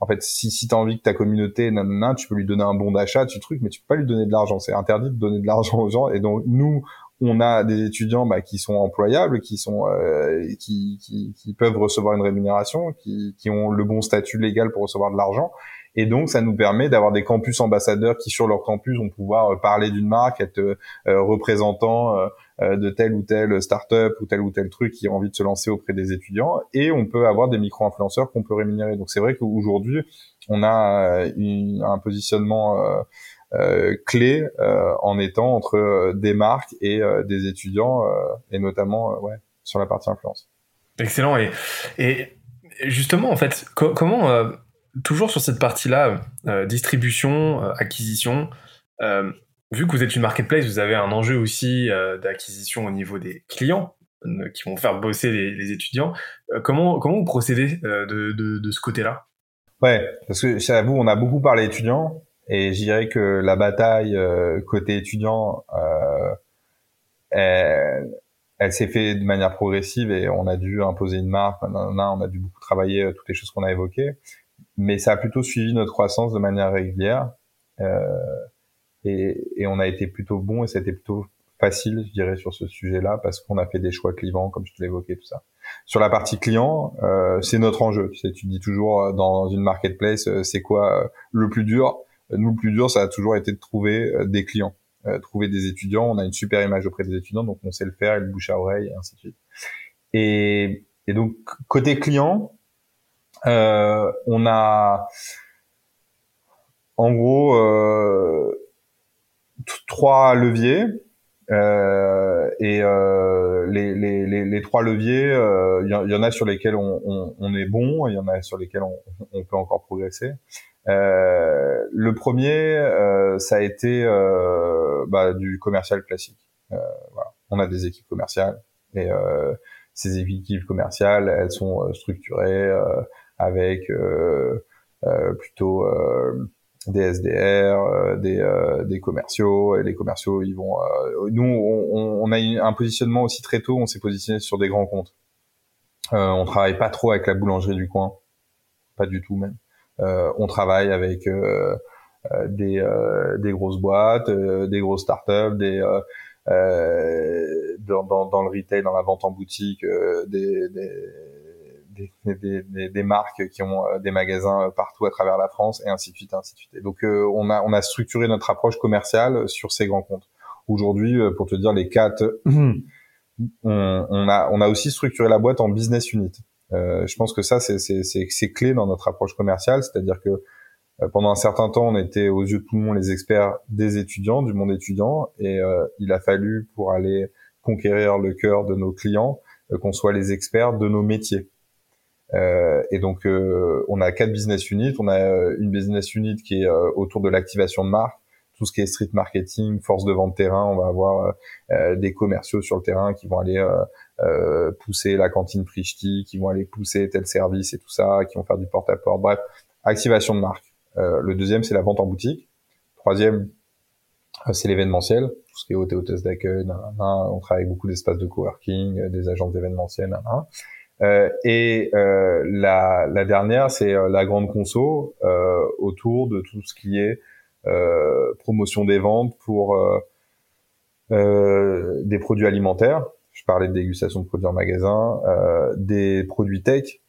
A: En fait, si, si tu as envie que ta communauté, nanana, tu peux lui donner un bon d'achat, tu truc, mais tu peux pas lui donner de l'argent. C'est interdit de donner de l'argent aux gens. Et donc, nous, on a des étudiants bah, qui sont employables, qui sont euh, qui, qui, qui, peuvent recevoir une rémunération, qui, qui ont le bon statut légal pour recevoir de l'argent. Et donc, ça nous permet d'avoir des campus ambassadeurs qui, sur leur campus, vont pouvoir euh, parler d'une marque, être euh, euh, de telle ou telle start-up ou tel ou tel truc qui a envie de se lancer auprès des étudiants. Et on peut avoir des micro-influenceurs qu'on peut rémunérer. Donc, c'est vrai qu'aujourd'hui, on a un positionnement euh, clé en étant entre des marques et des étudiants, et notamment ouais, sur la partie influence.
B: Excellent. Et, et justement, en fait, comment toujours sur cette partie-là, euh, distribution, euh, acquisition, euh, vu que vous êtes une marketplace, vous avez un enjeu aussi d'acquisition au niveau des clients qui vont faire bosser les, étudiants. comment, comment vous procédez de, de, ce côté-là?
A: Ouais, parce que j'avoue, on a beaucoup parlé étudiants et je dirais que la bataille côté étudiant, elle, s'est fait de manière progressive et on a dû imposer une marque, on a dû beaucoup travailler toutes les choses qu'on a évoquées mais ça a plutôt suivi notre croissance de manière régulière. Euh, et, et, on a été plutôt bon et c'était plutôt facile, je dirais, sur ce sujet-là, parce qu'on a fait des choix clivants, comme je te l'évoquais, tout ça. Sur la partie client, euh, c'est notre enjeu. Tu sais, tu dis toujours euh, dans une marketplace, euh, c'est quoi euh, le plus dur? Nous, le plus dur, ça a toujours été de trouver des clients, trouver des étudiants. On a une super image auprès des étudiants, donc on sait le faire, et le bouche à oreille, et ainsi de suite. Et, et donc, côté client, euh, on a en gros euh, trois leviers. Euh, et euh, les, les, les, trois leviers, il y, en a sur lesquels on, on, on est bon, il y en a sur lesquels on, on peut encore progresser. Euh, le premier, euh, ça a été bah, du commercial classique. Voilà. On a des équipes commerciales et ces équipes commerciales, elles sont structurées avec euh, euh, plutôt euh, des SDR, des, des commerciaux, et les commerciaux, ils vont. nous, on, on, a un positionnement aussi très tôt. On s'est positionné sur des grands comptes. on travaille pas trop avec la boulangerie du coin, pas du tout même. on travaille avec des, des grosses boîtes, des grosses startups, des dans, dans, dans, le retail, dans la vente en boutique, des, des des, des, des, marques qui ont euh, des magasins euh, partout à travers la France et ainsi de suite, ainsi de suite. Et donc euh, on a on a structuré notre approche commerciale sur ces grands comptes. Aujourd'hui, pour te dire les quatre, on, on, a on a aussi structuré la boîte en business unit. Euh, je pense que ça c'est c'est c'est clé dans notre approche commerciale, c'est-à-dire que pendant un certain temps, on était aux yeux de tout le monde les experts des étudiants, du monde étudiant, et il a fallu pour aller conquérir le cœur de nos clients qu'on soit les experts de nos métiers. Euh, et donc, euh, on a quatre business units. On a euh, une business unit qui est autour de l'activation de marque, tout ce qui est street marketing, force de vente terrain. On va avoir des commerciaux sur le terrain qui vont aller pousser la cantine Prishti, qui vont aller pousser tel service et tout ça, qui vont faire du porte-à-porte. Bref, activation de marque. le deuxième, c'est la vente en boutique. Troisième, c'est l'événementiel, tout ce qui est hôtel, hôtesse d'accueil, on travaille avec beaucoup d'espaces de coworking, des agences d'événementiel, euh, et euh, la, la, dernière, c'est euh, la grande conso euh, autour de tout ce qui est euh, promotion des ventes pour des produits alimentaires. Je parlais de dégustation de produits en magasin, des produits tech,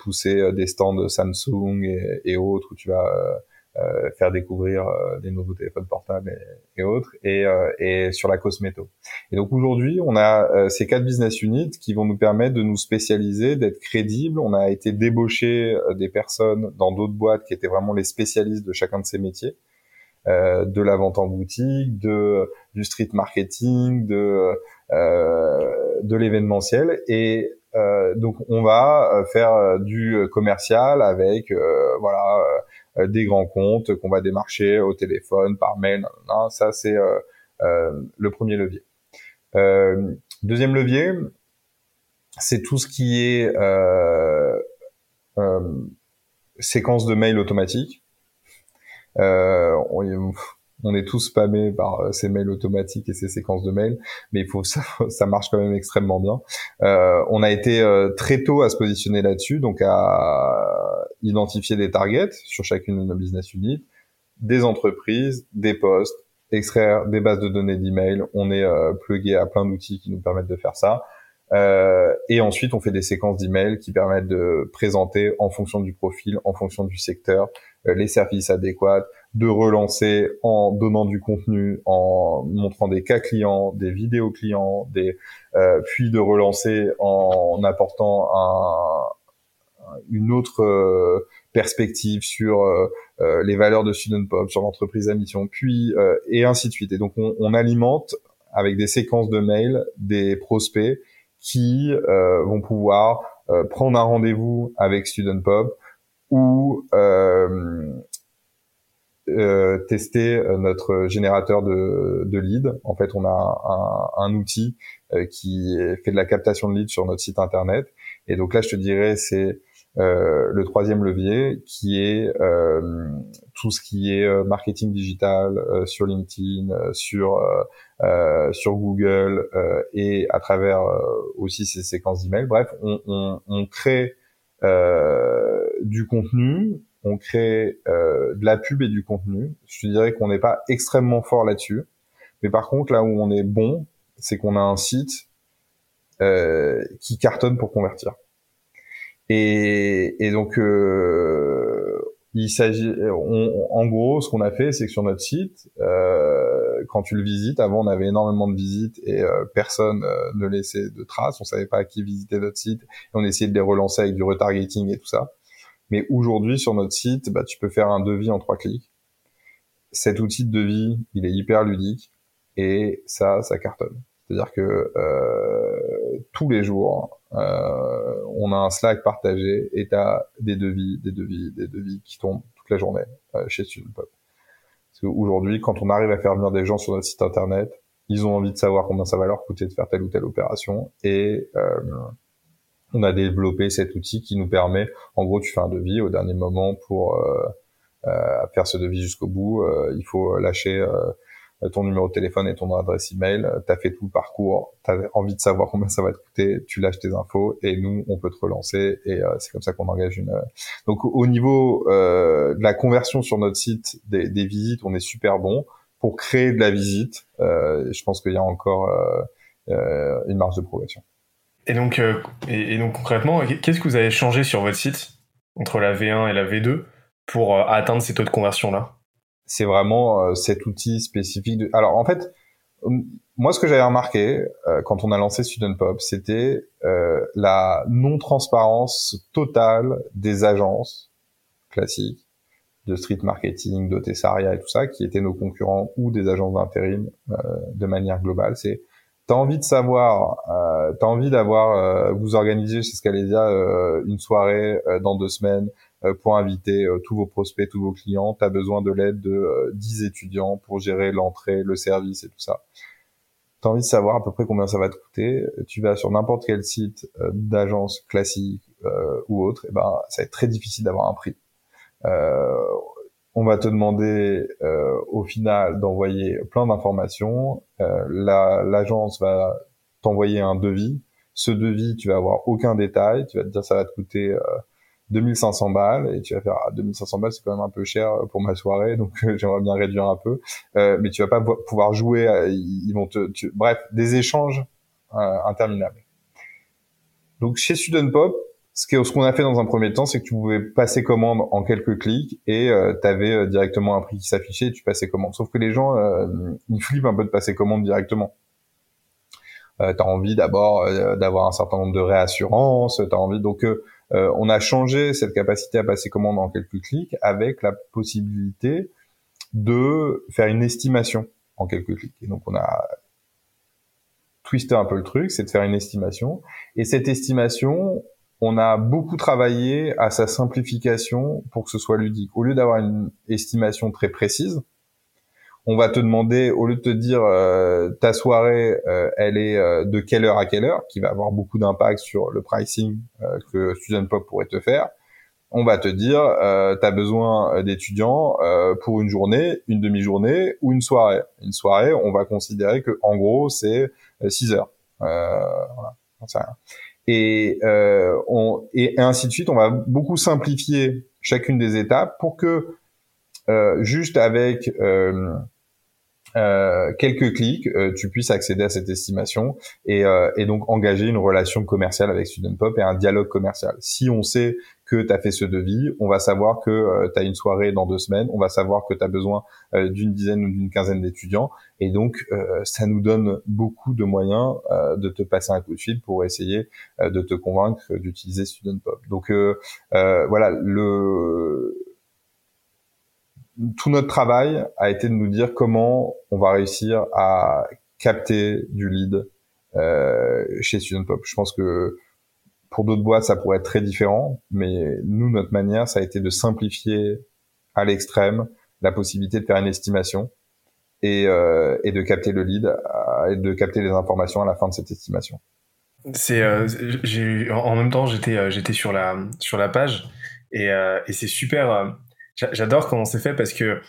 A: pousser des stands Samsung et, et autres où tu vas euh, faire découvrir euh, des nouveaux téléphones portables et, et autres, et, euh, et, sur la cosméto. Et donc aujourd'hui, on a ces quatre business units qui vont nous permettre de nous spécialiser, d'être crédibles. On a été débaucher des personnes dans d'autres boîtes qui étaient vraiment les spécialistes de chacun de ces métiers. de la vente en boutique, de du street marketing, de de l'événementiel et donc on va faire du commercial avec voilà des grands comptes qu'on va démarcher au téléphone, par mail. ça c'est le premier levier. deuxième levier, c'est tout ce qui est euh, euh, séquence de. Euh, on, on, est tous spammés par euh, ces mails automatiques et ces séquences de mails, mais il faut ça, ça marche quand même extrêmement bien. Euh, on a été euh, très tôt à se positionner là-dessus, donc à identifier des targets sur chacune de nos business units, des entreprises, des postes, extraire des bases de données d'email. On est euh, plugué à plein d'outils qui nous permettent de faire ça. Euh, et ensuite, on fait des séquences d'emails qui permettent de présenter en fonction du profil, en fonction du secteur, euh, les services adéquats, de relancer en donnant du contenu, en montrant des cas clients, des vidéos clients, des, euh, puis de relancer en, apportant un, une autre euh, perspective sur euh, les valeurs de Student Pop, sur l'entreprise à mission, puis et ainsi de suite. Et donc, on, on alimente avec des séquences de mails des prospects qui euh, vont pouvoir euh, prendre un rendez-vous avec Student Pop ou euh, tester notre générateur de, de leads. En fait, on a un, un outil qui fait de la captation de leads sur notre site internet. Et donc là, je te dirais, c'est euh, le troisième levier qui est euh, tout ce qui est euh, marketing digital sur LinkedIn, sur sur Google et à travers aussi ces séquences d'emails. Bref, on, on, on crée du contenu, on crée de la pub et du contenu. Je dirais qu'on n'est pas extrêmement fort là-dessus, mais par contre là où on est bon, c'est qu'on a un site qui cartonne pour convertir. Et, et donc, euh, il s'agit, en gros, ce qu'on a fait, c'est que sur notre site, euh, quand tu le visites, avant on avait énormément de visites et euh, personne euh, ne laissait de traces, on savait pas qui visiter notre site, et on essayait de les relancer avec du retargeting et tout ça. Mais aujourd'hui, sur notre site, bah, tu peux faire un devis en trois clics. Cet outil de devis, il est hyper ludique et ça, ça cartonne. C'est-à-dire que euh, tous les jours, euh, on a un Slack partagé et t'as des devis, des devis, des devis qui tombent toute la journée euh, chez Studentpop. Parce qu'aujourd'hui, quand on arrive à faire venir des gens sur notre site internet, ils ont envie de savoir combien ça va leur coûter de faire telle ou telle opération et euh, on a développé cet outil qui nous permet, en gros, tu fais un devis au dernier moment pour euh, euh, faire ce devis jusqu'au bout. il faut lâcher euh, ton numéro de téléphone et ton adresse email, euh, tu as fait tout le parcours, tu as envie de savoir combien ça va te coûter, tu lâches tes infos et nous, on peut te relancer et euh, c'est comme ça qu'on engage une... Donc au niveau euh, de la conversion sur notre site des, visites, on est super bon. Pour créer de la visite, euh, je pense qu'il y a encore euh, une marge de progression.
B: Et donc, et, et, donc concrètement, qu'est-ce que vous avez changé sur votre site entre la V1 et la V2 pour atteindre ces taux de conversion-là?
A: C'est vraiment euh, cet outil spécifique. De... Alors en fait, moi ce que j'avais remarqué euh, quand on a lancé Student Pop, c'était euh, la non-transparence totale des agences classiques de street marketing, de Tessaria et tout ça, qui étaient nos concurrents ou des agences d'intérim de manière globale. C'est T'as envie de savoir, euh, t'as envie d'avoir, vous organiser chez Scalesia une soirée dans deux semaines euh, pour inviter euh, tous vos prospects, tous vos clients. Tu as besoin de l'aide de 10 euh, étudiants pour gérer l'entrée, le service et tout ça. Tu as envie de savoir à peu près combien ça va te coûter. Tu vas sur n'importe quel site d'agence classique ou autre, et ben ça va être très difficile d'avoir un prix. On va te demander au final d'envoyer plein d'informations. L'agence va t'envoyer un devis. Ce devis, tu vas avoir aucun détail. Tu vas te dire ça va te coûter 2500 balles et tu vas faire ah, 2500 balles c'est quand même un peu cher pour ma soirée donc j'aimerais bien réduire un peu euh, mais tu vas pas pouvoir jouer ils vont te bref des échanges euh, interminables donc chez Student Pop ce qu'on a fait dans un premier temps c'est que tu pouvais passer commande en quelques clics et euh, tu avais euh, directement un prix qui s'affichait et tu passais commande sauf que les gens euh, ils flippent un peu de passer commande directement euh, tu as envie d'abord d'avoir un certain nombre de réassurances, tu envie donc on a changé cette capacité à passer commande en quelques clics avec la possibilité de faire une estimation en quelques clics. Et donc on a twisté un peu le truc, c'est de faire une estimation. Et cette estimation, on a beaucoup travaillé à sa simplification pour que ce soit ludique. Au lieu d'avoir une estimation très précise, on va te demander, au lieu de te dire euh, ta soirée, euh, elle est euh, de quelle heure à quelle heure, qui va avoir beaucoup d'impact sur le pricing que Student Pop pourrait te faire, on va te dire, tu as besoin d'étudiants pour une journée, une demi-journée ou une soirée. Une soirée, on va considérer que en gros, c'est 6 heures. voilà, Et, on, et ainsi de suite, on va beaucoup simplifier chacune des étapes pour que juste avec euh, quelques clics, euh, tu puisses accéder à cette estimation et, euh, et, donc engager une relation commerciale avec Student Pop et un dialogue commercial. Si on sait que tu as fait ce devis, on va savoir que tu as une soirée dans deux semaines, on va savoir que tu as besoin d'une dizaine ou d'une quinzaine d'étudiants et donc ça nous donne beaucoup de moyens de te passer un coup de fil pour essayer de te convaincre d'utiliser Student Pop. Donc voilà, le tout notre travail a été de nous dire comment on va réussir à capter du lead euh, chez Student Pop. Je pense que pour d'autres boîtes, ça pourrait être très différent, mais nous, notre manière, ça a été de simplifier à l'extrême la possibilité de faire une estimation et, euh, de capter le lead euh, et de capter les informations à la fin de cette estimation.
B: C'est, euh, en même temps, j'étais, j'étais sur la sur la page et, et c'est super J'adore comment c'est fait parce que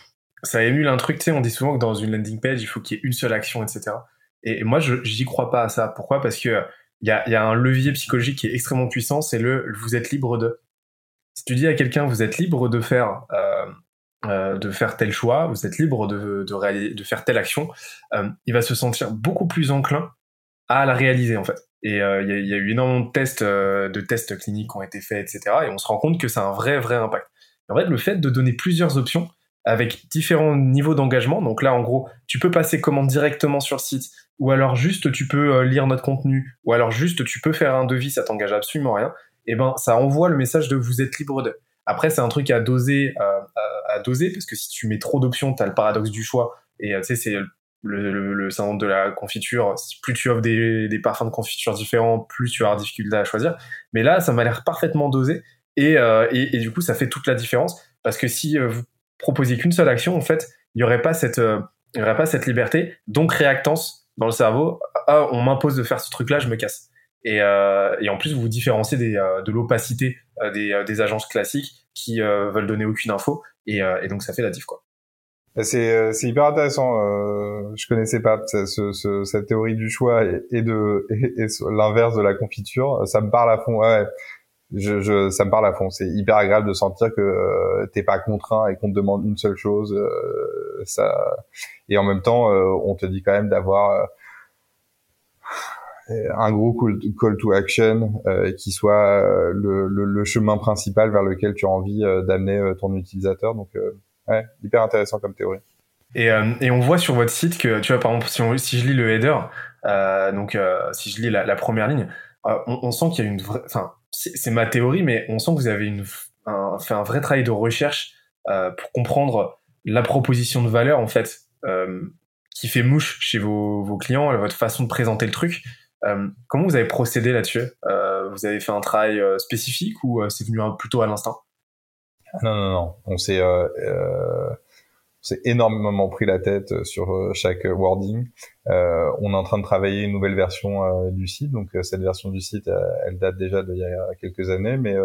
B: ça émule un truc, tu sais, on dit souvent que dans une landing page, il faut qu'il y ait une seule action, etc. Et moi, je j'y crois pas à ça. Pourquoi? Parce que il y a, y a un levier psychologique qui est extrêmement puissant, c'est le vous êtes libre de. Si tu dis à quelqu'un vous êtes libre de faire euh, euh, de faire tel choix, vous êtes libre de de, réaliser, de faire telle action, euh, il va se sentir beaucoup plus enclin à la réaliser en fait. Et euh, il y, y, a eu énormément de tests, euh, de tests cliniques qui ont été faits, etc. Et on se rend compte que ça a un vrai vrai impact. En fait, le fait de donner plusieurs options avec différents niveaux d'engagement, donc là, en gros, tu peux passer commande directement sur site, ou alors juste tu peux euh, lire notre contenu, ou alors juste tu peux faire un devis, ça t'engage absolument rien, et eh ben ça envoie le message de vous êtes libre de. Après, c'est un truc à doser, euh, à, doser, parce que si tu mets trop d'options, tu as le paradoxe du choix, et euh, tu sais, c'est le, le, le, syndrome de la confiture. Plus tu offres des, des parfums de confiture différents, plus tu vas avoir difficulté à choisir. Mais là, ça m'a l'air parfaitement dosé. Euh, et, et, du coup, ça fait toute la différence parce que si euh, vous proposiez qu'une seule action, en fait, il n'y aurait pas cette, il y aurait pas cette liberté, donc réactance dans le cerveau. Ah, on m'impose de faire ce truc-là, je me casse. Et, euh, et, en plus, vous vous différenciez des, de l'opacité des, des, agences classiques qui veulent donner aucune info. Et, et, donc, ça fait la diff, quoi.
A: Bah, c'est, hyper intéressant. Euh, je connaissais pas ce, ce, cette théorie du choix et, et de l'inverse de la confiture. Ça me parle à fond. Ouais, je, je, ça me parle à fond. C'est hyper agréable de sentir que euh, t'es pas contraint et qu'on te demande une seule chose. Euh, ça et en même temps, euh, on te dit quand même d'avoir euh, un gros call to action qui soit le, le, le, chemin principal vers lequel tu as envie d'amener ton utilisateur. Donc, ouais, hyper intéressant comme théorie.
B: Et, et, on voit sur votre site que, tu vois, par exemple, si, on, si je lis le header, donc si je lis la, la première ligne, on, on, sent qu'il y a une vraie, enfin, c'est ma théorie, mais on sent que vous avez fait un vrai travail de recherche euh, pour comprendre la proposition de valeur en fait euh, qui fait mouche chez vos, clients, votre façon de présenter le truc. Euh, comment vous avez procédé là-dessus? Vous avez fait un travail spécifique ou c'est venu plutôt à l'instinct?
A: Non, non, non. On s'est s'est énormément pris la tête euh, sur euh, chaque wording. Euh, on est en train de travailler une nouvelle version euh, du site, donc cette version du site, elle date déjà d'il y a quelques années, mais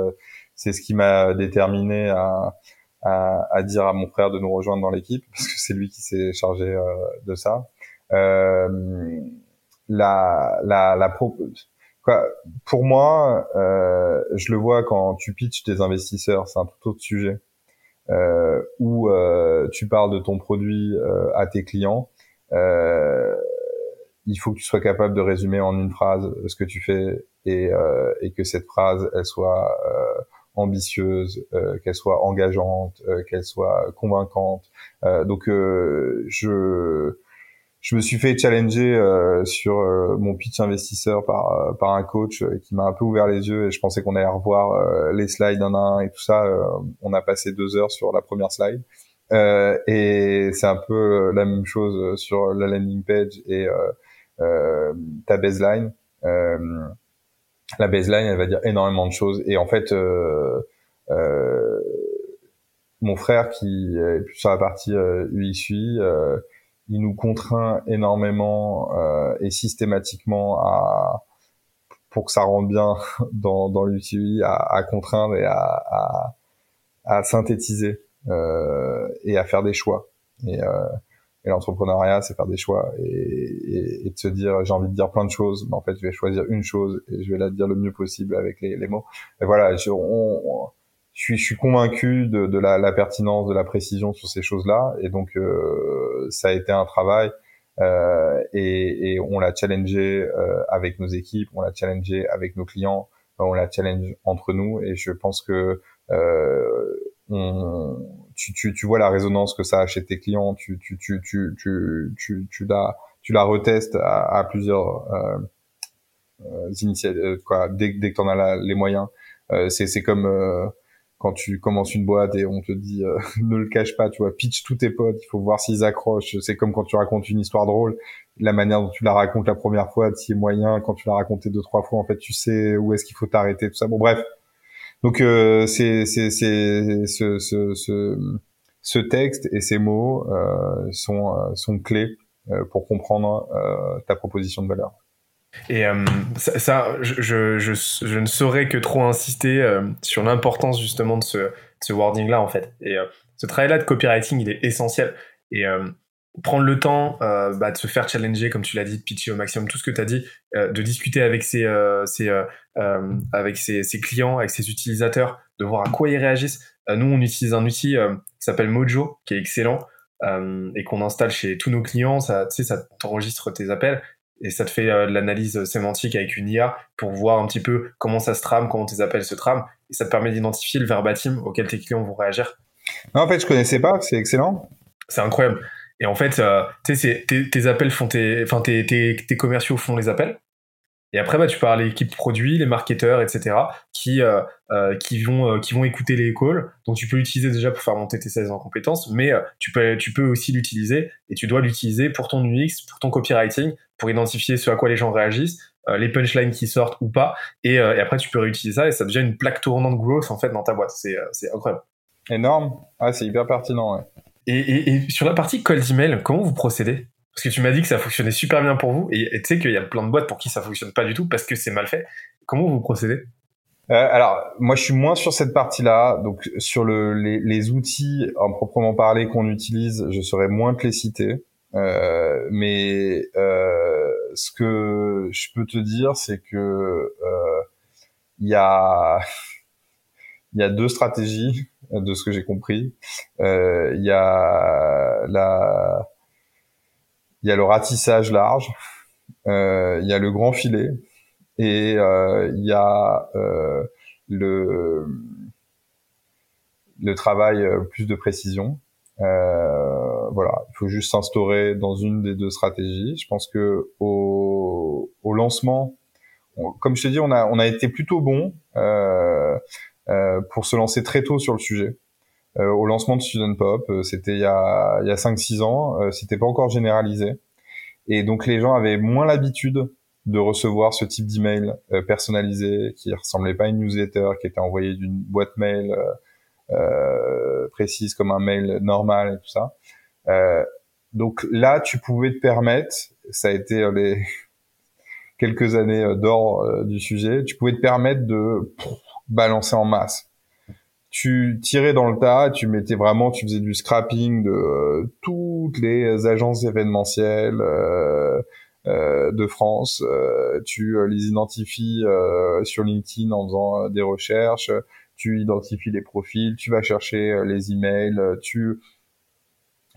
A: c'est ce qui m'a déterminé à, à, à, dire à mon frère de nous rejoindre dans l'équipe, parce que c'est lui qui s'est chargé de ça. la, la, la Quoi, pour moi, je le vois quand tu pitches des investisseurs, c'est un tout autre sujet euh, où euh, tu parles de ton produit euh, à tes clients, euh, il faut que tu sois capable de résumer en une phrase ce que tu fais et, et que cette phrase elle soit ambitieuse, qu'elle soit engageante, qu'elle soit convaincante. donc je je me suis fait challenger euh, sur euh, mon pitch investisseur par euh, par un coach qui m'a un peu ouvert les yeux et je pensais qu'on allait revoir les slides un à un et tout ça. on a passé deux heures sur la première slide. Euh, et c'est un peu la même chose sur la landing page et ta baseline. la baseline, elle va dire énormément de choses. Et en fait, mon frère qui est sur la partie UX euh, il nous contraint énormément et systématiquement à pour que ça rentre bien dans, dans l'UTI, à, à, contraindre et à, à, à synthétiser euh, et à faire des choix. Et, euh, et l'entrepreneuriat, c'est faire des choix et, et, et de se dire, j'ai envie de dire plein de choses, mais en fait, je vais choisir une chose et je vais la dire le mieux possible avec les, les mots. Et voilà, je, on, je suis, je suis convaincu de, de la, la, pertinence, de la précision sur ces choses-là. Et donc, euh, ça a été un travail euh, et, et, on l'a challengé euh, avec nos équipes, on l'a challengé avec nos clients, on l'a challenge entre nous et je pense que euh, on, tu, tu, tu, vois la résonance que ça a chez tes clients, tu, tu, tu, tu, tu, tu, tu la, tu la retestes à, à plusieurs euh, euh initiatives, quoi, dès, dès que tu en as les moyens. Euh, c'est, c'est comme quand tu commences une boîte et on te dit euh, ne le cache pas, tu vois, pitch tous tes potes, il faut voir s'ils accrochent. C'est comme quand tu racontes une histoire drôle, la manière dont tu la racontes la première fois, si est moyen, quand tu l'as raconté deux trois fois, en fait, tu sais où est-ce qu'il faut t'arrêter, tout ça. Bon, bref. Donc euh, c'est c'est c'est ce, ce ce texte et ces mots euh, sont euh, sont clés euh, pour comprendre ta proposition de valeur.
B: Et euh, ça, je, je, je, ne saurais que trop insister euh, sur l'importance justement de ce, ce wording-là, en fait. Et euh, ce travail-là de copywriting, il est essentiel. Et prendre le temps bah, de se faire challenger, comme tu l'as dit, de pitcher au maximum tout ce que tu as dit, de discuter avec ses, ses, avec ses, ses, clients, avec ses utilisateurs, de voir à quoi ils réagissent. nous, on utilise un outil qui s'appelle Mojo, qui est excellent. et qu'on installe chez tous nos clients, ça, ça t'enregistre tes appels et ça te fait euh, de l'analyse sémantique avec une IA pour voir un petit peu comment ça se trame, comment tes appels se trament, et ça te permet d'identifier le verbatim auquel tes clients vont réagir.
A: Non, en fait, je connaissais pas, c'est excellent.
B: C'est incroyable. Et en fait, euh, tu sais, tes, appels font tes, enfin, tes, tes, commerciaux font les appels, et après, bah, tu parles à l'équipe produit, les marketeurs, etc., qui, euh, euh, qui, vont, euh, qui vont écouter les calls. Donc, tu peux l'utiliser déjà pour faire monter tes sales en compétences, mais euh, tu, peux, tu peux aussi l'utiliser et tu dois l'utiliser pour ton UX, pour ton copywriting, pour identifier ce à quoi les gens réagissent, euh, les punchlines qui sortent ou pas. Et, et, après, tu peux réutiliser ça et ça devient une plaque tournante growth en fait dans ta boîte. C'est incroyable.
A: Énorme. Ah, c'est hyper pertinent. Ouais.
B: Et, et, et, sur la partie cold email, comment vous procédez? Parce que tu m'as dit que ça fonctionnait super bien pour vous, et tu sais qu'il y a plein de boîtes pour qui ça fonctionne pas du tout parce que c'est mal fait. Comment vous procédez?
A: Euh, alors, moi, je suis moins sur cette partie-là. Donc, sur le, les, les, outils en proprement parler qu'on utilise, je serais moins te les citer. Euh, mais euh, ce que je peux te dire, c'est que euh, il y a il y a deux stratégies de ce que j'ai compris. Euh, il y a la il y a le ratissage large, il y a le grand filet et il y a le le travail plus de précision. Voilà, il faut juste s'instaurer dans une des deux stratégies. Je pense que au, au lancement, comme je te dis, on a on a été plutôt bon euh, euh, pour se lancer très tôt sur le sujet. Euh, au lancement de Student Pop. Euh, c'était il y a, a 5-6 ans. Euh, c'était pas encore généralisé. Et donc les gens avaient moins l'habitude de recevoir ce type d'email personnalisé qui ressemblait pas à une newsletter, qui était envoyé d'une boîte mail euh, précise comme un mail normal et tout ça. Euh, donc là, tu pouvais te permettre, ça a été les quelques années d'or du sujet, tu pouvais te permettre de balancer en masse tu tirais dans le tas, tu mettais vraiment, tu faisais du scrapping de euh, toutes les agences événementielles euh, euh, de France. tu les identifies sur LinkedIn en faisant des recherches. Tu identifies les profils, tu vas chercher les emails, tu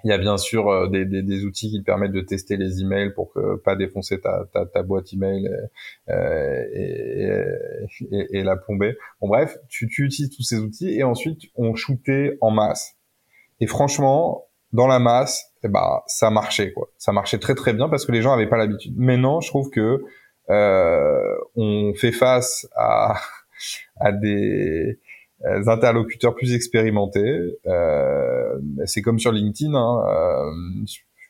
A: il y a bien sûr euh, des, des, des, outils qui te permettent de tester les emails pour que pas défoncer ta, ta, ta boîte email euh, et, et, et, la plomber. Bon bref, tu, tu utilises tous ces outils et ensuite on shootait en masse. Et franchement, dans la masse, eh ben ça marchait quoi. Ça marchait très très bien parce que les gens avaient pas l'habitude. Maintenant, je trouve que euh, on fait face à à des euh, interlocuteurs plus expérimentés, euh, c'est comme sur LinkedIn. Hein,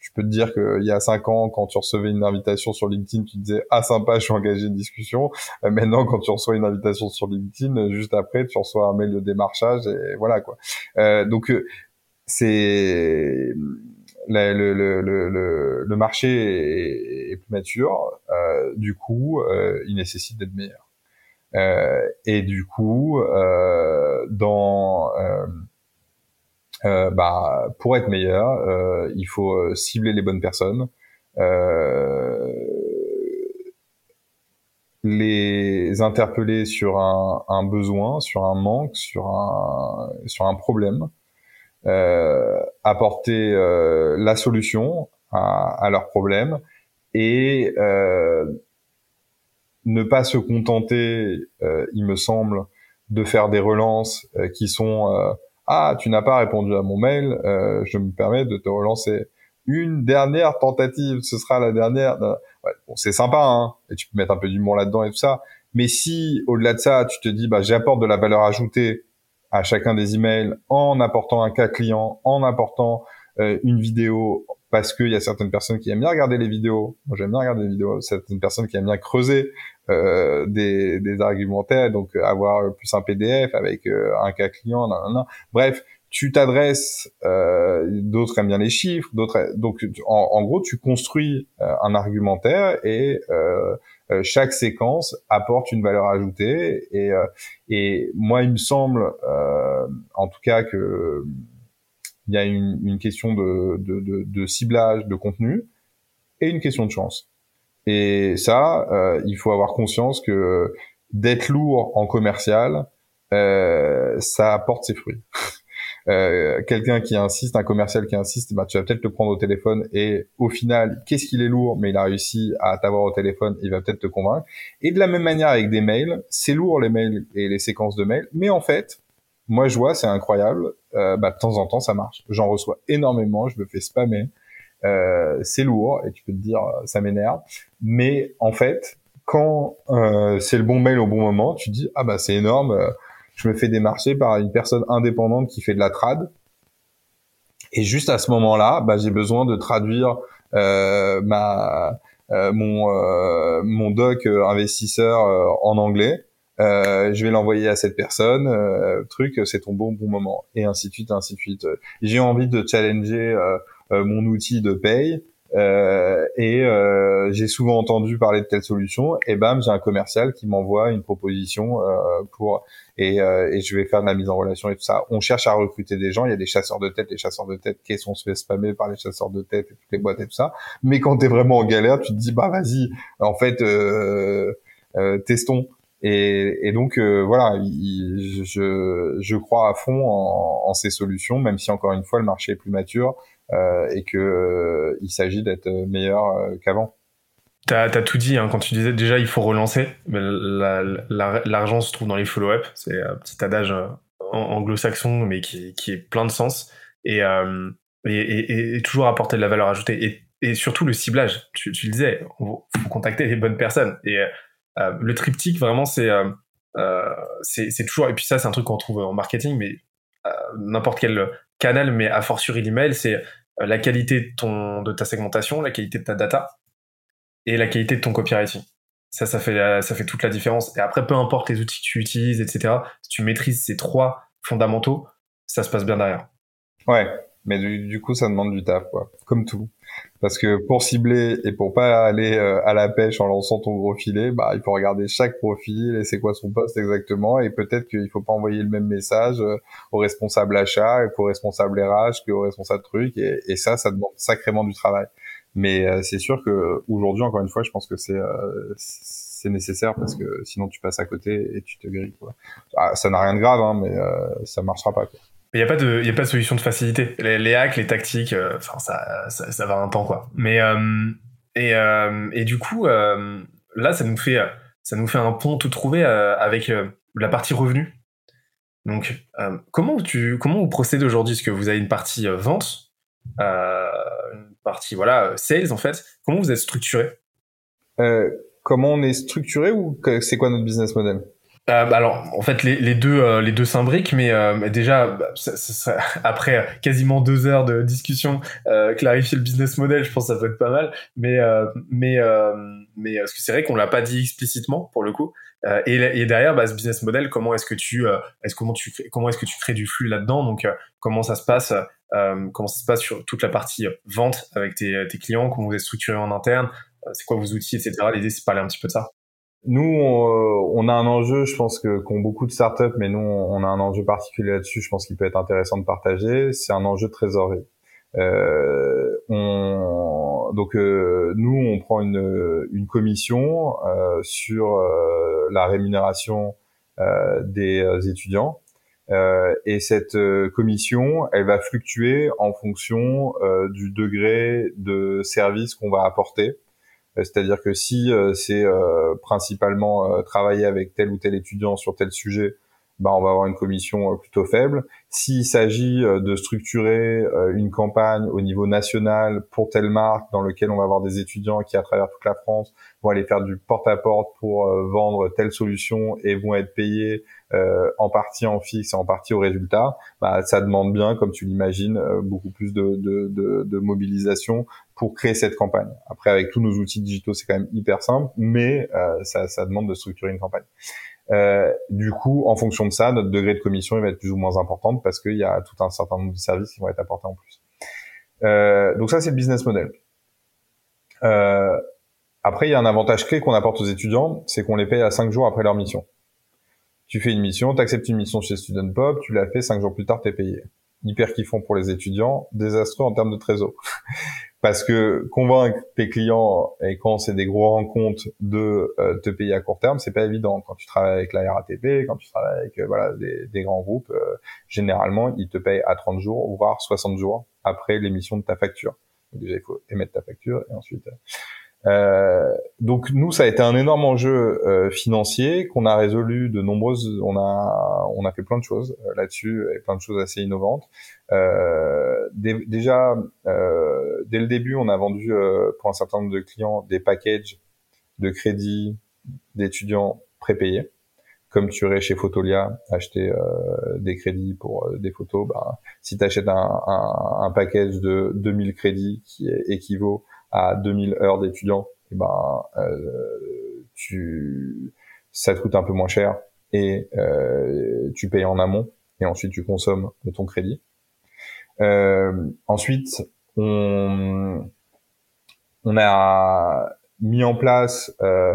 A: je peux te dire qu'il y a cinq ans, quand tu recevais une invitation sur LinkedIn, tu disais ah sympa, je suis engagé une discussion. Euh, maintenant, quand tu reçois une invitation sur LinkedIn, euh, juste après, tu reçois un mail de démarchage et voilà quoi. Euh, donc c'est le, le, le, le, marché est, plus mature, du coup, il nécessite d'être meilleur. Et du coup, dans euh, bah, pour être meilleur, euh, il faut euh, cibler les bonnes personnes, les interpeller sur un, un, besoin, sur un manque, sur un, sur un problème, euh, apporter euh, la solution à, à leur problème et euh, ne pas se contenter, il me semble, de faire des relances qui sont ah, tu n'as pas répondu à mon mail, euh, je me permets de te relancer. Une dernière tentative, ce sera la dernière. Ouais, bon, c'est sympa, hein, et tu peux mettre un peu d'humour là-dedans et tout ça. Mais si, au-delà de ça, tu te dis, bah, j'apporte de la valeur ajoutée à chacun des emails en apportant un cas client, en apportant euh, une vidéo, parce qu'il y a certaines personnes qui aiment bien regarder les vidéos. Moi, j'aime bien regarder les vidéos. Certaines personnes qui aiment bien creuser euh, des, des, argumentaires, donc avoir plus un PDF avec euh, un cas client. Bref, tu t'adresses. Euh, d'autres aiment bien les chiffres, d'autres. Donc, en, en, gros, tu construis euh, un argumentaire et chaque séquence apporte une valeur ajoutée. Et, et moi, il me semble, en tout cas, que il y a une, une question de, de, de, de, ciblage de contenu et une question de chance. Et ça, euh, il faut avoir conscience que d'être lourd en commercial, euh, ça apporte ses fruits. Euh, quelqu'un qui insiste, un commercial qui insiste, bah, tu vas peut-être le prendre au téléphone et au final, qu'est-ce qu'il est lourd, mais il a réussi à t'avoir au téléphone, il va peut-être te convaincre. Et de la même manière avec des mails, c'est lourd les mails et les séquences de mails, mais en fait, moi je vois, c'est incroyable, euh, bah, de temps en temps ça marche. J'en reçois énormément, je me fais spammer. Euh, c'est lourd et tu peux te dire euh, ça m'énerve. Mais en fait, quand euh, c'est le bon mail au bon moment, tu dis ah bah c'est énorme. Euh, je me fais démarcher par une personne indépendante qui fait de la trad. Et juste à ce moment-là, bah, j'ai besoin de traduire ma mon mon doc investisseur en anglais. Euh, je vais l'envoyer à cette personne, euh, truc, c'est ton bon bon moment, et ainsi de suite, ainsi de suite. J'ai envie de challenger euh, euh, mon outil de paye. Euh, et j'ai souvent entendu parler de telle solution et bam j'ai un commercial qui m'envoie une proposition pour et, et, je vais faire de la mise en relation et tout ça on cherche à recruter des gens il y a des chasseurs de tête les chasseurs de tête qui sont se fait spammer par les chasseurs de tête et toutes les boîtes et tout ça mais quand t'es vraiment en galère tu te dis bah vas-y en fait testons et, donc voilà, je, crois à fond en, ces solutions, même si encore une fois le marché est plus mature. Euh, et que euh, il s'agit d'être meilleur euh, qu'avant.
B: T'as as tout dit hein, quand tu disais déjà il faut relancer. L'argent se trouve dans les follow-up. C'est un petit adage anglo-saxon mais qui, est plein de sens et, euh, toujours apporter de la valeur ajoutée et, surtout le ciblage. Tu, le disais, faut contacter les bonnes personnes et euh, le triptyque vraiment c'est euh, c'est toujours et puis ça c'est un truc qu'on trouve en marketing mais n'importe quel canal mais a fortiori l'email c'est euh, la qualité de, ton, de ta segmentation, la qualité de ta data et la qualité de ton copywriting. Ça, ça fait, euh, ça fait toute la différence. Et après, peu importe les outils que tu utilises, etc., si tu maîtrises ces trois fondamentaux, ça se passe bien derrière.
A: Ouais, mais du, coup, ça demande du taf, quoi. Comme tout. Parce que pour cibler et pour pas aller euh, à la pêche en lançant ton gros filet, bah, il faut regarder chaque profil et c'est quoi son poste exactement. Et peut-être qu'il faut pas envoyer le même message euh, au responsable achat, qu'au responsable RH, qu'au responsable truc. Et, et, ça, ça demande sacrément du travail. Mais euh, c'est sûr que aujourd'hui, encore une fois, je pense que c'est c'est nécessaire parce que sinon tu passes à côté et tu te grilles. Quoi. Ah, ça n'a rien de grave, hein, mais ça marchera pas. Quoi.
B: Il n'y a pas de, a pas de solution de facilité. Les, les hacks, les tactiques, euh, ça, ça, ça, va un temps quoi. Mais euh, et euh, et du coup là, ça nous fait ça nous fait un pont tout trouvé avec la partie revenu. Donc comment tu comment vous procédez aujourd'hui? Est-ce que vous avez une partie vente, une partie voilà sales en fait? Comment vous êtes structuré?
A: Comment on est structuré ou c'est quoi notre business model?
B: Euh, bah alors, en fait, les, les deux, euh, les deux s'imbriquent, mais, euh, déjà, bah, ça, ça, après quasiment deux heures de discussion, clarifier le business model, je pense que ça peut être pas mal. Mais, mais, mais parce que c'est vrai qu'on l'a pas dit explicitement pour le coup. Et, et, derrière, bah, ce business model, comment est-ce que tu, est-ce comment tu, comment est-ce que tu crées du flux là-dedans? Donc, comment ça se passe Comment ça se passe sur toute la partie vente avec tes, tes clients? Comment vous êtes structuré en interne? C'est quoi vos outils, etc. L'idée, c'est de parler un petit peu de ça.
A: Nous, on, a un enjeu, je pense que qu'ont beaucoup de startups, mais nous, on a un enjeu particulier là-dessus. Je pense qu'il peut être intéressant de partager. C'est un enjeu de trésorerie. Euh, on, donc euh, nous, on prend une, une commission euh, sur euh, la rémunération euh, des étudiants. et cette commission, elle va fluctuer en fonction du degré de service qu'on va apporter. Euh, c'est-à-dire que si euh, c'est euh, principalement travailler avec tel ou tel étudiant sur tel sujet, bah, on va avoir une commission plutôt faible. S'il s'agit de structurer une campagne au niveau national pour telle marque dans lequel on va avoir des étudiants qui, à travers toute la France, vont aller faire du porte-à-porte pour vendre telle solution et vont être payés en partie en fixe et en partie au résultat, bah, ça demande bien, comme tu l'imagines, beaucoup plus de, de, de, de, mobilisation pour créer cette campagne. Après, avec tous nos outils digitaux, c'est quand même hyper simple, mais euh, ça, ça, demande de structurer une campagne. Euh, du coup, en fonction de ça, notre degré de commission il va être plus ou moins important parce qu'il y a tout un certain nombre de services qui vont être apportés en plus. Euh, donc ça, c'est le business model. Euh, après, il y a un avantage clé qu'on apporte aux étudiants, c'est qu'on les paye à 5 jours après leur mission. Tu fais une mission, tu acceptes une mission chez Student Pop, tu l'as fait 5 jours plus tard, tu es payé. Hyper kiffant pour les étudiants, désastreux en termes de trésor. Parce que convaincre tes clients et quand c'est des gros rencontres de euh, te payer à court terme, c'est pas évident. Quand tu travailles avec la RATP, quand tu travailles avec euh, voilà des, des, grands groupes, euh, généralement ils te payent à 30 jours, voire 60 jours après l'émission de ta facture. Donc déjà il faut émettre ta facture et ensuite euh, donc nous, ça a été un énorme enjeu euh, financier qu'on a résolu de nombreuses. On a on a fait plein de choses euh, là-dessus et plein de choses assez innovantes. Déjà, dès le début, on a vendu pour un certain nombre de clients des packages de crédit d'étudiants prépayés comme tu aurais chez Photolia acheter des crédits pour des photos, bah, si tu achètes un, un, un, package de 2000 crédits qui équivaut à 2000 heures d'étudiants, eh ben euh, tu ça te coûte un peu moins cher et euh, tu payes en amont et ensuite tu consommes ton crédit. Euh, ensuite, on, on a mis en place euh,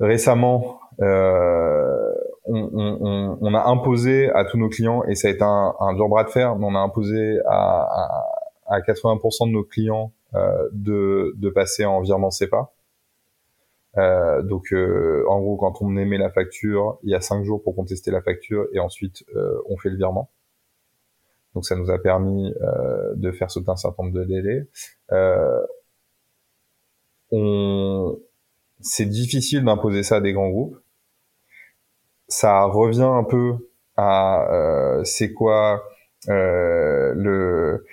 A: récemment, euh, on, on, on, a imposé à tous nos clients, et ça a été un, un dur bras de fer, mais on a imposé à, à, à 80% de nos clients euh, de, de passer en virement CEPA. Euh, donc, euh, en gros, quand on émet la facture, il y a cinq jours pour contester la facture et ensuite on fait le virement. Donc, ça nous a permis de faire sauter un certain nombre de délais. on, c'est difficile d'imposer ça à des grands groupes. Ça revient un peu à c'est quoi le euh,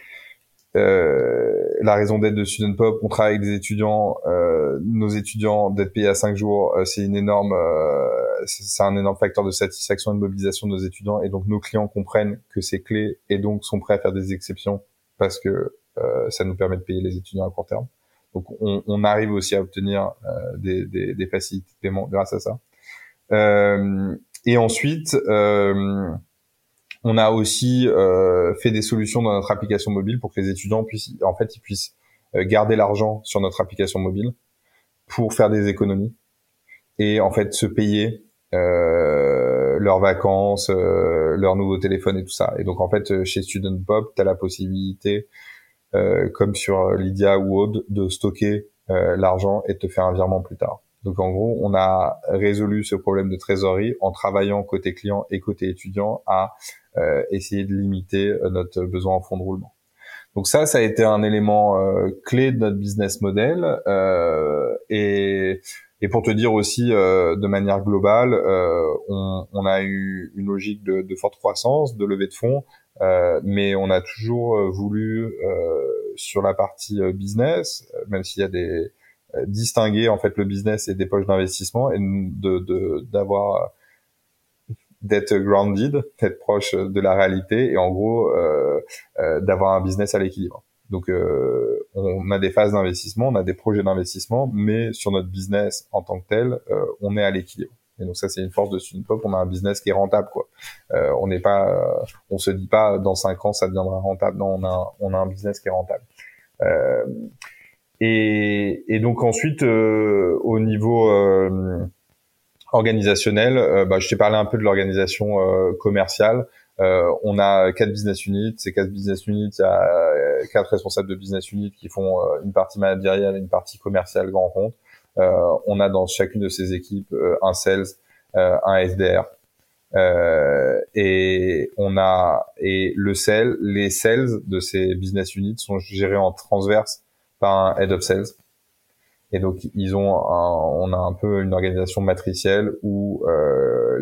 A: la raison d'être de Student Pop, on travaille avec des étudiants, euh, nos étudiants d'être payés à 5 jours, euh, c'est une énorme, euh, c'est un énorme facteur de satisfaction et de mobilisation de nos étudiants, et donc nos clients comprennent que c'est clé et donc sont prêts à faire des exceptions parce que euh, ça nous permet de payer les étudiants à court terme. Donc on, on arrive aussi à obtenir des, des, des, facilités de paiement grâce à ça. et ensuite, on a aussi euh, fait des solutions dans notre application mobile pour que les étudiants puissent, en fait, ils puissent euh, garder l'argent sur notre application mobile pour faire des économies et en fait se payer euh, leurs vacances, euh, leur nouveau téléphone et tout ça. Et donc en fait, chez Student Pop, tu as la possibilité, comme sur Lydia ou Aude, de stocker l'argent et de te faire un virement plus tard. Donc en gros, on a résolu ce problème de trésorerie en travaillant côté client et côté étudiant à essayer de limiter euh, notre besoin en fonds de roulement. Donc ça, ça a été un élément euh, clé de notre business model. et, et pour te dire aussi de manière globale, on, on, a eu une logique de, de forte croissance, de levée de fonds, mais on a toujours voulu sur la partie business, même s'il y a des distinguer en fait le business et des poches d'investissement et de d'avoir d'être grounded, d'être proche de la réalité et en gros euh, euh, d'avoir un business à l'équilibre. Donc euh, on a des phases d'investissement, on a des projets d'investissement, mais sur notre business en tant que tel, euh, on est à l'équilibre. Et donc ça c'est une force de Student on a un business qui est rentable quoi. Euh, on n'est pas, on se dit pas dans cinq ans ça deviendra rentable. Non, on a on a un business qui est rentable. Et, et, donc ensuite au niveau organisationnel, bah, je t'ai parlé un peu de l'organisation commerciale. Euh, on a quatre business units. Ces quatre business units, il y a euh, quatre responsables de business units qui font euh, une partie managériale une partie commerciale grand compte. on a dans chacune de ces équipes un sales, un SDR, et on a et le sales, les sales de ces business units sont gérés en transverse par un head of sales. Et donc ils ont, on a un peu une organisation matricielle où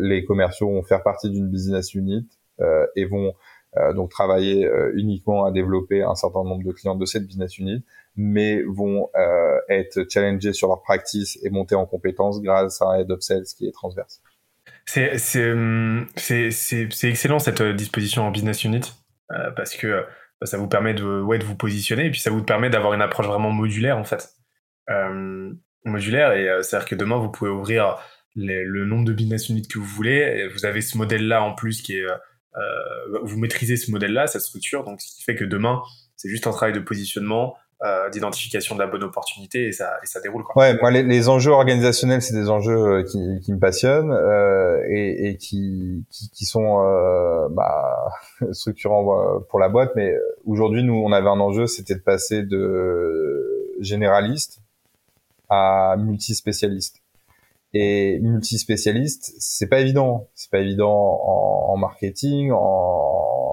A: les commerciaux vont faire partie d'une business unit euh, et vont euh, donc travailler euh, uniquement à développer un certain nombre de clients de cette business unit, mais vont être challengés sur leur practice et monter en compétences grâce à un head of sales qui est transverse.
B: Hum, c'est c'est excellent cette disposition en business unit parce que bah, ça vous permet de, ouais, de vous positionner et puis ça vous permet d'avoir une approche vraiment modulaire en fait. Modulaire et c'est-à-dire que demain vous pouvez ouvrir le nombre de business units que vous voulez et vous avez ce modèle là en plus qui est euh, vous maîtrisez ce modèle-là, cette structure, donc ce qui fait que demain, c'est juste un travail de positionnement, euh, d'identification de la bonne opportunité et ça, et ça déroule. Quoi.
A: Ouais, moi les, les enjeux organisationnels, c'est des enjeux euh, qui, qui me passionnent euh, et, et qui, qui, qui, sont euh, bah, structurants pour la boîte. Mais aujourd'hui, nous, on avait un enjeu, c'était de passer de généraliste à multispécialiste. Et multispécialiste, c'est pas évident. C'est pas évident en, marketing, en,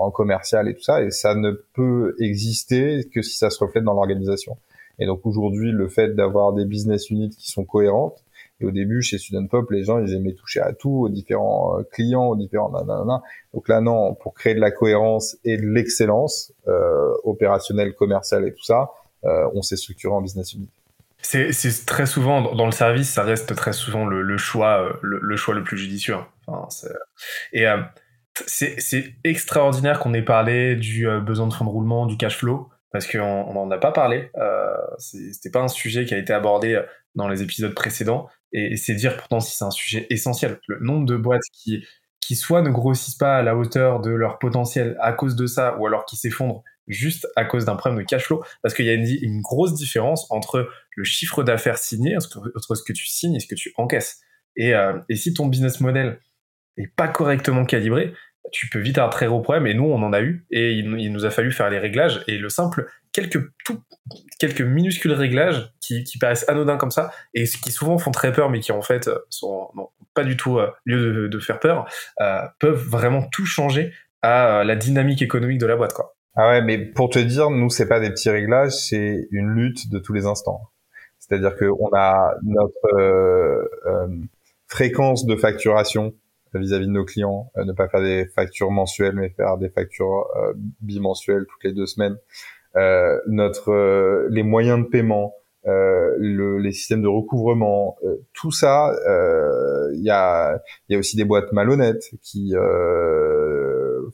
A: en, commercial et tout ça. Et ça ne peut exister que si ça se reflète dans l'organisation. Et donc aujourd'hui, le fait d'avoir des business units qui sont cohérentes. Et au début, chez Student Pop, les gens, ils aimaient toucher à tout, aux différents euh, clients, aux différents nanana. Donc là, non, pour créer de la cohérence et de l'excellence euh, opérationnelle, commerciale et tout ça, euh, on s'est structuré en business unit.
B: C'est très souvent dans le service, ça reste très souvent le, choix, euh, le, choix le plus judicieux. Hein. et euh, c'est extraordinaire qu'on ait parlé du euh, besoin de fonds de roulement, du cash flow, parce qu'on n'en a pas parlé. Euh, C'était pas un sujet qui a été abordé dans les épisodes précédents, et, c'est dire pourtant si c'est un sujet essentiel. Le nombre de boîtes qui qui soit ne grossissent pas à la hauteur de leur potentiel à cause de ça, ou alors qui s'effondrent juste à cause d'un problème de cash flow, parce qu'il y a une, grosse différence entre le chiffre d'affaires signé, entre ce que tu signes et ce que tu encaisses. Et, euh, si ton business model est pas correctement calibré, tu peux vite avoir très gros problème. Et nous, on en a eu, et il, nous a fallu faire les réglages. Et le simple, quelques tout, quelques minuscules réglages qui, paraissent anodins comme ça, et qui souvent font très peur, mais qui en fait sont pas du tout euh, lieu de, de, faire peur, euh, peuvent vraiment tout changer à la dynamique économique de la boîte, quoi.
A: Ah ouais, mais pour te dire, nous c'est pas des petits réglages, c'est une lutte de tous les instants. C'est-à-dire que on a notre euh, euh, fréquence de facturation vis-à-vis de nos clients, euh, ne pas faire des factures mensuelles, mais faire des factures bimensuelles toutes les deux semaines. notre les moyens de paiement, le, les systèmes de recouvrement, tout ça, il y a il y a aussi des boîtes malhonnêtes qui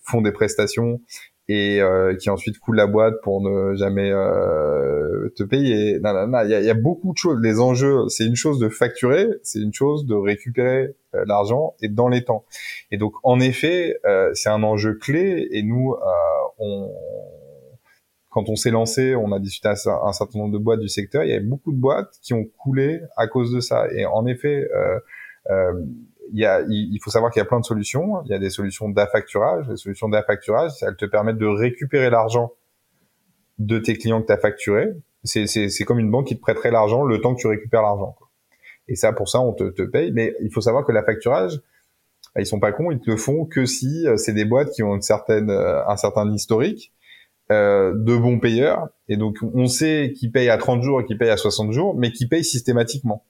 A: font des prestations et euh, qui ensuite coule la boîte pour ne jamais euh, te payer. Il y a, beaucoup de choses. Les enjeux, c'est une chose de facturer, c'est une chose de récupérer euh, l'argent et dans les temps. Et donc, en effet, euh, c'est un enjeu clé. Et nous, on, quand on s'est lancé, on a discuté à un certain nombre de boîtes du secteur. Il y avait beaucoup de boîtes qui ont coulé à cause de ça. Et en effet, euh, il, y a, il faut savoir qu'il y a plein de solutions. Il y a des solutions d'affacturage. Les solutions d'affacturage, elles te permettent de récupérer l'argent de tes clients que tu as facturé. C'est comme une banque qui te prêterait l'argent le temps que tu récupères l'argent. Et ça, pour ça, on te, te paye. Mais il faut savoir que l'affacturage, ils sont pas cons, ils te le font que si euh, c'est des boîtes qui ont une certaine, euh, un certain historique euh, de bons payeurs. Et donc, on sait qu'ils payent à 30 jours et qu'ils payent à 60 jours, mais qui payent systématiquement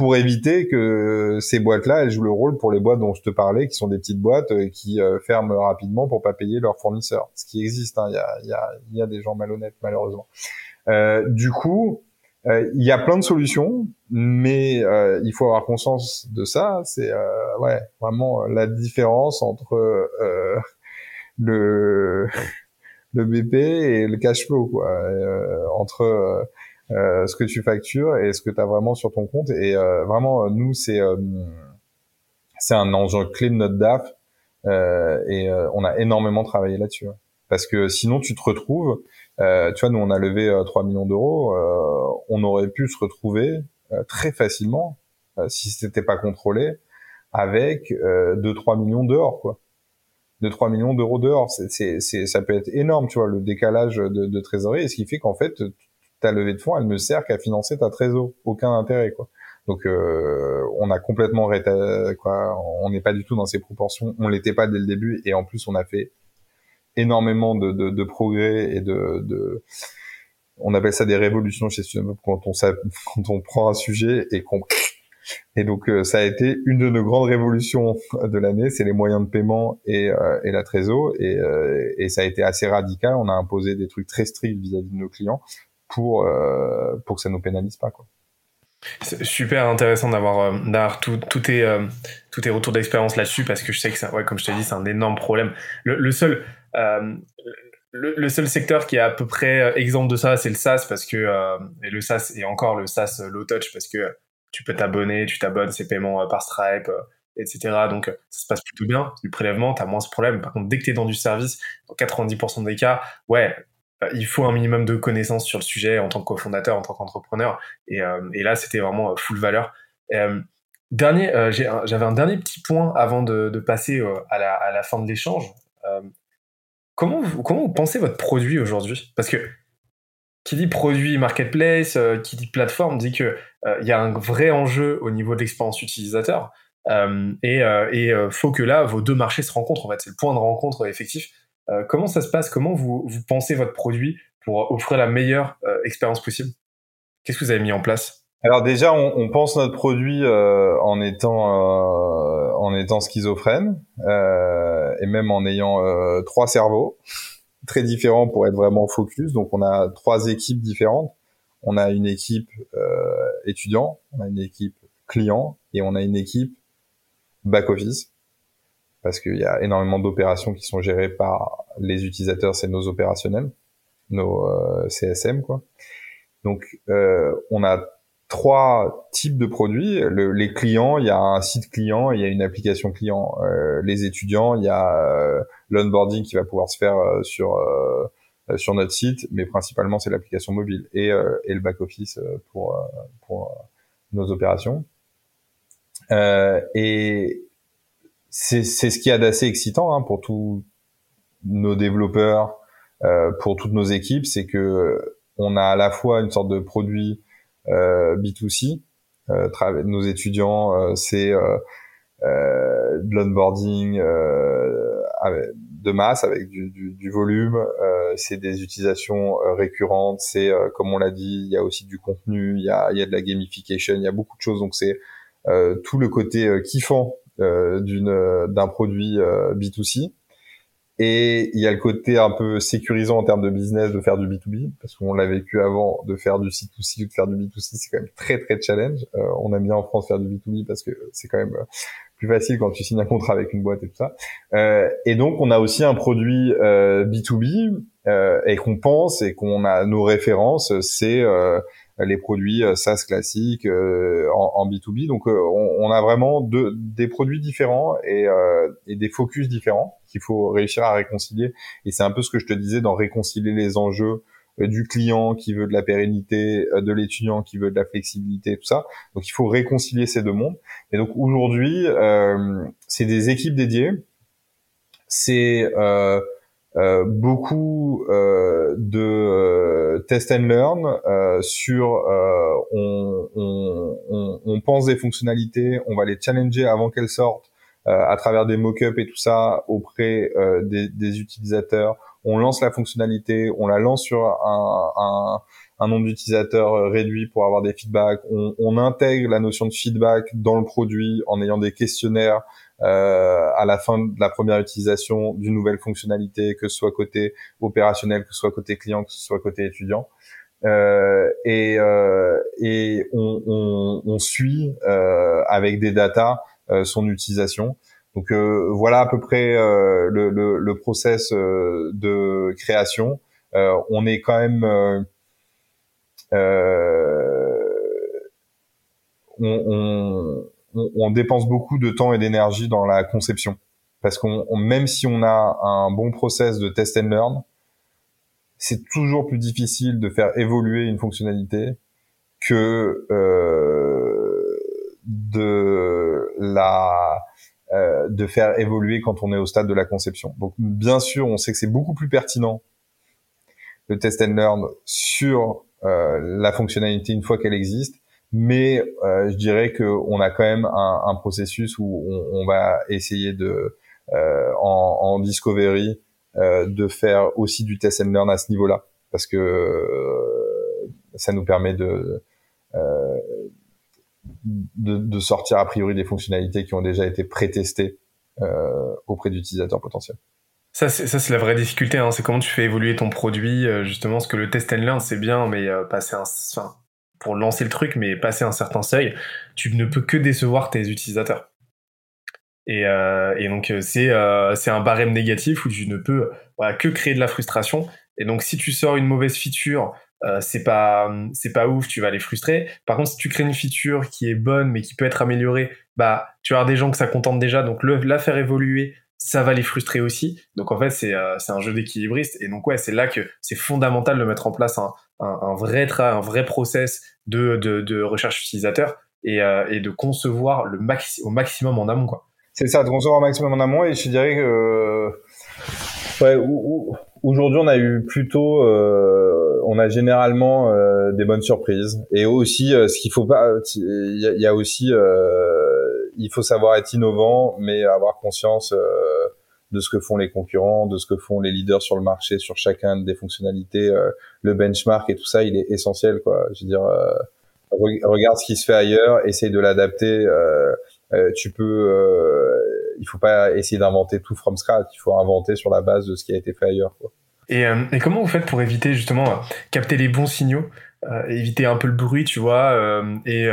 A: pour éviter que ces boîtes-là, elles jouent le rôle pour les boîtes dont je te parlais, qui sont des petites boîtes euh, qui euh, ferment rapidement pour pas payer leurs fournisseurs. Ce qui existe, hein. il y, a, y, a, y, a, des gens malhonnêtes malheureusement. Euh, du coup, il y a plein de solutions, mais il faut avoir conscience de ça. C'est ouais vraiment la différence entre le le BP et le cash flow quoi entre euh, ce que tu factures et ce que tu as vraiment sur ton compte. Et euh, vraiment, nous, c'est euh, c'est un enjeu clé de notre DAF et on a énormément travaillé là-dessus. Hein. Parce que sinon, tu te retrouves, tu vois, nous, on a levé 3 millions d'euros, on aurait pu se retrouver très facilement, si c'était pas contrôlé, avec 2-3 millions dehors, quoi. 2-3 millions d'euros dehors, c'est, ça peut être énorme, tu vois, le décalage de, de trésorerie, et ce qui fait qu'en fait, ta levée de fonds, elle ne sert qu'à financer ta trésor, aucun intérêt quoi. Donc euh, on a complètement quoi, on n'est pas du tout dans ces proportions, on l'était pas dès le début et en plus on a fait énormément de, de, de progrès et de, de, on appelle ça des révolutions chez Student quand on quand on prend un sujet et qu'on et donc euh, ça a été une de nos grandes révolutions de l'année, c'est les moyens de paiement et, euh, et la trésor et, euh, et ça a été assez radical. On a imposé des trucs très stricts vis-à-vis de nos clients pour euh, pour que ça nous pénalise pas.
B: C'est super intéressant d'avoir euh, d'avoir tout tout tes euh, tous tes retours d'expérience là-dessus parce que je sais que ça ouais comme je t'ai dit c'est un énorme problème. Le, seul le, seul secteur qui est à peu près exemple de ça, c'est le SaaS parce que le SaaS et encore le SaaS low touch parce que tu peux t'abonner, tu t'abonnes, c'est paiement par Stripe, etc. Donc ça se passe plutôt bien. Du prélèvement, t'as moins ce problème. Par contre, dès que t'es dans du service, dans 90% des cas, ouais, il faut un minimum de connaissances sur le sujet en tant que cofondateur, en tant qu'entrepreneur. Et, euh, là, c'était vraiment euh, full valeur. dernier, j'avais un dernier petit point avant de, passer à la, à, la, fin de l'échange. comment, vous, comment vous pensez votre produit aujourd'hui? Parce que qui dit produit marketplace, qui dit plateforme, dit que il y a un vrai enjeu au niveau de l'expérience utilisateur. et il faut que là, vos deux marchés se rencontrent. En fait, c'est le point de rencontre effectif. Euh, comment ça se passe? Comment vous, vous, pensez votre produit pour offrir la meilleure euh, expérience possible? Qu'est-ce que vous avez mis en place?
A: Alors déjà, on, pense notre produit euh, en étant en étant schizophrène et même en ayant trois cerveaux très différents pour être vraiment focus. Donc on a trois équipes différentes. On a une équipe étudiant, on a une équipe client et on a une équipe back office parce qu'il y a énormément d'opérations qui sont gérées par les utilisateurs, c'est nos opérationnels, nos euh, CSM quoi. Donc euh, on a trois types de produits. Le, les clients, il y a un site client, il y a une application client. Euh, les étudiants, il y a euh, l'onboarding qui va pouvoir se faire euh, sur sur notre site, mais principalement c'est l'application mobile et, et le back office pour pour nos opérations. et c'est ce qu'il y a d'assez excitant hein, pour tous nos développeurs, euh, pour toutes nos équipes, c'est que on a à la fois une sorte de produit euh, B2C. Euh, nos étudiants, euh, c'est euh, euh, de l'onboarding de masse avec du, du, du volume. c'est des utilisations récurrentes. C'est comme on l'a dit, il y a aussi du contenu, il y a, il y a de la gamification, il y a beaucoup de choses. Donc c'est tout le côté kiffant euh, d'une d'un produit euh, B2C. Et il y a le côté un peu sécurisant en termes de business de faire du B2B, parce qu'on l'a vécu avant de faire du C2C ou de faire du B2C, c'est quand même très très challenge. Euh, on aime bien en France faire du B2B parce que c'est quand même plus facile quand tu signes un contrat avec une boîte et tout ça. Euh, et donc on a aussi un produit euh, B2B et qu'on pense et qu'on a nos références, c'est les produits euh, SaaS classiques euh, en, en, B2B. Donc euh, on, on, a vraiment deux, des produits différents et, et des focus différents qu'il faut réussir à réconcilier. Et c'est un peu ce que je te disais dans réconcilier les enjeux du client qui veut de la pérennité, de l'étudiant qui veut de la flexibilité, tout ça. Donc il faut réconcilier ces deux mondes. Et donc aujourd'hui, euh, c'est des équipes dédiées. C'est euh, euh, beaucoup euh, de euh, test and learn euh, sur euh, on, on, on, pense des fonctionnalités, on va les challenger avant qu'elles sortent à travers des mock-ups et tout ça auprès des, des, utilisateurs. On lance la fonctionnalité, on la lance sur un, un, un nombre d'utilisateurs réduit pour avoir des feedbacks. On, on, intègre la notion de feedback dans le produit en ayant des questionnaires euh, à la fin de la première utilisation d'une nouvelle fonctionnalité, que ce soit côté opérationnel, que ce soit côté client, que ce soit côté étudiant. euh, et, euh, et on, on, on suit euh, avec des datas son utilisation. Donc voilà à peu près le, le, le, process de création. on est quand même on, on, on, dépense beaucoup de temps et d'énergie dans la conception parce qu'on même si on a un bon process de test and learn, c'est toujours plus difficile de faire évoluer une fonctionnalité que euh, de la euh, de faire évoluer quand on est au stade de la conception. Donc bien sûr, on sait que c'est beaucoup plus pertinent le test and learn sur euh, la fonctionnalité une fois qu'elle existe, mais euh, je dirais que on a quand même un, un processus où on, on, va essayer de euh, en, en discovery euh, de faire aussi du test and learn à ce niveau-là, parce que euh, ça nous permet de, euh, de, de sortir a priori des fonctionnalités qui ont déjà été pré-testées auprès d'utilisateurs potentiels.
B: Ça, c'est, la vraie difficulté. Hein. C'est comment tu fais évoluer ton produit. justement, ce que le test and learn, c'est bien, mais passer un, enfin, pour lancer le truc, mais passer un certain seuil, tu ne peux que décevoir tes utilisateurs. Et, euh, donc euh, c'est euh, c'est un barème négatif où tu ne peux voilà, que créer de la frustration. Et donc si tu sors une mauvaise feature, euh, c'est pas c'est pas ouf, tu vas les frustrer. Par contre, si tu crées une feature qui est bonne mais qui peut être améliorée, bah tu avoir des gens que ça contente déjà, donc le, la faire évoluer, ça va les frustrer aussi. Donc en fait, c'est euh, un jeu d'équilibriste. Et donc ouais, c'est là que c'est fondamental de mettre en place un, un, vrai tra un vrai process de, de, recherche utilisateur et, euh, et de concevoir le maxi au maximum en amont.
A: C'est ça, de concevoir un maximum en amont et je dirais que euh, ouais, aujourd'hui on a eu plutôt, euh, on a généralement des bonnes surprises et aussi ce qu'il faut pas, il y a, aussi, il faut savoir être innovant mais avoir conscience de ce que font les concurrents, de ce que font les leaders sur le marché sur chacun des fonctionnalités, le benchmark et tout ça, il est essentiel quoi. Je veux dire, regarde ce qui se fait ailleurs, essaye de l'adapter. Euh, euh, tu peux, euh, il faut pas essayer d'inventer tout from scratch. Il faut inventer sur la base de ce qui a été fait ailleurs. Quoi.
B: Et, euh, et comment vous faites pour éviter justement capter les bons signaux, éviter un peu le bruit, tu vois, et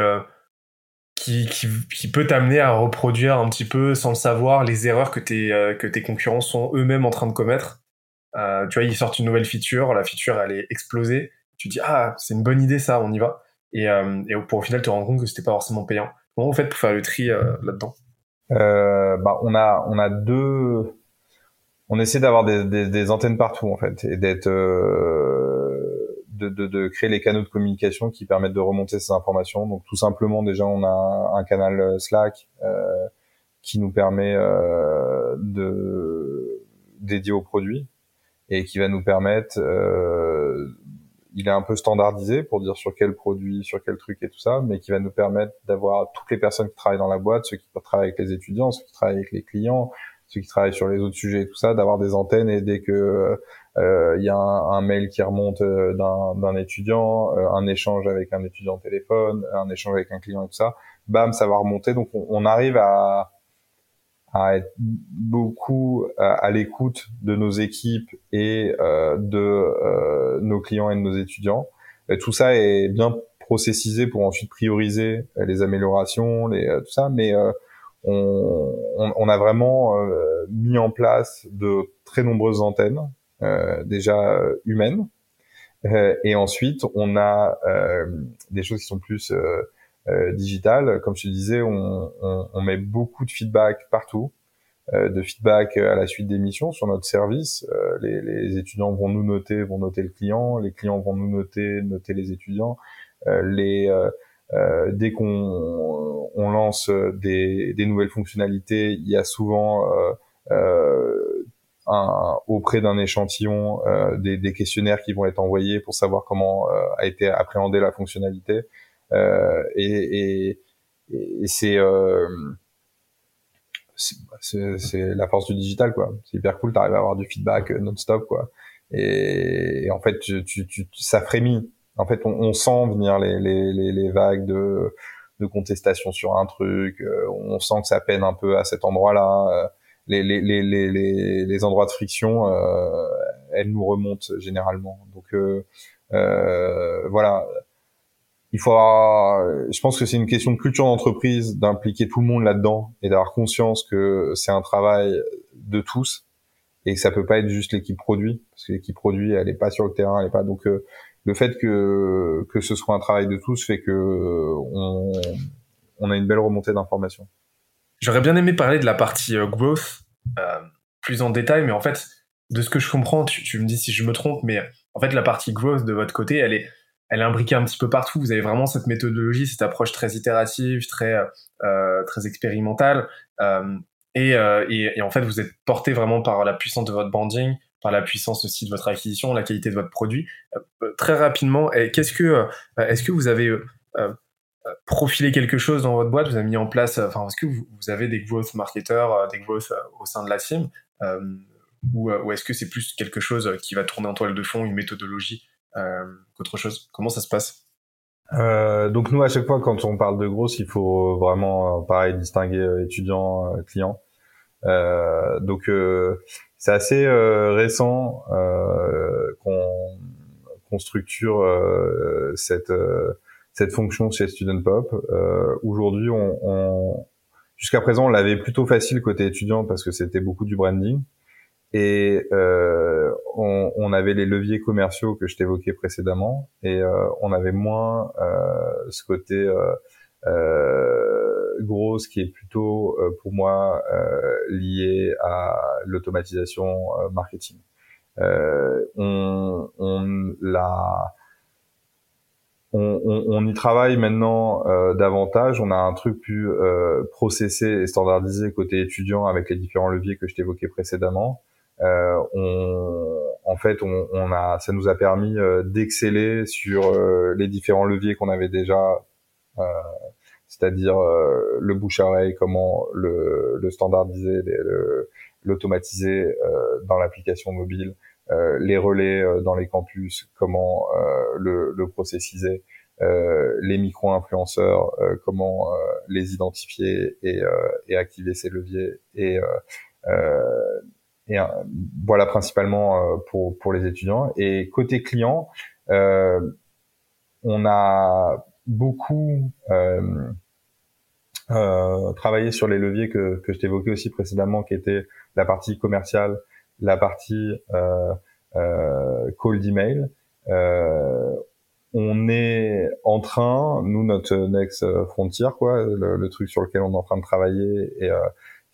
B: qui, peut t'amener à reproduire un petit peu sans le savoir les erreurs que tes, que tes concurrents sont eux-mêmes en train de commettre. tu vois, ils sortent une nouvelle feature, la feature elle est explosée. Tu dis ah c'est une bonne idée ça, on y va. Et, et pour au final te rendre compte que c'était pas forcément payant. Comment vous faites pour faire le tri euh, là-dedans?
A: Euh, bah, on a on a deux. On essaie d'avoir des, des, antennes partout en fait et d'être euh, de, de, de, créer les canaux de communication qui permettent de remonter ces informations. Donc tout simplement déjà on a un canal Slack euh, qui nous permet euh, de dédié aux produits et qui va nous permettre euh, il est un peu standardisé pour dire sur quel produit, sur quel truc et tout ça, mais qui va nous permettre d'avoir toutes les personnes qui travaillent dans la boîte, ceux qui travaillent avec les étudiants, ceux qui travaillent avec les clients, ceux qui travaillent sur les autres sujets et tout ça, d'avoir des antennes et dès que euh, il y a un, mail qui remonte euh, d'un étudiant, euh, un échange avec un étudiant au téléphone, un échange avec un client et tout ça, bam, ça va remonter. Donc on, on arrive à à être beaucoup euh, à, l'écoute de nos équipes et euh, de euh, nos clients et de nos étudiants. Tout ça est bien processisé pour ensuite prioriser les améliorations, les, tout ça, mais on, on, on, a vraiment mis en place de très nombreuses antennes, déjà humaines, et ensuite on a des choses qui sont plus euh, digital. Comme je te disais, on, on, on, met beaucoup de feedback partout, euh, de feedback à la suite des missions sur notre service. Euh, les, les, étudiants vont nous noter, vont noter le client, les clients vont nous noter, noter les étudiants. Euh, les euh, dès qu'on on lance des, des, nouvelles fonctionnalités, il y a souvent un, auprès d'un échantillon des, des, questionnaires qui vont être envoyés pour savoir comment a été appréhendée la fonctionnalité. Euh, et, et, et c'est euh, c'est la force du digital quoi. C'est hyper cool t'arrives à avoir du feedback euh, non-stop quoi. Et, en fait tu, tu, tu, ça frémit. En fait on, on sent venir les, les, les, les, vagues de, de contestation sur un truc on sent que ça peine un peu à cet endroit là les, les, les, les, les endroits de friction euh, elle nous remonte généralement. Donc voilà, il faut je pense que c'est une question de culture d'entreprise d'impliquer tout le monde là-dedans et d'avoir conscience que c'est un travail de tous et que ça peut pas être juste l'équipe produit parce que l'équipe produit elle est pas sur le terrain elle est pas donc euh, le fait que que ce soit un travail de tous fait que on, on a une belle remontée d'informations.
B: J'aurais bien aimé parler de la partie euh, growth euh, plus en détail mais en fait de ce que je comprends tu, tu me dis si je me trompe mais en fait la partie growth de votre côté elle est elle est imbriquée un petit peu partout. Vous avez vraiment cette méthodologie, cette approche très itérative, très euh, très expérimentale, euh, et, euh, et, et, en fait vous êtes porté vraiment par la puissance de votre branding, par la puissance aussi de votre acquisition, la qualité de votre produit. Euh, très rapidement, qu'est-ce que euh, est-ce que vous avez profilé quelque chose dans votre boîte Vous avez mis en place, enfin est-ce que vous, avez des growth marketeurs, des growth au sein de la team, ou, ou est-ce que c'est plus quelque chose qui va tourner en toile de fond, une méthodologie euh, qu'autre chose? Comment ça se passe?
A: Euh, donc nous à chaque fois quand on parle de grosse, il faut vraiment euh, pareil distinguer euh, étudiant client. Euh, donc c'est assez récent qu'on structure cette cette fonction chez Student Pop. Aujourd'hui, on, on jusqu'à présent on l'avait plutôt facile côté étudiant parce que c'était beaucoup du branding et euh, on, on, avait les leviers commerciaux que je t'évoquais précédemment et euh, on avait moins euh, ce côté euh, euh, gros qui est plutôt euh, pour moi lié à l'automatisation marketing. on, on la on, on, on, y travaille maintenant euh, davantage. On a un truc plus euh, processé et standardisé côté étudiant avec les différents leviers que je t'évoquais précédemment. Euh, on, en fait, on, on, a, ça nous a permis euh, d'exceller sur euh, les différents leviers qu'on avait déjà, c'est-à-dire le bouche à oreille, comment le, le standardiser, l'automatiser dans l'application mobile, les relais dans les campus, comment le, le processiser. Euh, les micro-influenceurs, euh, comment euh, les identifier et, et, activer ces leviers et et euh, voilà principalement euh, pour pour les étudiants. Et côté client, euh, on a beaucoup euh, travaillé sur les leviers que, que je t'évoquais aussi précédemment, qui étaient la partie commerciale, la partie euh, euh, call d'email. Euh, on est en train, nous notre next frontier, quoi, le, le, truc sur lequel on est en train de travailler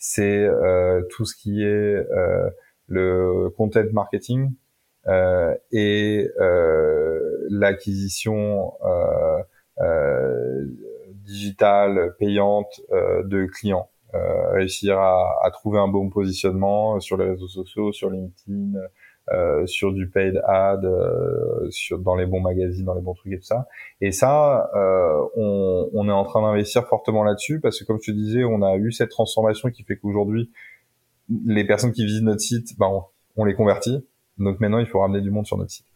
A: c'est euh, tout ce qui est euh, le content marketing euh, et l'acquisition digitale payante de clients. Réussir à, à, trouver un bon positionnement sur les réseaux sociaux, sur LinkedIn, euh, sur du paid ad, euh, sur dans les bons magazines, dans les bons trucs et tout ça. Et ça, euh, on, on, est en train d'investir fortement là-dessus parce que comme je te disais, on a eu cette transformation qui fait qu'aujourd'hui, les personnes qui visitent notre site, ben, on, les convertit. Donc maintenant, il faut ramener du monde sur notre site.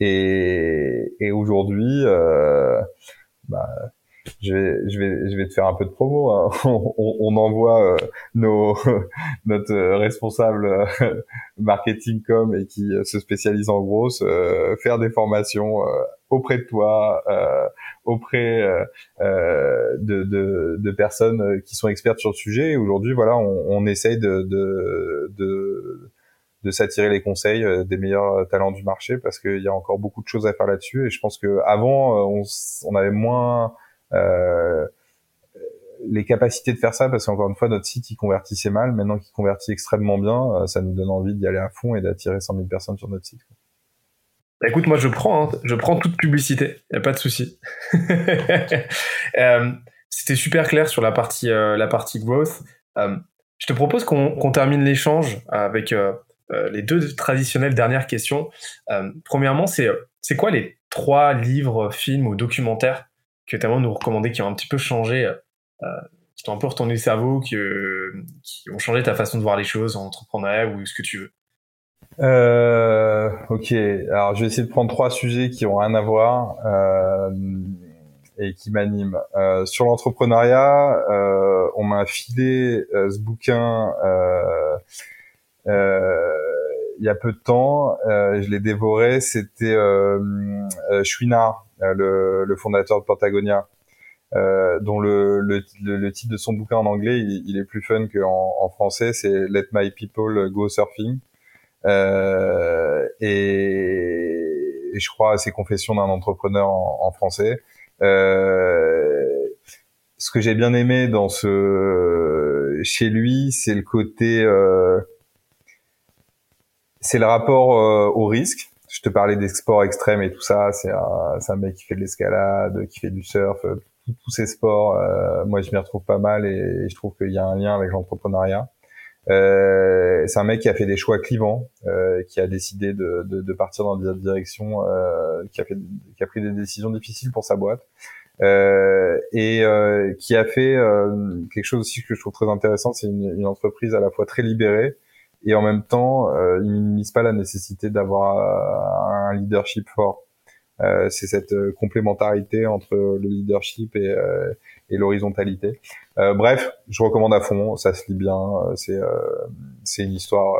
A: Et, et aujourd'hui, euh, bah, je vais, je vais, je vais te faire un peu de promo. Hein. On, on, envoie euh, nos, notre responsable euh, marketing com et qui euh, se spécialise en grosse faire des formations auprès de toi, auprès de, de, de, personnes qui sont expertes sur le sujet. Et aujourd'hui, voilà, on, on essaye de, de, de de s'attirer les conseils des meilleurs talents du marché parce qu'il y a encore beaucoup de choses à faire là-dessus et je pense que avant on, on avait moins euh, les capacités de faire ça, parce qu'encore une fois, notre site, il convertissait mal. Maintenant qu'il convertit extrêmement bien, euh, ça nous donne envie d'y aller à fond et d'attirer 100 000 personnes sur notre site.
B: Bah, écoute, moi, je prends, hein. je prends toute publicité. Y a pas de souci. euh, C'était super clair sur la partie, euh, la partie growth. Euh, je te propose qu'on termine l'échange avec euh, les deux traditionnelles dernières questions. premièrement, c'est quoi les trois livres, films ou documentaires que tu nous recommander, qui ont un petit peu changé, euh, qui t'ont un peu retourné le cerveau, qui, euh, qui, ont changé ta façon de voir les choses en entrepreneuriat ou ce que tu veux
A: euh, Ok, alors je vais essayer de prendre trois sujets qui ont rien à voir euh, et qui m'animent. Euh, sur l'entrepreneuriat, euh, on m'a filé ce bouquin il y a peu de temps, je l'ai dévoré. C'était euh, Chouinard, le, le, fondateur de Patagonia. Euh, dont le, le, le, titre de son bouquin en anglais, il, il est plus fun qu'en en français, c'est Let My People Go Surfing. Euh, et, et, je crois à ses confessions d'un entrepreneur en, en français. Euh, ce que j'ai bien aimé dans ce chez lui, c'est le côté, euh, c'est le rapport euh, au risque. Je te parlais des sports extrêmes et tout ça. C'est un, un mec qui fait de l'escalade, qui fait du surf, tous ces sports, euh, moi je m'y retrouve pas mal et, je trouve qu'il y a un lien avec l'entrepreneuriat. Euh, c'est un mec qui a fait des choix clivants, euh, qui a décidé de, de, de, partir dans des directions, euh, qui a fait, qui a pris des décisions difficiles pour sa boîte, euh, et euh, qui a fait quelque chose aussi que je trouve très intéressant, c'est une, une, entreprise à la fois très libérée et en même temps, il minimise pas la nécessité d'avoir un leadership fort. Euh, c'est cette euh, complémentarité entre le leadership et, euh, et l'horizontalité. bref, je recommande à fond, ça se lit bien. C'est c'est une histoire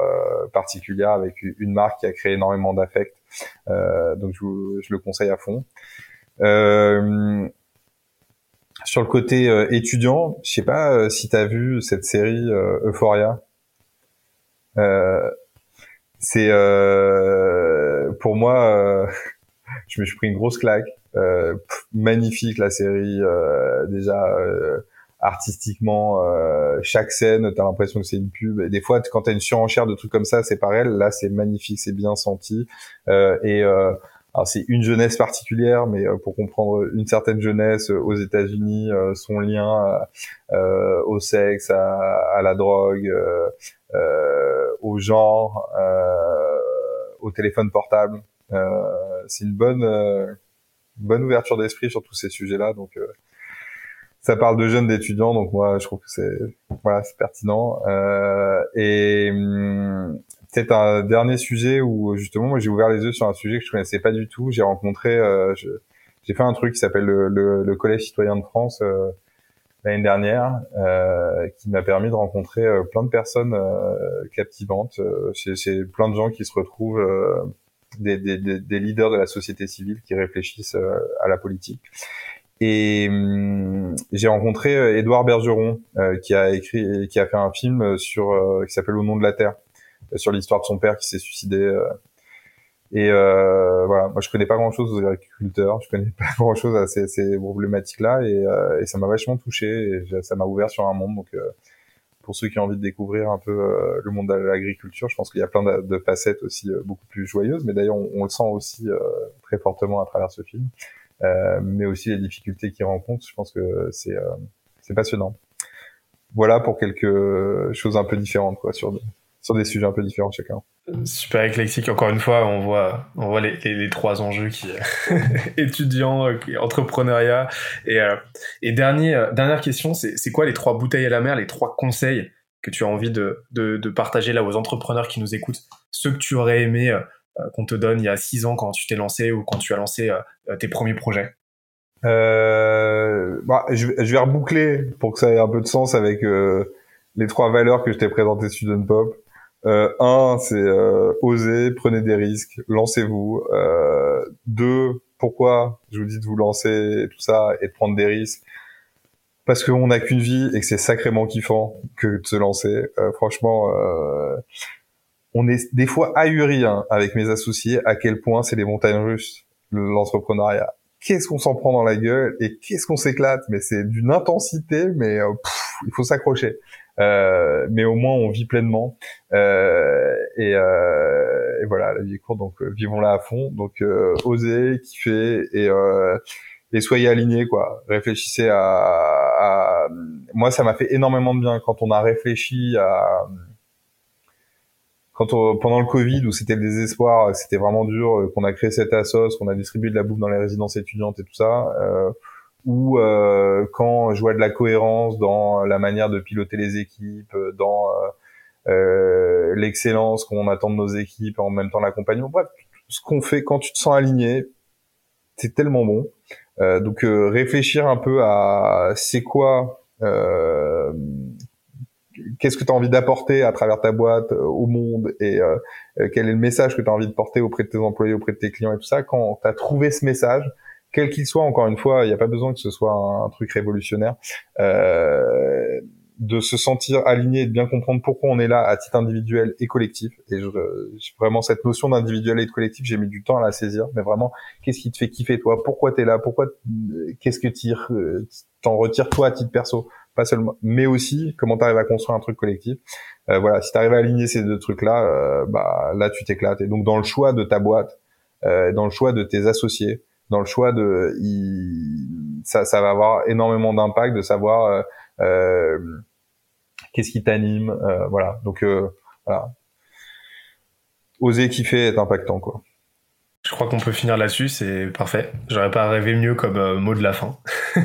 A: particulière avec une marque qui a créé énormément d'affect. donc je, je, le conseille à fond. sur le côté étudiant, je sais pas si tu as vu cette série Euphoria. C'est pour moi je me suis pris une grosse claque. Euh, magnifique la série, euh, déjà euh, artistiquement, euh, chaque scène, t'as l'impression que c'est une pub. Et des fois, quand t'as une surenchère de trucs comme ça, c'est pareil. Là, c'est magnifique, c'est bien senti. et alors c'est une jeunesse particulière, mais pour comprendre une certaine jeunesse aux États-Unis, son lien au sexe, à, à la drogue, au genre, au téléphone portable. Euh, c'est une bonne euh, bonne ouverture d'esprit sur tous ces sujets-là. Donc euh, ça parle de jeunes d'étudiants, donc moi je trouve que c'est voilà c'est pertinent. Euh, et hum, peut-être un dernier sujet où justement moi j'ai ouvert les yeux sur un sujet que je connaissais pas du tout. J'ai rencontré, euh, j'ai fait un truc qui s'appelle le, le, le, Collège citoyen de France euh, l'année dernière, qui m'a permis de rencontrer plein de personnes captivantes. c'est plein de gens qui se retrouvent des, des, des, leaders de la société civile qui réfléchissent euh, à la politique. Et hum, j'ai rencontré euh, Édouard Bergeron, euh, qui a écrit, qui a fait un film sur qui s'appelle Au nom de la terre, sur l'histoire de son père qui s'est suicidé. Et voilà, moi je connais pas grand-chose aux agriculteurs, je connais pas grand-chose à ces, ces problématiques-là, et, et, ça m'a vachement touché, et ça m'a ouvert sur un monde. Donc pour ceux qui ont envie de découvrir un peu euh, le monde de l'agriculture, je pense qu'il y a plein de, facettes aussi euh, beaucoup plus joyeuses, mais d'ailleurs on, le sent aussi euh, très fortement à travers ce film, mais aussi les difficultés qu'il rencontre, je pense que c'est c'est passionnant. Voilà pour quelques choses un peu différentes quoi sur des sujets un peu différents chacun.
B: Super éclectique. Encore une fois, on voit, on voit les, trois enjeux qui étudiants, entrepreneuriat et euh, et dernier euh, dernière question, c'est quoi les trois bouteilles à la mer, les trois conseils que tu as envie de de, de partager là aux entrepreneurs qui nous écoutent, ceux que tu aurais aimé euh, qu'on te donne il y a six ans quand tu t'es lancé ou quand tu as lancé tes premiers projets?
A: Euh, bah, je, je, vais reboucler pour que ça ait un peu de sens avec les trois valeurs que je t'ai présentées Student Pop. Euh, un, c'est euh, oser, prenez des risques, lancez-vous. Euh, deux, pourquoi je vous dis de vous lancer et tout ça et de prendre des risques? Parce qu'on n'a qu'une vie et que c'est sacrément kiffant que de se lancer. Euh, franchement, euh, on est des fois ahuri hein, avec mes associés à quel point c'est les montagnes russes l'entrepreneuriat. Qu'est-ce qu'on s'en prend dans la gueule et qu'est-ce qu'on s'éclate, mais c'est d'une intensité, mais il faut s'accrocher. Euh, mais au moins on vit pleinement. Euh, et, euh, et, voilà la vie est courte donc euh, vivons-la à fond. Donc euh, osez kiffer et et soyez alignés quoi. Réfléchissez à, à... moi ça m'a fait énormément de bien quand on a réfléchi à quand on, pendant le Covid où c'était le désespoir, c'était vraiment dur, qu'on a créé cette assos, qu'on a distribué de la bouffe dans les résidences étudiantes et tout ça, ou euh, quand je vois de la cohérence dans la manière de piloter les équipes, dans euh, euh l'excellence qu'on attend de nos équipes, en même temps l'accompagnement. Bref, ce qu'on fait quand tu te sens aligné, c'est tellement bon. Euh, donc euh, réfléchir un peu à c'est quoi qu'est-ce que tu as envie d'apporter à travers ta boîte au monde et quel est le message que tu as envie de porter auprès de tes employés, auprès de tes clients et tout ça. Quand tu as trouvé ce message, quel qu'il soit, encore une fois, il n'y a pas besoin que ce soit un, truc révolutionnaire. Euh, de se sentir aligné et de bien comprendre pourquoi on est là à titre individuel et collectif. Et je, vraiment cette notion d'individuel et de collectif, j'ai mis du temps à la saisir. Mais vraiment, qu'est-ce qui te fait kiffer toi? Pourquoi t'es là? Pourquoi Qu'est-ce que t'en retires toi à titre perso? Pas seulement, mais aussi comment t'arrives à construire un truc collectif. Euh, voilà, si t'arrives à aligner ces deux trucs-là, euh, bah là tu t'éclates. Et donc dans le choix de ta boîte, euh, dans le choix de tes associés, dans le choix de, ça, ça va avoir énormément d'impact de savoir. Euh, euh qu'est-ce qui t'anime, euh, voilà. Donc voilà, oser kiffer est impactant quoi.
B: Je crois qu'on peut finir là-dessus, c'est parfait. J'aurais pas rêvé mieux comme mot de la fin.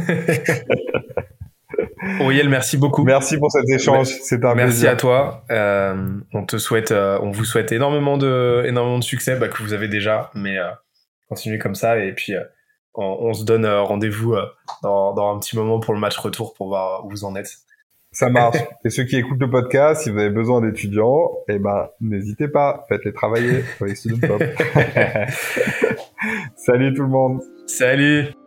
B: Auriel, merci beaucoup.
A: Merci pour cet échange. C'est un
B: Merci à toi. on te souhaite, on vous souhaite énormément de, énormément de succès bah, que vous avez déjà, mais continuez comme ça et puis on, on, se donne rendez-vous dans, dans, un petit moment pour le match retour pour voir où vous en êtes.
A: Ça marche. Et ceux qui écoutent le podcast, si vous avez besoin d'étudiants, eh ben, n'hésitez pas, faites-les travailler avec Student Pop. Salut tout le monde.
B: Salut.